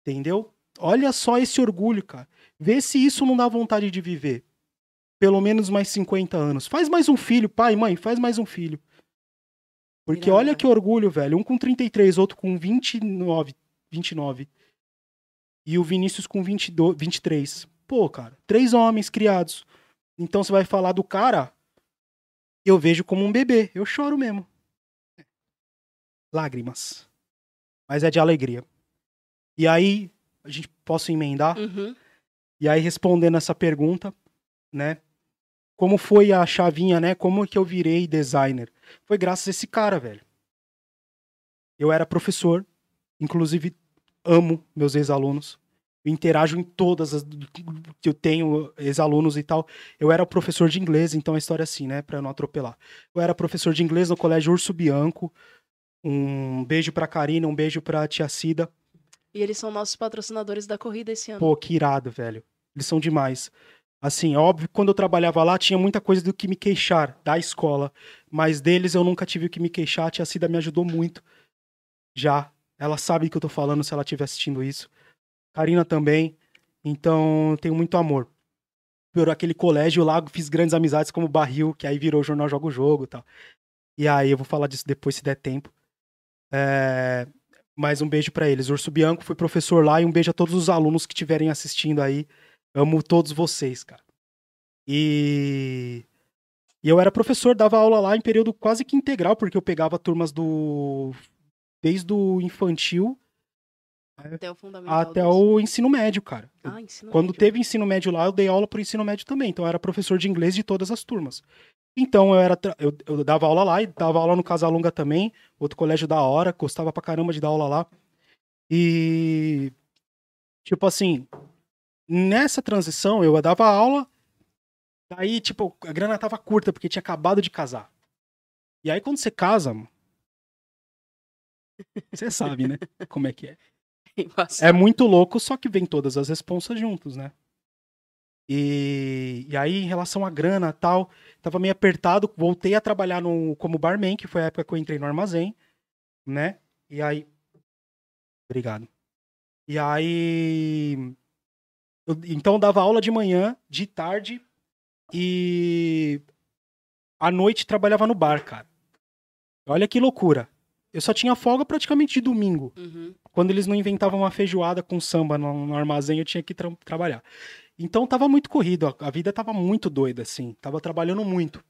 S2: Entendeu? Olha só esse orgulho, cara. Vê se isso não dá vontade de viver. Pelo menos mais 50 anos. Faz mais um filho, pai, mãe, faz mais um filho. Porque olha que orgulho, velho. Um com 33, outro com 29, 29. E o Vinícius com 22, 23. Pô, cara, três homens criados. Então você vai falar do cara, eu vejo como um bebê. Eu choro mesmo. Lágrimas. Mas é de alegria. E aí, a gente posso emendar?
S1: Uhum.
S2: E aí, respondendo essa pergunta, né? Como foi a chavinha, né? Como que eu virei designer? Foi graças a esse cara, velho. Eu era professor, inclusive amo meus ex-alunos. Eu interajo em todas as que eu tenho, ex-alunos e tal. Eu era professor de inglês, então a história é assim, né? Pra eu não atropelar. Eu era professor de inglês no colégio Urso Bianco. Um beijo pra Karina, um beijo pra tia Cida.
S1: E eles são nossos patrocinadores da corrida esse ano.
S2: Pô, que irado, velho. Eles são demais. Assim, óbvio, quando eu trabalhava lá, tinha muita coisa do que me queixar da escola. Mas deles eu nunca tive o que me queixar. A tia Cida me ajudou muito. Já. Ela sabe que eu tô falando se ela estiver assistindo isso. Karina também. Então, tenho muito amor. Por aquele colégio lá, fiz grandes amizades como Barril, que aí virou Jornal Joga o Jogo e tal. E aí, eu vou falar disso depois, se der tempo. É... Mais um beijo pra eles. Urso Bianco foi professor lá e um beijo a todos os alunos que estiverem assistindo aí. Amo todos vocês, cara. E... e eu era professor, dava aula lá em período quase que integral, porque eu pegava turmas do. Desde o infantil
S1: Até o fundamental.
S2: até o ensino médio, cara.
S1: Ah, ensino
S2: Quando
S1: médio.
S2: teve ensino médio lá, eu dei aula pro ensino médio também. Então eu era professor de inglês de todas as turmas. Então eu era tra- eu, eu dava aula lá e dava aula no Casalunga também, outro colégio da hora, gostava pra caramba de dar aula lá. E tipo assim, nessa transição eu dava aula, daí tipo, a grana tava curta porque tinha acabado de casar. E aí quando você casa, você sabe, né? Como é que é. É muito louco, só que vem todas as responsas juntos, né? E, e aí, em relação à grana tal, tava meio apertado. Voltei a trabalhar no, como barman, que foi a época que eu entrei no armazém, né? E aí. Obrigado. E aí. eu- então, eu dava aula de manhã, de tarde, e. À noite trabalhava no bar, cara. Olha que loucura. Eu só tinha folga praticamente de domingo
S1: Uhum.
S2: Quando eles não inventavam uma feijoada com samba no, no armazém, eu tinha que tra- trabalhar. Então tava muito corrido, a, a vida tava muito doida, assim. Tava trabalhando muito.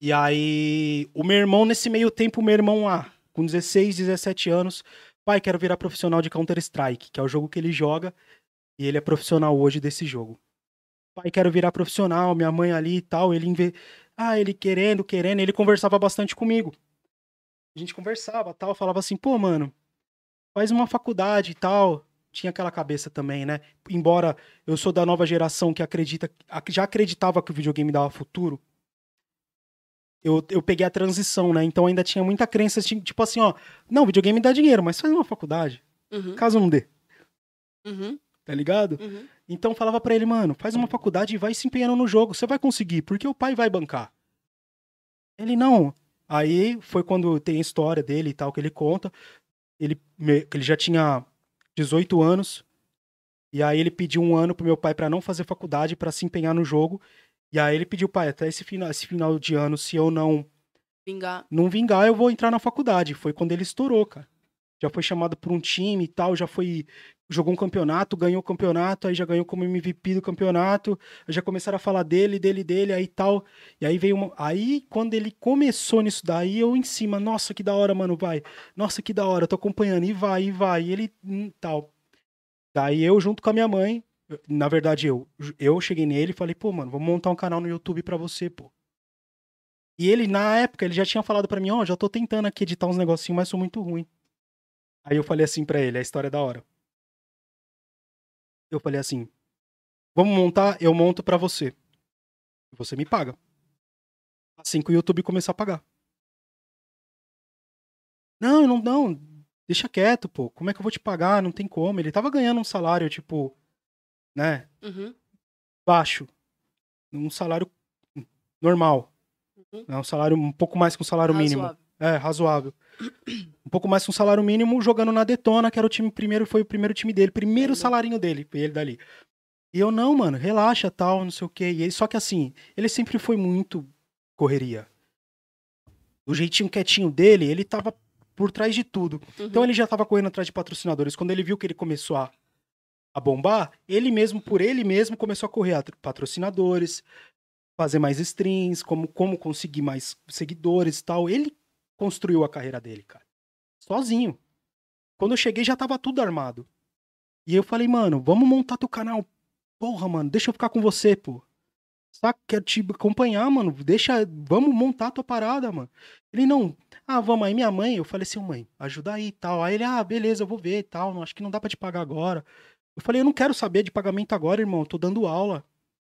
S2: E aí, o meu irmão, nesse meio tempo, o meu irmão lá, com 16, 17 anos, pai, quero virar profissional de Counter-Strike, que é o jogo que ele joga, e ele é profissional hoje desse jogo. Pai, quero virar profissional, minha mãe ali e tal, ele inve... Ah, ele querendo, querendo, ele conversava bastante comigo. A gente conversava, tal, falava assim, pô, mano, faz uma faculdade e tal. Tinha aquela cabeça também, né? Embora eu sou da nova geração que acredita, ac- já acreditava que o videogame dava futuro. Eu, eu peguei a transição, né? Então ainda tinha muita crença, assim, tipo assim, ó, não, videogame dá dinheiro, mas faz uma faculdade.
S1: Uhum.
S2: Caso não dê,
S1: Uhum.
S2: tá ligado?
S1: Uhum.
S2: Então falava pra ele, mano, faz uma faculdade e vai se empenhando no jogo, você vai conseguir, porque o pai vai bancar. Ele não. Aí foi quando tem a história dele e tal que ele conta. Ele ele já tinha 18 anos. E aí ele pediu um ano pro meu pai pra não fazer faculdade, pra se empenhar no jogo. E aí ele pediu, pai, até esse final, esse final de ano, se eu não
S1: Vingar.
S2: não vingar, eu vou entrar na faculdade. Foi quando ele estourou, cara. Já foi chamado por um time e tal, já foi. Jogou um campeonato, ganhou o campeonato, aí já ganhou como MVP do campeonato. Já começaram a falar dele, dele, dele, aí tal. E aí veio uma. Aí, quando ele começou nisso daí, eu em cima, nossa, que da hora, mano, vai. Nossa, que da hora, tô acompanhando, e vai, e vai. E ele hum, tal. Daí eu, junto com a minha mãe, na verdade, eu, eu cheguei nele e falei, pô, mano, vamos montar um canal no YouTube pra você, pô. E ele, na época, ele já tinha falado pra mim, ó, já tô tentando aqui editar uns negocinhos, mas sou muito ruim. Aí eu falei assim pra ele, a história é da hora. Eu falei assim, vamos montar, eu monto pra você. Você me paga. Assim que o YouTube começar a pagar. Não, não, não, deixa quieto, pô. Como é que eu vou te pagar? Não tem como. Ele tava ganhando um salário, tipo, né,
S1: Uhum.
S2: baixo. Um salário normal.
S1: Uhum.
S2: É um salário um pouco mais que um salário mínimo. É, razoável. Um pouco mais que um salário mínimo jogando na Detona, que era o time primeiro, foi o primeiro time dele, primeiro salarinho dele, ele dali. E eu, não, mano, relaxa, tal, não sei o quê. E ele, só que assim, ele sempre foi muito correria. Do jeitinho quietinho dele, ele tava por trás de tudo. Então
S1: Uhum.
S2: ele já tava correndo atrás de patrocinadores. Quando ele viu que ele começou a, a bombar, ele mesmo, por ele mesmo, começou a correr atrás de patrocinadores, fazer mais streams, como, como conseguir mais seguidores e tal. Ele construiu a carreira dele, cara. Sozinho. Quando eu cheguei, já tava tudo armado. E eu falei, mano, vamos montar teu canal. Porra, mano, deixa eu ficar com você, pô. Saca? Quero te acompanhar, mano. Deixa. Vamos montar tua parada, mano. Ele não. Ah, vamos aí, minha mãe. Eu falei assim, mãe, ajuda aí e tal. Aí ele, ah, beleza, eu vou ver e tal. Não, acho que não dá pra te pagar agora. Eu falei, eu não quero saber de pagamento agora, irmão. Eu tô dando aula.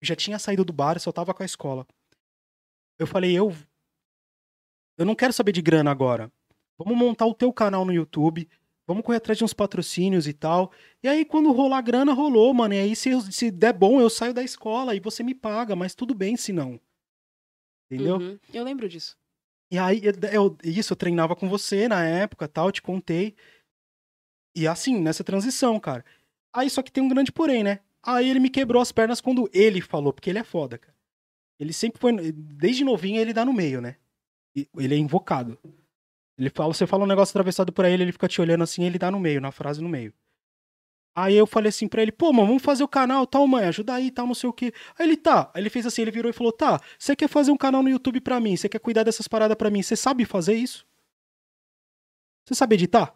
S2: Já tinha saído do bar, só tava com a escola. Eu falei, eu. Eu não quero saber de grana agora. Vamos montar o teu canal no YouTube. Vamos correr atrás de uns patrocínios e tal. E aí, quando rolar grana, rolou, mano. E aí, se, eu- se der bom, eu saio da escola e você me paga, mas tudo bem se não. Entendeu?
S1: Uhum. Eu lembro disso.
S2: E aí, eu, eu- isso, eu treinava com você na época, tal, te contei. E assim, nessa transição, cara. Aí só que tem um grande porém, né? Aí ele me quebrou as pernas quando ele falou, porque ele é foda, cara. Ele sempre foi, desde novinho ele dá no meio, né? Ele é invocado. Ele fala, você fala um negócio atravessado pra ele, ele fica te olhando assim, ele dá no meio, na frase no meio. Aí eu falei assim pra ele, pô, mano, vamos fazer o canal, tal, mãe, ajuda aí, tal, não sei o quê. Aí ele, tá. Aí ele fez assim, ele virou e falou, tá, você quer fazer um canal no YouTube pra mim, você quer cuidar dessas paradas pra mim, você sabe fazer isso? Você sabe editar?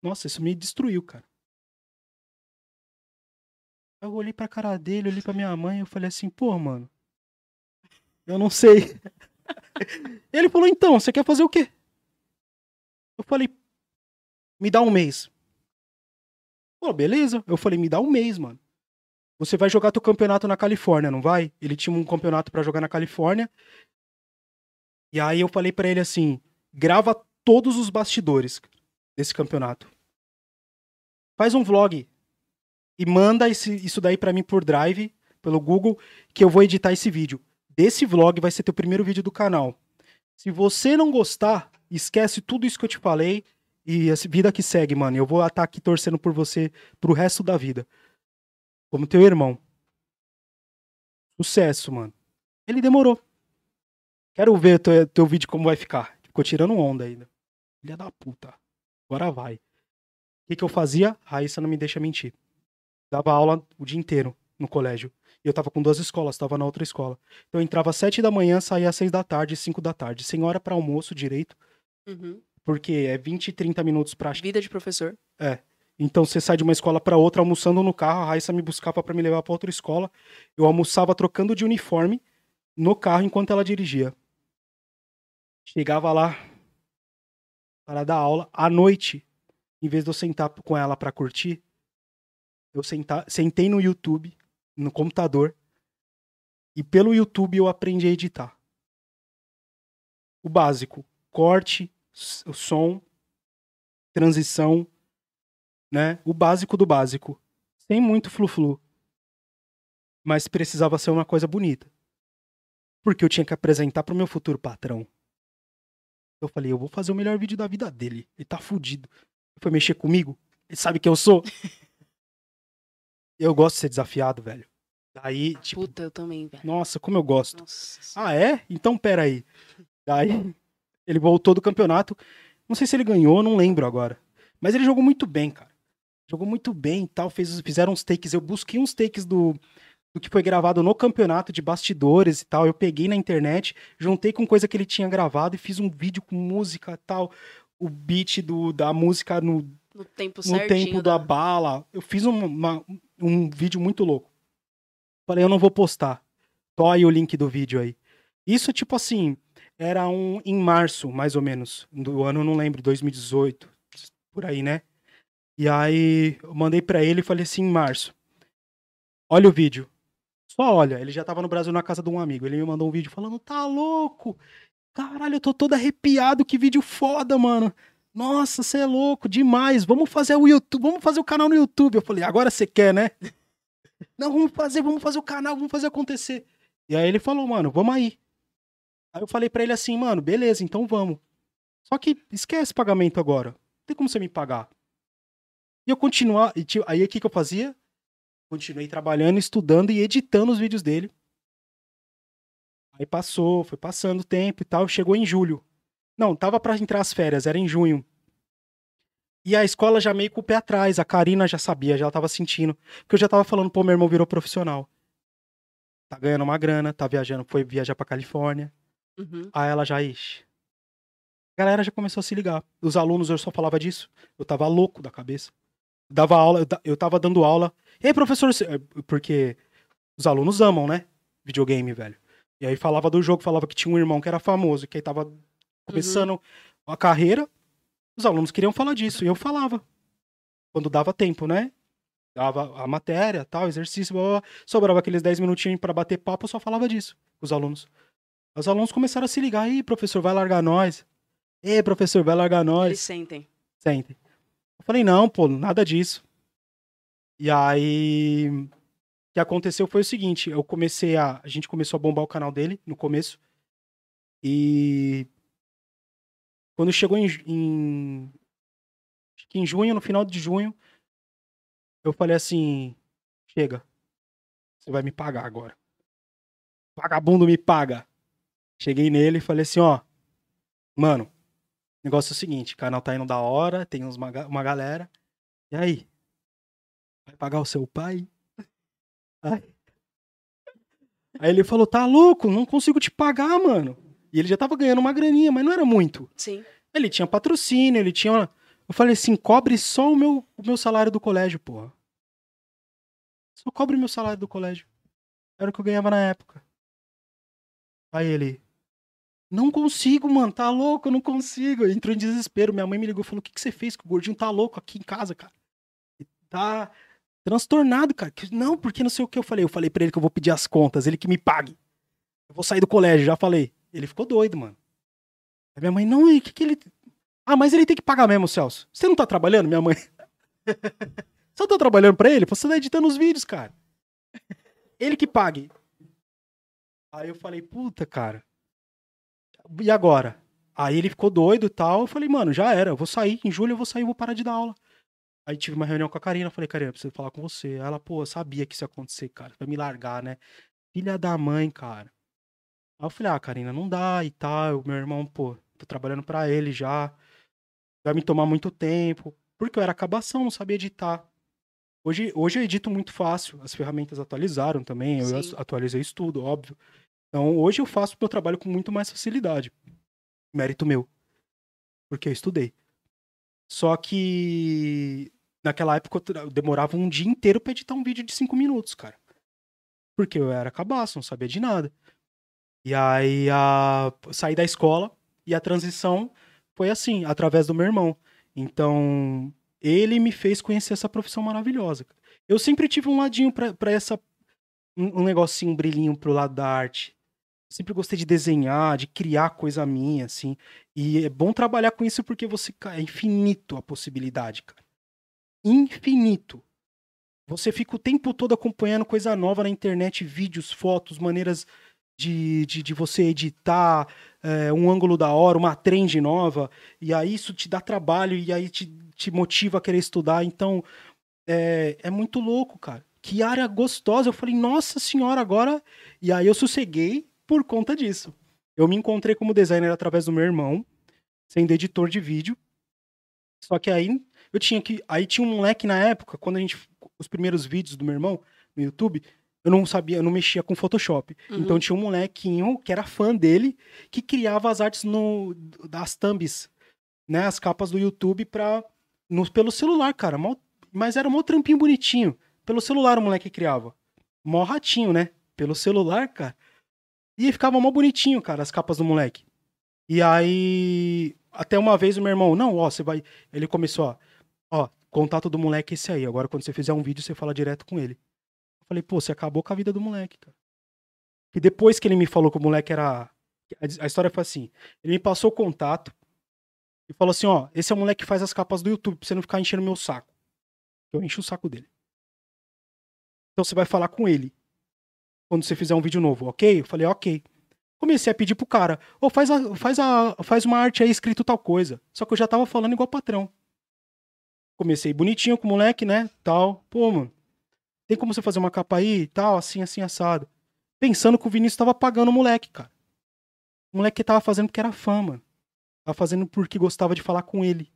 S2: Nossa, isso me destruiu, cara. Eu olhei pra cara dele, olhei pra minha mãe, eu falei assim, pô, mano, eu não sei. Ele falou, então, você quer fazer o quê? Eu falei, me dá um mês. Pô, beleza. Eu falei, me dá um mês, mano. Você vai jogar teu campeonato na Califórnia, não vai? Ele tinha um campeonato pra jogar na Califórnia. E aí eu falei pra ele assim: grava todos os bastidores desse campeonato. Faz um vlog e manda esse- isso daí pra mim por Drive, pelo Google, que eu vou editar esse vídeo. Desse vlog vai ser teu primeiro vídeo do canal. Se você não gostar, esquece tudo isso que eu te falei e a vida que segue, mano. Eu vou estar aqui torcendo por você pro resto da vida. Como teu irmão. Sucesso, mano. Ele demorou. Quero ver teu, teu vídeo como vai ficar. Ficou tirando onda ainda. Filha da puta. Agora vai. O que, que eu fazia? Raíssa não me deixa mentir. Dava aula o dia inteiro no colégio. Eu tava com duas escolas, tava na outra escola. Então eu entrava às sete da manhã, saía às seis da tarde, cinco da tarde. Sem hora pra almoço direito.
S1: Uhum.
S2: Porque é 20, 30 minutos pra
S1: Vida de professor.
S2: então você sai de uma escola pra outra almoçando no carro, a Raíssa me buscava pra me levar pra outra escola. Eu almoçava trocando de uniforme no carro enquanto ela dirigia. Chegava lá para dar aula à noite, em vez de eu sentar com ela pra curtir, eu senta- sentei no YouTube, no computador, e pelo YouTube eu aprendi a editar. O básico, corte, o som, transição, né? O básico do básico. Sem muito flu-flu. Mas precisava ser uma coisa bonita. Porque eu tinha que apresentar pro meu futuro patrão. Eu falei, eu vou fazer o melhor vídeo da vida dele. Ele tá fudido. Ele foi mexer comigo. Ele sabe quem eu sou. eu gosto de ser desafiado, velho. Daí, tipo,
S1: Puta, eu também, velho.
S2: nossa, como eu gosto.
S1: Nossa.
S2: Ah, é? Então pera aí. Daí ele voltou do campeonato. Não sei se ele ganhou, não lembro agora. Mas ele jogou muito bem, cara. Jogou muito bem e tal. Fez, fizeram uns takes. Eu busquei uns takes do, do que foi gravado no campeonato de bastidores e tal. Eu peguei na internet, juntei com coisa que ele tinha gravado e fiz um vídeo com música e tal. O beat do, da música no,
S1: No tempo
S2: no tempo da bala. Eu fiz um, uma- um vídeo muito louco. Falei, eu não vou postar. Aí o link do vídeo aí. Isso, tipo assim, era um em março, mais ou menos. Do ano, não lembro, 2018. Por aí, né? E aí, eu mandei pra ele e falei assim, em março. Olha o vídeo. Só olha. Ele já tava no Brasil na casa de um amigo. Ele me mandou um vídeo falando, tá louco? Caralho, eu tô todo arrepiado. Que vídeo foda, mano. Nossa, você é louco, demais. Vamos fazer o YouTube, vamos fazer o canal no YouTube. Eu falei, agora você quer, né? Não, vamos fazer, vamos fazer o canal, vamos fazer acontecer. E aí ele falou, mano, vamos aí. Aí eu falei pra ele assim, mano, beleza, então vamos. Só que esquece pagamento agora. Não tem como você me pagar. E eu continuar, e ti- aí o que que eu fazia? Continuei trabalhando, estudando e editando os vídeos dele. Aí passou, foi passando o tempo e tal, chegou em julho. Não, tava pra entrar as férias, era em junho. E a escola já meio com o pé atrás, a Karina já sabia, já tava sentindo. Porque eu já tava falando, pô, meu irmão virou profissional. Tá ganhando uma grana, tá viajando, foi viajar pra Califórnia.
S1: Uhum.
S2: Aí ela já, ixi. A galera já começou a se ligar. Os alunos, eu só falava disso. Eu tava louco da cabeça. Dava aula, eu tava dando aula. E aí, professor, eh, porque os alunos amam, né? Videogame, velho. E aí falava do jogo, falava que tinha um irmão que era famoso, que aí tava começando a carreira. Os alunos queriam falar disso. E eu falava. Quando dava tempo, né? Dava a matéria, tal, exercício, blá, blá, blá. sobrava aqueles 10 minutinhos pra bater papo, eu só falava disso com os alunos. Os alunos começaram a se ligar. Aí, professor, vai largar nós. Ei, professor, vai largar nós.
S1: Eles sentem.
S2: Sentem. Eu falei, não, pô, nada disso. E aí, o que aconteceu foi o seguinte, eu comecei a, a gente começou a bombar o canal dele no começo. E quando chegou em, em em junho, no final de junho, eu falei assim, chega. Você vai me pagar agora. Vagabundo me paga. Cheguei nele e falei assim, ó, mano, o negócio é o seguinte, o canal tá indo da hora, tem uns, uma, uma galera. E aí? Vai pagar o seu pai? Aí ele falou, tá louco, não consigo te pagar, mano. E ele já tava ganhando uma graninha, mas não era muito.
S1: Sim.
S2: Ele tinha patrocínio, ele tinha. Eu falei assim, cobre só o meu, o meu salário do colégio, porra. Só cobre o meu salário do colégio. Era o que eu ganhava na época. Aí ele. Não consigo, mano, tá louco, eu não consigo. Entrou em desespero. Minha mãe me ligou e falou: O que, que você fez? Que o gordinho tá louco aqui em casa, cara. Ele tá transtornado, cara. Que- Não, porque não sei o que eu falei. Eu falei pra ele que eu vou pedir as contas, ele que me pague. Eu vou sair do colégio, já falei. Ele ficou doido, mano. Aí minha mãe, não, e o que, que ele. Ah, mas ele tem que pagar mesmo, Celso. Você não tá trabalhando, minha mãe? Você tá trabalhando pra ele? Você tá editando os vídeos, cara. Ele que pague. Aí eu falei, puta, cara. E agora? Aí ele ficou doido e tal. Eu falei, mano, já era. Eu vou sair. Em julho eu vou sair e vou parar de dar aula. Aí tive uma reunião com a Karina. Eu falei, Karina, eu preciso falar com você. Ela, pô, eu sabia que isso ia acontecer, cara. Vai me largar, né? Filha da mãe, cara. Aí eu falei, ah, Karina, não dá e tal. Meu irmão, pô, tô trabalhando pra ele já. Vai me tomar muito tempo. Porque eu era acabação, não sabia editar. Hoje, hoje eu edito muito fácil. As ferramentas atualizaram também. Eu
S1: Sim.
S2: atualizei isso tudo, óbvio. Então, hoje eu faço meu trabalho com muito mais facilidade. Mérito meu. Porque eu estudei. Só que naquela época eu eu demorava um dia inteiro pra editar um vídeo de cinco minutos, cara. Porque eu era cabaço, não sabia de nada. E aí a... saí da escola e a transição foi assim, através do meu irmão. Então, ele me fez conhecer essa profissão maravilhosa. Eu sempre tive um ladinho pra essa. Um, um negocinho, um brilhinho pro lado da arte. Sempre gostei de desenhar, de criar coisa minha, assim. E é bom trabalhar com isso porque você. É infinito a possibilidade, cara. Infinito. Você fica o tempo todo acompanhando coisa nova na internet, vídeos, fotos, maneiras de, de, de você editar, é, um ângulo da hora, uma trend nova, e aí isso te dá trabalho e aí te, te motiva a querer estudar. Então, é, é muito louco, cara. Que área gostosa. Eu falei, nossa senhora, agora. E aí eu sosseguei por conta disso. Eu me encontrei como designer através do meu irmão, sendo editor de vídeo. Só que aí eu tinha que. Aí tinha um moleque na época, quando a gente. Os primeiros vídeos do meu irmão no YouTube, eu não sabia, eu não mexia com Photoshop.
S1: Uhum.
S2: Então tinha um molequinho que era fã dele, que criava as artes no, das thumbs, né? As capas do YouTube pra, No, pelo celular, cara. mó- mas era mó trampinho bonitinho. Pelo celular o moleque criava. Mó ratinho, né? Pelo celular, cara. E ficava mó bonitinho, cara, as capas do moleque. E aí. Até uma vez o meu irmão, não, ó, você vai. Ele começou, ó. Ó, contato do moleque é esse aí. Agora, quando você fizer um vídeo, você fala direto com ele. Falei, pô, você acabou com a vida do moleque, cara. E depois que ele me falou que o moleque era. a- A história foi assim: ele me passou o contato e falou assim: ó, esse é o moleque que faz as capas do YouTube, pra você não ficar enchendo meu saco. Eu encho o saco dele. Então você vai falar com ele quando você fizer um vídeo novo, ok? Eu falei, ok. Comecei a pedir pro cara, ô, faz, a, faz, a, faz uma arte aí escrito tal coisa. Só que eu já tava falando igual patrão. Comecei bonitinho com o moleque, né? Tal. Pô, mano, tem como você fazer uma capa aí e tal, assim, assim, assado. Pensando que o Vinícius tava pagando o moleque, cara. O moleque tava fazendo porque era fã, mano. Tava fazendo porque gostava de falar com ele.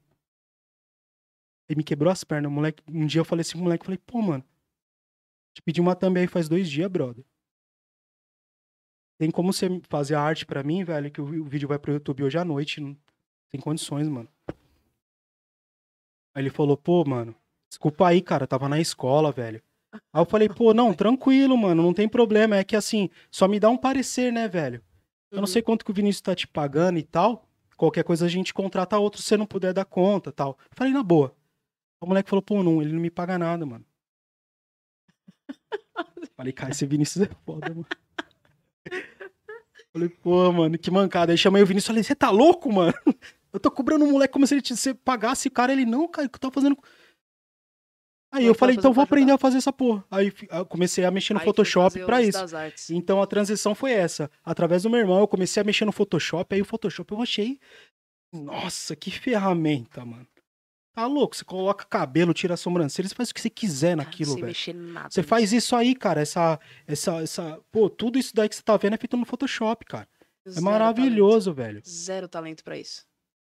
S2: Ele me quebrou as pernas. Moleque, um dia eu falei assim pro moleque, falei, pô, mano, te pedi uma thumb aí faz dois dias, brother. Tem como você fazer a arte pra mim, velho, que o vídeo vai pro YouTube hoje à noite. Não tem condições, mano. Aí ele falou, pô, mano, desculpa aí, cara, tava na escola, velho. Aí eu falei, pô, não, tranquilo, mano, não tem problema. É que assim, só me dá um parecer, né, velho? Eu não
S1: Uhum.
S2: sei quanto que o Vinícius tá te pagando e tal. Qualquer coisa a gente contrata outro se você não puder dar conta tal. Eu falei, na boa. O moleque falou, pô, não, ele não me paga nada, mano. Falei, cara, esse Vinícius é foda, mano. Falei, pô, mano, que mancada. Aí chamei o Vinícius e falei, você tá louco, mano? Eu tô cobrando um moleque como se ele te, se pagasse o cara. Ele, não, cara, o que eu tô fazendo? Aí eu falei, então vou aprender
S1: ajudar.
S2: a fazer essa porra. Aí eu comecei a mexer no
S1: Aí
S2: Photoshop
S1: lance
S2: isso. Então a transição foi essa. Através do meu irmão, eu comecei a mexer no Photoshop. Aí o Photoshop eu achei. Nossa, que ferramenta, mano. Tá louco? Você coloca cabelo, tira a sobrancelha, você faz o que você quiser naquilo, velho.
S1: mexer nada.
S2: Você
S1: nisso.
S2: faz isso aí, cara. Essa, essa, essa. Pô, tudo isso daí que você tá vendo é feito no Photoshop, cara. É
S1: Zero
S2: maravilhoso, velho.
S1: talento. Zero talento pra isso.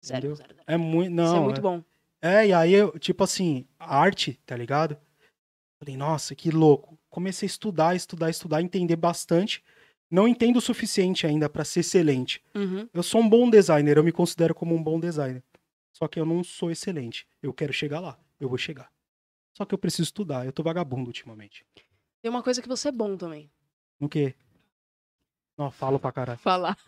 S1: Zero, zero, zero.
S2: É muito. Não,
S1: Isso é muito
S2: é-
S1: bom.
S2: É, e aí eu, tipo assim, arte, tá ligado? Falei, nossa, que louco. Comecei a estudar, estudar, estudar, entender bastante. Não entendo o suficiente ainda pra ser excelente.
S1: Uhum.
S2: Eu sou um bom designer, eu me considero como um bom designer. Só que eu não sou excelente. Eu quero chegar lá, eu vou chegar. Só que eu preciso estudar, eu tô vagabundo ultimamente.
S1: Tem uma coisa que você é bom também.
S2: No quê? Não, falo pra caralho.
S1: Falar.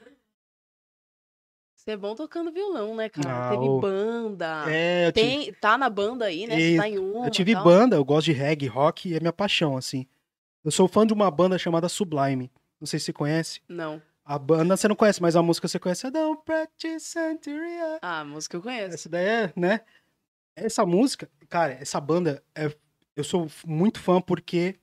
S1: Você é bom tocando violão, né, cara?
S2: Ah,
S1: Teve
S2: ô.
S1: banda.
S2: É, eu tive,
S1: Tem, tá na banda aí, né?
S2: Isso.
S1: Tá em uma.
S2: eu tive
S1: tal.
S2: banda, eu gosto de reggae, rock, é minha paixão, assim. Eu sou fã de uma banda chamada Sublime. Não sei se você conhece.
S1: Não.
S2: A banda você não conhece, mas a música você conhece. I don't practice Santeria.
S1: Ah, a música eu conheço.
S2: Essa daí é, né? Essa música, cara, essa banda, é, eu sou muito fã porque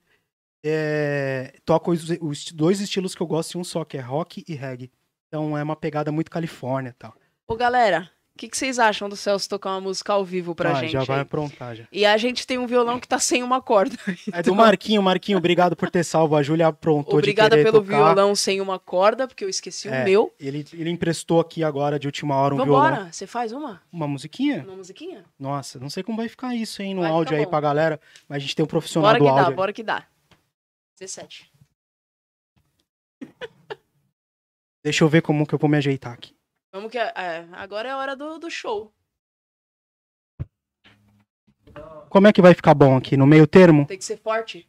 S2: é, toca os, os dois estilos que eu gosto em um só, que é rock e reggae. Então é uma pegada muito Califórnia e tal.
S1: Ô, galera, o que, que vocês acham do Celso tocar uma música ao vivo pra
S2: Ah,
S1: gente?
S2: já vai
S1: aí?
S2: aprontar já.
S1: E a gente tem um violão que tá sem uma corda.
S2: É do Marquinho, Marquinho, obrigado por ter salvo. A Júlia aprontou
S1: Obrigada pelo
S2: tocar.
S1: violão sem uma corda, porque eu esqueci
S2: É,
S1: o meu.
S2: Ele, ele emprestou aqui agora de última hora um violão.
S1: Vambora, você faz uma?
S2: Uma musiquinha?
S1: Uma musiquinha?
S2: Nossa, não sei como vai ficar isso, hein, no
S1: Vai
S2: áudio aí
S1: bom.
S2: pra galera. Mas a gente tem um profissional
S1: Bora
S2: do
S1: que dá,
S2: áudio.
S1: bora que dá. 17.
S2: Deixa eu ver como que eu vou me ajeitar aqui.
S1: Vamos que. é, agora é a hora do, do show.
S2: Como é que vai ficar bom aqui? No meio termo?
S1: Tem que ser forte.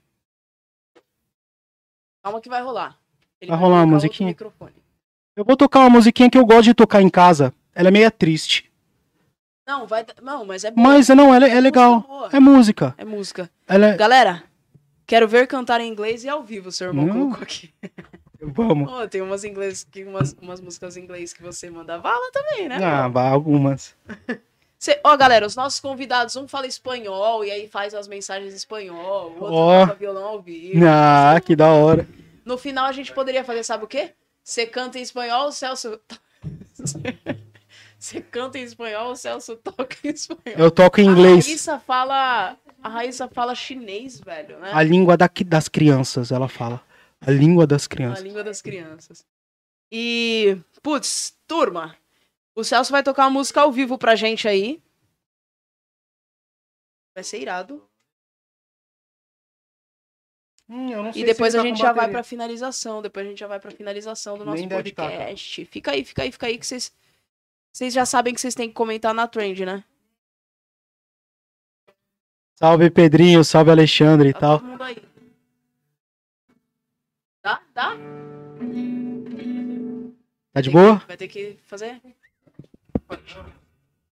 S1: Calma que vai rolar. Ele
S2: Vai rolar uma musiquinha?
S1: microfone.
S2: Eu vou tocar uma musiquinha que eu gosto de tocar em casa. Ela é meio triste.
S1: Não, vai. Não, mas é boa.
S2: Mas não, ela é, é
S1: Música
S2: legal.
S1: boa.
S2: É música.
S1: É música.
S2: É...
S1: Galera, quero ver cantar em inglês e ao vivo, seu irmão
S2: Não.
S1: colocou aqui.
S2: Vamos.
S1: Ô, tem umas inglês, que, umas, umas músicas em inglês que você manda vala também, né?
S2: Ah, algumas.
S1: Ó, galera, os nossos convidados, um fala espanhol e aí faz as mensagens em espanhol, o outro
S2: Ó.
S1: toca violão ao vivo.
S2: Ah, que da hora.
S1: No final a gente poderia fazer, sabe o quê? Você canta em espanhol, o Celso. Você canta em espanhol, o Celso toca em espanhol.
S2: Eu toco em
S1: A
S2: inglês.
S1: Raíssa fala. A Raíssa fala chinês, velho, né?
S2: A língua da- das crianças, ela fala. A língua das
S1: A
S2: crianças.
S1: língua das crianças. E, putz, turma, o Celso vai tocar uma música ao vivo pra gente aí. Vai ser irado.
S2: Hum, eu não sei
S1: E depois a
S2: tá
S1: gente já vai pra finalização. Depois a gente já vai pra finalização do nosso
S2: Nem tá,
S1: podcast. Fica aí, fica aí, fica aí que vocês. Vocês já sabem que vocês têm que comentar na trend, né?
S2: Salve Pedrinho, salve Alexandre e
S1: Tá
S2: tal.
S1: todo mundo aí. Tá
S2: de boa?
S1: vai ter que fazer.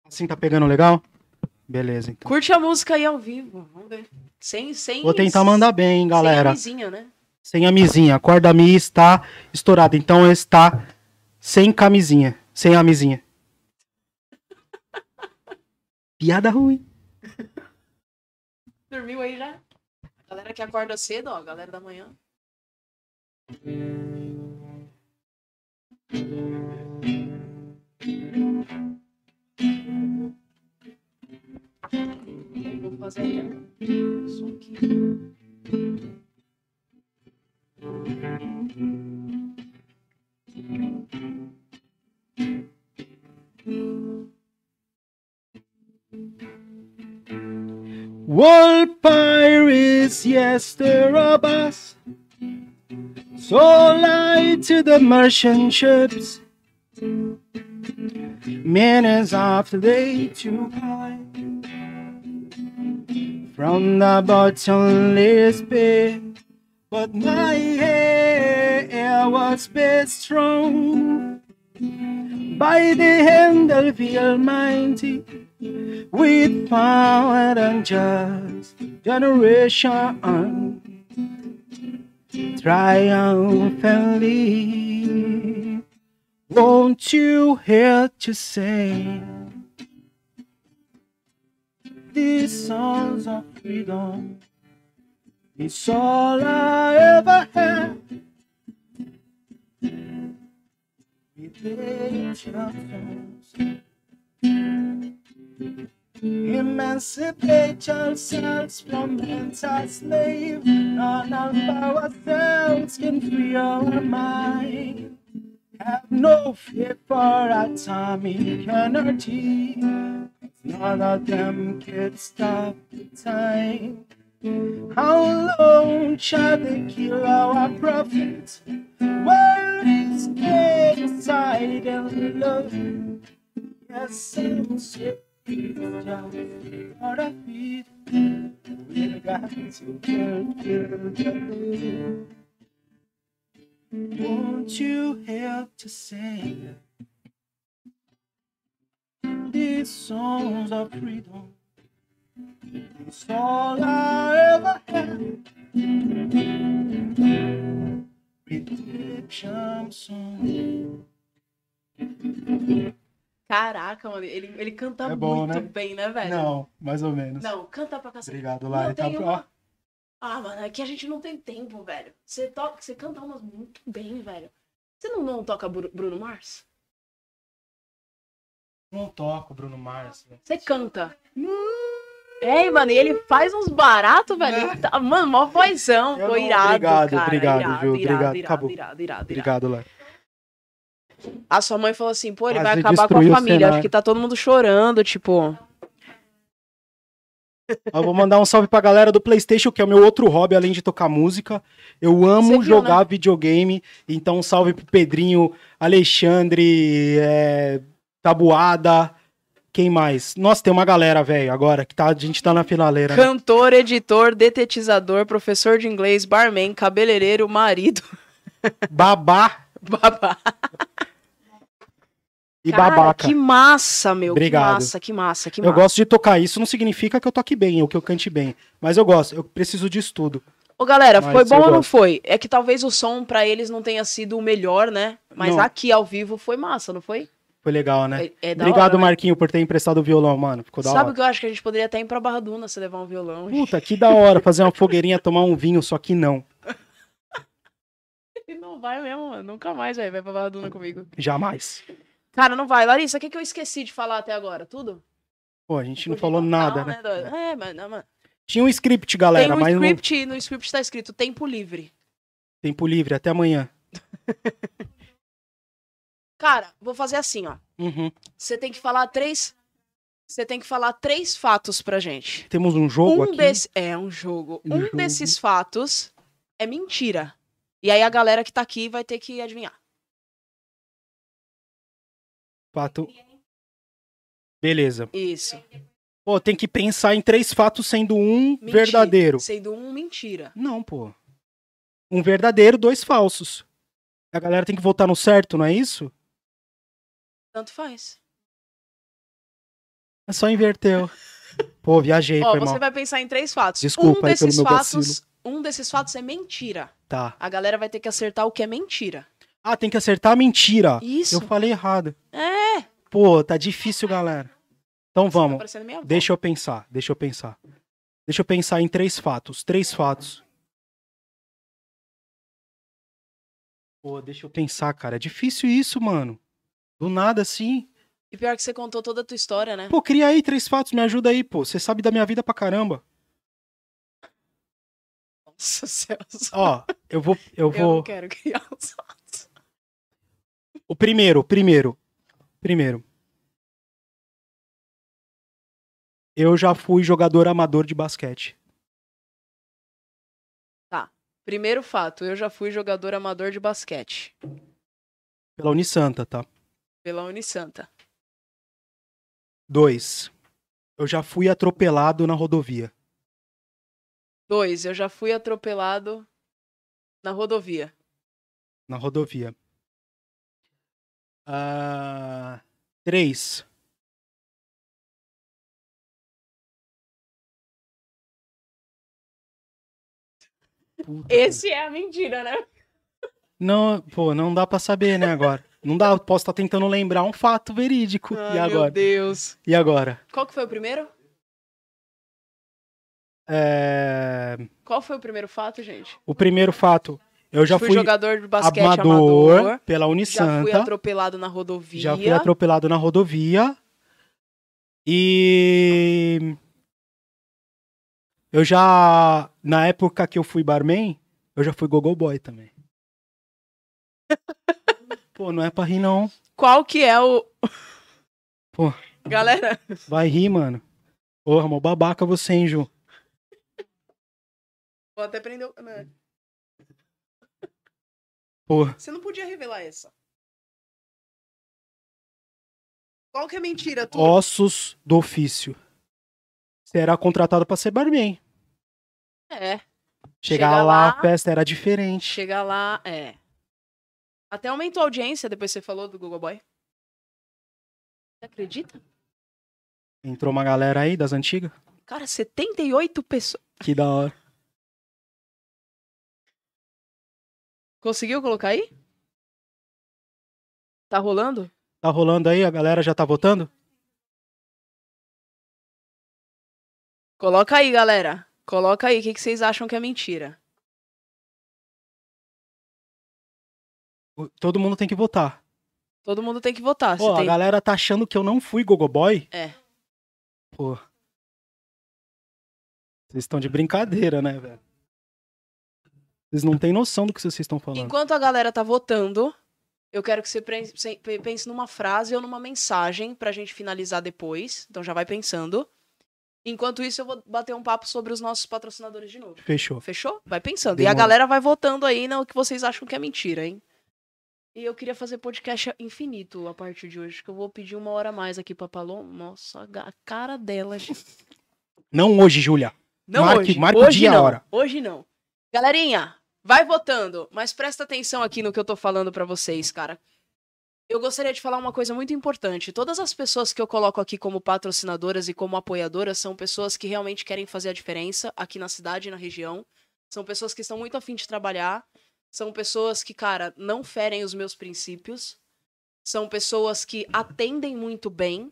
S2: Assim tá pegando legal? Beleza, então.
S1: Curte a música aí ao vivo. Vamos ver. Sem, sem.
S2: Vou tentar mandar bem, hein, galera.
S1: Sem camisinha, né?
S2: Sem a mizinha. A corda mi está estourada, então está sem camisinha. Sem a mizinha. Piada ruim.
S1: Dormiu aí já? Galera que acorda cedo, ó. Galera da manhã. Vou fazer aqui. Só aqui.
S2: World pirates, yes, they rob us. So lie to the merchant ships. Minutes after they took high from the bottomless pit. But my hair was best strong by the hand of the Almighty with power and just generation triumphantly. Won't you hear to say these songs of freedom? It's all I ever had. Redemption songs. Emancipate ourselves from mental slave. None of ourselves can free our mind. Have no fear for atomic energy. None of them can stop the time. How long shall they kill our prophets? While we stay aside and love. Yes, I'm of our feet. We got to. Won't you help to sing these songs of freedom? It's all I ever had. Redemption song.
S1: Caraca, mano. Ele, ele canta
S2: É bom,
S1: muito
S2: né?
S1: bem, né, velho?
S2: Não, mais ou menos.
S1: Não, canta pra cacete.
S2: Obrigado, Lai. Tá,
S1: uma- Ah, mano, é que a gente não tem tempo, velho. Você toca, você canta umas muito bem, velho. Você não, não toca Bru- Bruno Mars?
S2: não toco Bruno Mars. né?
S1: Você canta. É, mano, e ele faz uns baratos, velho. Ele tá- Mano, mó vozão. Foi irado,
S2: obrigado,
S1: cara.
S2: obrigado,
S1: irado,
S2: viu?
S1: irado,
S2: Obrigado,
S1: irado,
S2: acabou.
S1: irado, irado, irado.
S2: Obrigado, Lai.
S1: A sua mãe falou assim, pô, ele vai
S2: Quase
S1: acabar com a família. Acho que tá todo mundo chorando, tipo...
S2: Eu vou mandar um salve pra galera do PlayStation, que é o meu outro hobby, além de tocar música. Eu amo
S1: viu,
S2: jogar
S1: né?
S2: videogame. Então, um salve pro Pedrinho, Alexandre, é, Tabuada. Quem mais? Nossa, tem uma galera, velho, agora, que tá, a gente tá na finaleira. né?
S1: Cantor, editor, detetizador, professor de inglês, barman, cabeleireiro, marido,
S2: Babá
S1: babá.
S2: E
S1: Cara,
S2: babaca.
S1: que massa, meu.
S2: Obrigado.
S1: Que massa, que massa, que
S2: Eu
S1: massa.
S2: gosto de tocar. Isso não significa que eu toque bem ou que eu cante bem. Mas eu gosto. Eu preciso de estudo.
S1: Ô, galera,
S2: Mas
S1: foi
S2: eu
S1: bom ou não foi? É que talvez o som pra eles não tenha sido o melhor, né? Mas
S2: Não.
S1: aqui ao vivo foi massa, não foi?
S2: Foi legal, né?
S1: É, é
S2: Obrigado,
S1: hora, né?
S2: Marquinho, por ter emprestado o violão, mano. Ficou da
S1: Sabe o
S2: hora.
S1: que eu acho que a gente poderia até ir pra Barra Duna se levar um violão?
S2: Puta, que da hora fazer uma fogueirinha, tomar um vinho, só que não.
S1: E não vai mesmo, mano. Nunca mais, velho. Vai pra Barra Duna comigo.
S2: Jamais.
S1: Cara, não vai. Larissa, o que, que eu esqueci de falar até agora? Tudo?
S2: Pô, a gente não falou nada, né?
S1: doido? É, mas não, mano.
S2: Tinha um script, galera,
S1: Tem um
S2: mas não
S1: script, no script tá escrito tempo livre.
S2: tempo livre. Até amanhã.
S1: Cara, vou fazer assim, ó.
S2: Uhum.
S1: Você tem que falar três. Você tem que falar três fatos pra gente.
S2: Temos um jogo
S1: um
S2: aqui.
S1: desse é um jogo.
S2: Um
S1: Um
S2: jogo.
S1: desses fatos é mentira. E aí a galera que tá aqui vai ter que adivinhar.
S2: Pato. Beleza.
S1: Isso.
S2: Pô, tem que pensar em três fatos sendo um
S1: Mentira.
S2: verdadeiro.
S1: Sendo um mentira.
S2: Não, pô. Um verdadeiro, dois falsos. A galera tem que votar no certo, não é isso?
S1: Tanto faz.
S2: É só inverteu. Pô, viajei,
S1: Ó,
S2: foi
S1: você
S2: mal.
S1: vai pensar em três fatos.
S2: Desculpa
S1: um desses fatos, um desses fatos é mentira.
S2: Tá.
S1: A galera vai ter que acertar o que é mentira.
S2: Ah, tem que acertar a mentira.
S1: Isso.
S2: Eu falei errado.
S1: É.
S2: Pô, tá difícil, galera. Então
S1: Tá
S2: vamos.
S1: avó.
S2: Deixa eu pensar, deixa eu pensar. Deixa eu pensar em três fatos. Três fatos. Pô, deixa eu pensar, cara. É difícil isso, mano. Do nada assim.
S1: E pior que você contou toda a tua história, né?
S2: Pô, cria aí três fatos, me ajuda aí, pô. Você sabe da minha vida pra caramba.
S1: Nossa, Celso.
S2: Ó, eu vou. Eu
S1: Eu
S2: vou.
S1: não quero criar os fatos.
S2: O primeiro, o primeiro. Primeiro. Eu já fui jogador amador de basquete.
S1: Primeiro fato, eu já fui jogador amador de basquete.
S2: Pela Unisanta, tá?
S1: Pela Unisanta.
S2: Dois. Eu já fui atropelado na rodovia.
S1: Dois, eu já fui atropelado na rodovia.
S2: Na rodovia. Ah, três. Puta,
S1: Esse é a mentira, né?
S2: Não, pô, não dá pra saber, né, agora. Não dá, posso estar tentando lembrar um fato verídico.
S1: Ai,
S2: e
S1: meu
S2: agora?
S1: Deus.
S2: E agora?
S1: Qual que foi o primeiro?
S2: É,
S1: Qual foi o primeiro fato, gente?
S2: O primeiro fato, eu já
S1: fui,
S2: fui
S1: jogador de basquete
S2: amador,
S1: amador.
S2: pela
S1: Já fui
S2: Unisanta.
S1: atropelado na rodovia.
S2: Já fui atropelado na rodovia. E. Eu já. Na época que eu fui barman, eu já fui gogo boy também. Pô, não é pra rir, não.
S1: Qual que é o.
S2: Pô.
S1: Galera,
S2: Vai rir, mano. Porra, mó babaca você, hein, Ju?
S1: vou até prender o.
S2: Porra.
S1: Você não podia revelar essa. Qual que é mentira, tu?
S2: Ossos do ofício. Você era contratado pra ser barman.
S1: É.
S2: Chegar
S1: Chega
S2: lá,
S1: lá-
S2: a festa era diferente.
S1: Chegar lá, é. Até aumentou a audiência depois que você falou do Google Boy. Você acredita?
S2: Entrou uma galera aí das antigas.
S1: Cara, 78 pessoas.
S2: Que da hora.
S1: Conseguiu colocar aí? Tá rolando?
S2: Tá rolando aí? A galera já tá votando?
S1: Coloca aí, galera. Coloca aí. O que, que vocês acham que é mentira?
S2: Todo mundo tem que votar.
S1: Todo mundo tem que votar.
S2: Pô, a
S1: tem...
S2: galera tá achando que eu não fui gogoboy?
S1: É.
S2: Pô. Vocês estão de brincadeira, né, velho? Vocês não têm noção do que vocês estão falando.
S1: Enquanto a galera tá votando, eu quero que você pense numa frase ou numa mensagem pra gente finalizar depois. Então já vai pensando. Enquanto isso, eu vou bater um papo sobre os nossos patrocinadores de novo.
S2: Fechou.
S1: Fechou? Vai pensando. E a galera vai votando aí no que vocês acham que é mentira, hein? E eu queria fazer podcast infinito a partir de hoje, que eu vou pedir uma hora a mais aqui pra Paloma. Nossa, a cara dela, gente.
S2: Não hoje, Júlia.
S1: Não
S2: Marque-
S1: hoje.
S2: marque o
S1: hoje
S2: dia e a
S1: não.
S2: hora.
S1: Hoje não. Galerinha, vai votando, mas presta atenção aqui no que eu tô falando pra vocês, cara. Eu gostaria de falar uma coisa muito importante. Todas as pessoas que eu coloco aqui como patrocinadoras e como apoiadoras são pessoas que realmente querem fazer a diferença aqui na cidade e na região. São pessoas que estão muito afim de trabalhar. São pessoas que, cara, não ferem os meus princípios. São pessoas que atendem muito bem.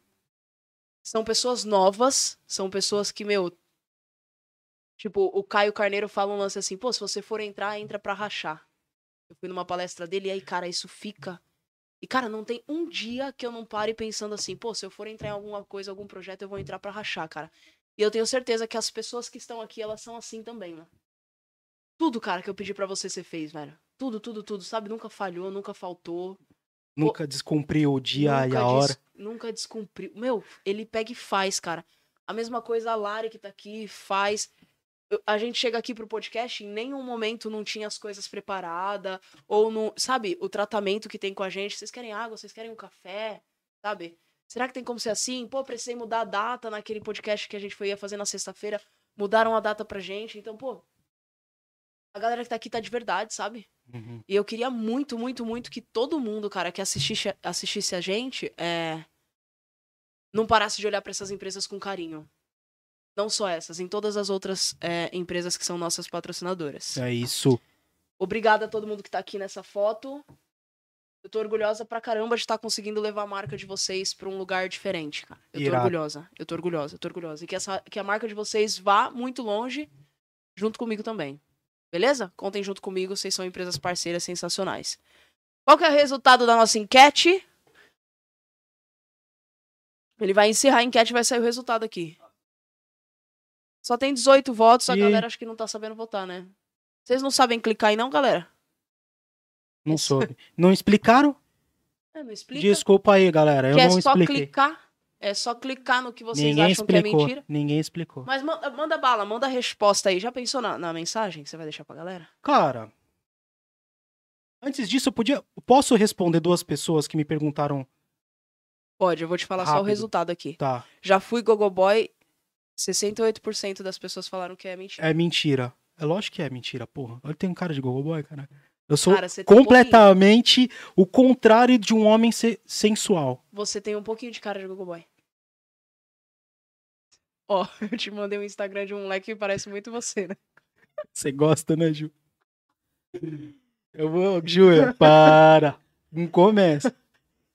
S1: São pessoas novas. São pessoas que, meu, Tipo, o Caio Carneiro fala um lance assim, pô, se você for entrar, entra pra rachar. Eu fui numa palestra dele e aí, cara, isso fica. E, cara, não tem um dia que eu não pare pensando assim, pô, se eu for entrar em alguma coisa, algum projeto, eu vou entrar pra rachar, cara. E eu tenho certeza que as pessoas que estão aqui, elas são assim também, né? Tudo, cara, que eu pedi pra você, você fez, velho. Tudo, tudo, tudo, sabe? Nunca falhou, nunca faltou.
S2: Nunca descumpriu o dia e a hora.
S1: des- Nunca descumpriu. Meu, ele pega e faz, cara. A mesma coisa a Lari que tá aqui faz. A gente chega aqui pro podcast, em nenhum momento não tinha as coisas preparadas. Ou não. Sabe, o tratamento que tem com a gente. Vocês querem água, vocês querem um café, sabe? Será que tem como ser assim? Pô, precisei mudar a data naquele podcast que a gente foi ia fazer na sexta-feira. Mudaram a data pra gente. Então, pô. A galera que tá aqui tá de verdade, sabe?
S2: Uhum.
S1: E eu queria muito, muito, muito que todo mundo, cara, que assistisse, assistisse a gente, é... não parasse de olhar pra essas empresas com carinho. Não só essas, em todas as outras é, empresas que são nossas patrocinadoras.
S2: É isso.
S1: Obrigada a todo mundo que tá aqui nessa foto. Eu tô orgulhosa pra caramba de estar conseguindo levar a marca de vocês pra um lugar diferente, cara. Eu tô orgulhosa. Eu tô orgulhosa, eu tô orgulhosa. E que, essa, que a marca de vocês vá muito longe junto comigo também. Beleza? Contem junto comigo, vocês são empresas parceiras sensacionais. Qual que é o resultado da nossa enquete? Ele vai encerrar a enquete e vai sair o resultado aqui. Só tem 18 votos, a
S2: E-
S1: galera acho que não tá sabendo votar, né? Vocês não sabem clicar aí não, galera?
S2: Não soube. Não explicaram?
S1: É, não explica.
S2: Desculpa aí, galera. Eu
S1: que é
S2: não
S1: só
S2: expliquei.
S1: clicar. É só clicar no que vocês
S2: Ninguém
S1: acham que é
S2: explicou.
S1: mentira.
S2: Ninguém explicou.
S1: Mas manda, manda bala, manda a resposta aí. Já pensou na, na mensagem que você vai deixar pra galera?
S2: Cara, antes disso, eu podia. Posso responder duas pessoas que me perguntaram.
S1: Pode, eu vou te falar só o
S2: Rápido.
S1: resultado aqui.
S2: Tá,
S1: Já fui Gogoboy, 68% das pessoas falaram que é mentira.
S2: é mentira. É lógico que é mentira, porra. Eu tenho um cara de Google Boy, cara. Eu sou
S1: Cara, tem um
S2: completamente o contrário de um homem se- sensual.
S1: você tem um pouquinho de cara de Gogoboy. Ó, eu te mandei um Instagram de um moleque que parece muito você, né?
S2: Você gosta, né, Ju? Eu vou, Júlia, para. Não começa.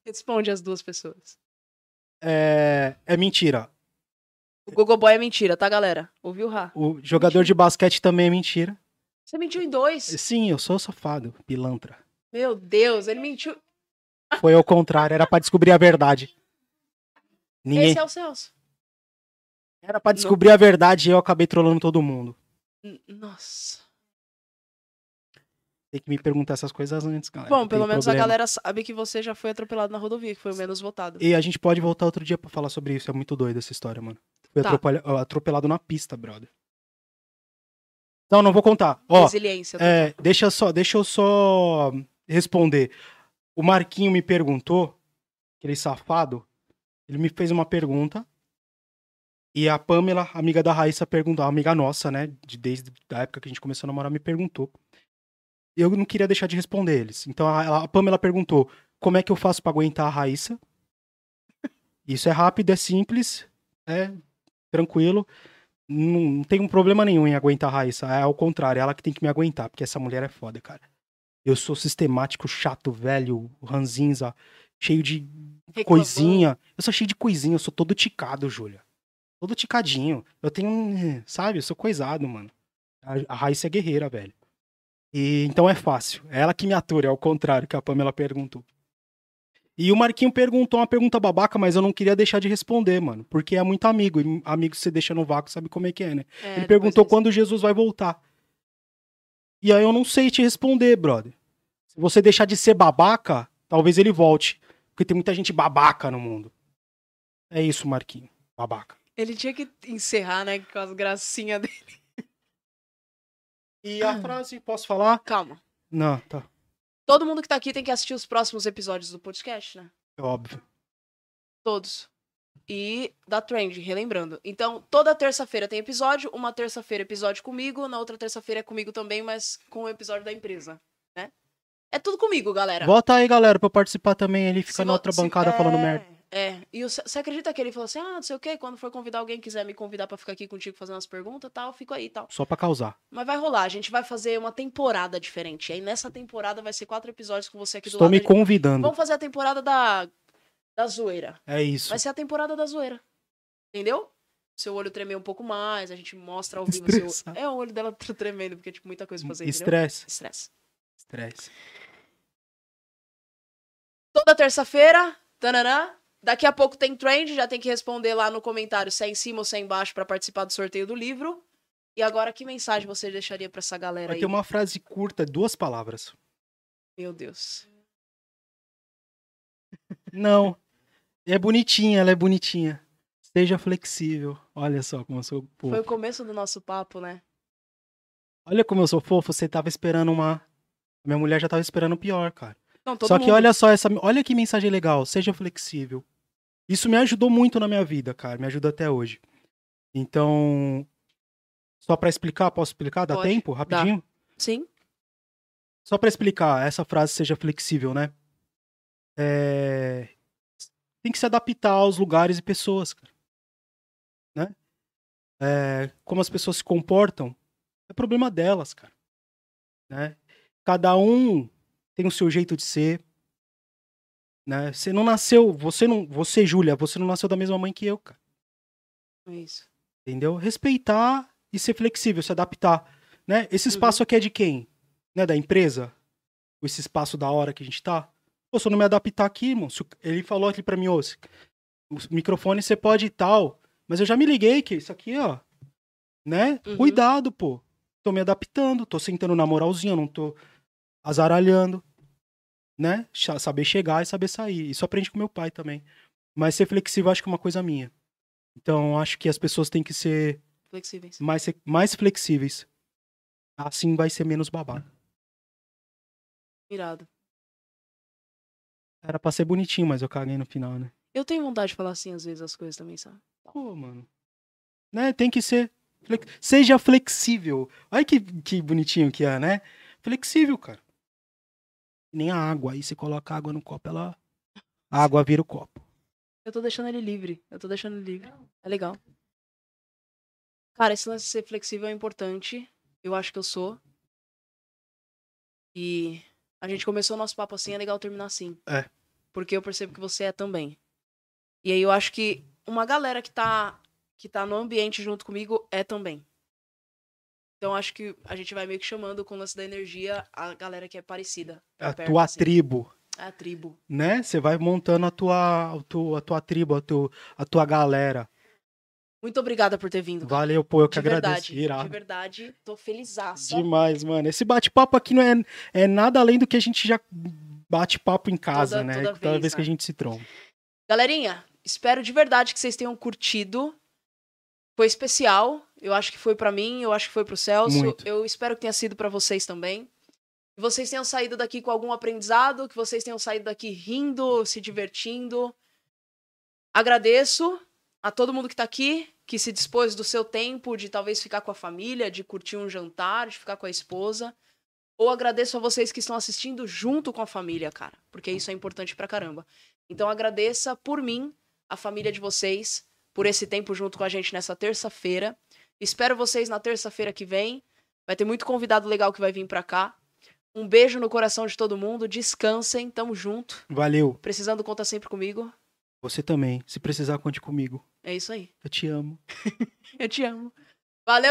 S1: Responde as duas pessoas.
S2: É, é mentira.
S1: O Gogoboy é mentira, tá, galera? Ouviu, Rá?
S2: O jogador de basquete também é mentira.
S1: Você mentiu em dois.
S2: Sim, eu sou safado, pilantra.
S1: Meu Deus, ele mentiu.
S2: Foi ao contrário, era pra descobrir a verdade. Ninguém
S1: Esse é o Celso.
S2: era pra descobrir a verdade e eu acabei trolando todo mundo.
S1: Nossa.
S2: Tem que me perguntar essas coisas antes, galera.
S1: Bom,
S2: não
S1: pelo menos a
S2: problema.
S1: galera sabe que você já foi atropelado na rodovia, que foi o menos votado.
S2: E a gente pode voltar outro dia pra falar sobre isso. É muito doido essa história, mano. Fui
S1: Tá.
S2: atropelado na pista, brother. Não, não vou contar. Ó,
S1: Resiliência.
S2: é, deixa, só, deixa eu só responder. O Marquinho me perguntou, aquele safado, ele me fez uma pergunta. E a Pamela, amiga da Raíssa, perguntou, amiga nossa, né? De, desde a época que a gente começou a namorar, me perguntou. Eu não queria deixar de responder eles. Então a, a Pamela perguntou: como é que eu faço pra aguentar a Raíssa? Isso é rápido, é simples, é tranquilo. Não, não tem um problema nenhum em aguentar a Raíssa. É ao contrário, é ela que tem que me aguentar, porque essa mulher é foda, cara. Eu sou sistemático, chato, velho, ranzinza, cheio de
S1: Reclamando.
S2: coisinha. Eu sou cheio de coisinha, eu sou todo ticado, Júlia. Todo ticadinho. Eu tenho um. Sabe, eu sou coisado, mano. A, a Raíssa é guerreira, velho. E então é fácil. É ela que me atura, é ao contrário que a Pamela perguntou. E o Marquinho perguntou uma pergunta babaca, mas eu não queria deixar de responder, mano. Porque é muito amigo. E amigo você deixa no vácuo sabe como é que é, né?
S1: É,
S2: Ele perguntou quando Jesus vai voltar. E aí eu não sei te responder, brother. Se você deixar de ser babaca, talvez ele volte. Porque tem muita gente babaca no mundo. É isso, Marquinho. Babaca.
S1: Ele tinha que encerrar, né, com as gracinhas dele.
S2: E a frase, posso falar?
S1: Calma.
S2: Não, tá.
S1: Todo mundo que tá aqui tem que assistir os próximos episódios do podcast, né?
S2: É óbvio.
S1: Todos. E da Trend, relembrando. Então, toda terça-feira tem episódio. Uma terça-feira episódio comigo. Na outra terça-feira é comigo também, mas com o episódio da empresa, né? É tudo comigo, galera.
S2: Volta aí, galera, pra eu participar também. Ele fica
S1: Se
S2: na outra bancada
S1: é,
S2: falando merda.
S1: É, e o- você acredita que ele falou assim, ah, não sei o quê, quando for convidar alguém, quiser me convidar pra ficar aqui contigo fazendo umas perguntas tal, fico aí e tal.
S2: Só pra causar.
S1: Mas vai rolar, a gente vai fazer uma temporada diferente. Aí nessa temporada vai ser quatro episódios com você aqui do
S2: Estou
S1: lado.
S2: me
S1: A gente-
S2: convidando.
S1: Vamos fazer a temporada da, da zoeira.
S2: É isso.
S1: Vai ser a temporada da zoeira. Entendeu? Seu olho tremer um pouco mais, a gente mostra ao vivo seu... É, o olho dela tá tremendo, porque tipo, muita coisa pra fazer, entendeu?
S2: Estresse.
S1: Estresse.
S2: Estresse.
S1: Toda terça-feira, tananã, daqui a pouco tem trend, já tem que responder lá no comentário se é em cima ou se é embaixo pra participar do sorteio do livro. E agora, que mensagem você deixaria pra essa galera
S2: Vai
S1: aí?
S2: ter uma frase curta, duas palavras.
S1: Meu Deus.
S2: Não. É bonitinha, ela é bonitinha. Seja flexível. Olha só como eu sou fofo.
S1: Foi o começo do nosso papo, né?
S2: Olha como eu sou fofo. Você tava esperando uma. Minha mulher já tava esperando o pior, cara.
S1: Não,
S2: só que
S1: mundo.
S2: olha só essa. Olha que mensagem legal. Seja flexível. Isso me ajudou muito na minha vida, cara. Me ajuda até hoje. Então, só pra explicar, posso explicar? Dá
S1: Pode,
S2: tempo? Rapidinho?
S1: Sim.
S2: Só pra explicar, essa frase seja flexível, né? É, Tem que se adaptar aos lugares e pessoas, cara. Né? É, Como as pessoas se comportam, é problema delas, cara. Né? Cada um tem o seu jeito de ser. Né? Você não nasceu, você não, você, Júlia, você não nasceu da mesma mãe que eu, cara.
S1: É isso.
S2: Entendeu? Respeitar e ser flexível, se adaptar. Né? Esse
S1: Uhum.
S2: espaço aqui é de quem? Né? Da empresa? Esse espaço da hora que a gente tá? Pô, se eu não me adaptar aqui, irmão, se o- ele falou aqui pra mim, ô, o microfone você pode e tal, mas eu já me liguei que isso aqui, ó, né?
S1: Uhum.
S2: Cuidado, pô. Tô me adaptando, tô sentando na moralzinha, não tô azaralhando, né? Saber chegar e saber sair. Isso aprendi com meu pai também. Mas ser flexível acho que é uma coisa minha. Então acho que as pessoas têm que ser
S1: Flexíveis.
S2: mais, mais flexíveis. Assim vai ser menos babado.
S1: Irado.
S2: Era pra ser bonitinho, mas eu caguei no final, né?
S1: Eu tenho vontade de falar assim às vezes as coisas também, sabe?
S2: Pô, mano. Né? Tem que ser. flex- Seja flexível. Olha que, que bonitinho que é, né? Flexível, cara. Nem a água. Aí você coloca água no copo, ela. A água vira o copo.
S1: Eu tô deixando ele livre. Eu tô deixando ele livre. É legal. Cara, esse lance de ser flexível é importante. Eu acho que eu sou. E a gente começou o nosso papo assim, é legal terminar assim.
S2: É.
S1: Porque eu percebo que você é também. E aí eu acho que uma galera que tá, que tá no ambiente junto comigo é também. Então acho que a gente vai meio que chamando com o lance da energia a galera que é parecida.
S2: A
S1: perto,
S2: tua
S1: assim.
S2: tribo.
S1: A tribo.
S2: Né? Você vai montando a tua, a tua, a tua tribo, a tua, a tua galera.
S1: Muito obrigada por ter vindo.
S2: Valeu, pô, eu que
S1: de
S2: agradeço. Irado.
S1: de verdade, tô felizaça.
S2: Demais, mano. Esse bate-papo aqui não é, é nada além do que a gente já bate papo em casa,
S1: Toda-
S2: né?
S1: toda
S2: Toda vez,
S1: vez,
S2: que a
S1: né?
S2: gente se tromba.
S1: Galerinha, espero de verdade que vocês tenham curtido. Foi especial. Eu acho que foi pra mim, eu acho que foi pro Celso.
S2: Muito.
S1: Eu espero que tenha sido pra vocês também. Que vocês tenham saído daqui com algum aprendizado, que vocês tenham saído daqui rindo, se divertindo. Agradeço a todo mundo que tá aqui, que se dispôs do seu tempo de talvez ficar com a família, de curtir um jantar, de ficar com a esposa. Ou agradeço a vocês que estão assistindo junto com a família, cara, porque isso é importante pra caramba. Então agradeça por mim, a família de vocês, por esse tempo junto com a gente nessa terça-feira. Espero vocês na terça-feira que vem. Vai ter muito convidado legal que vai vir pra cá. Um beijo no coração de todo mundo. Descansem, tamo junto.
S2: Valeu.
S1: Precisando, conta sempre comigo.
S2: Você também. Se precisar, conte comigo.
S1: É isso aí.
S2: Eu te amo.
S1: Eu te amo. Valeu,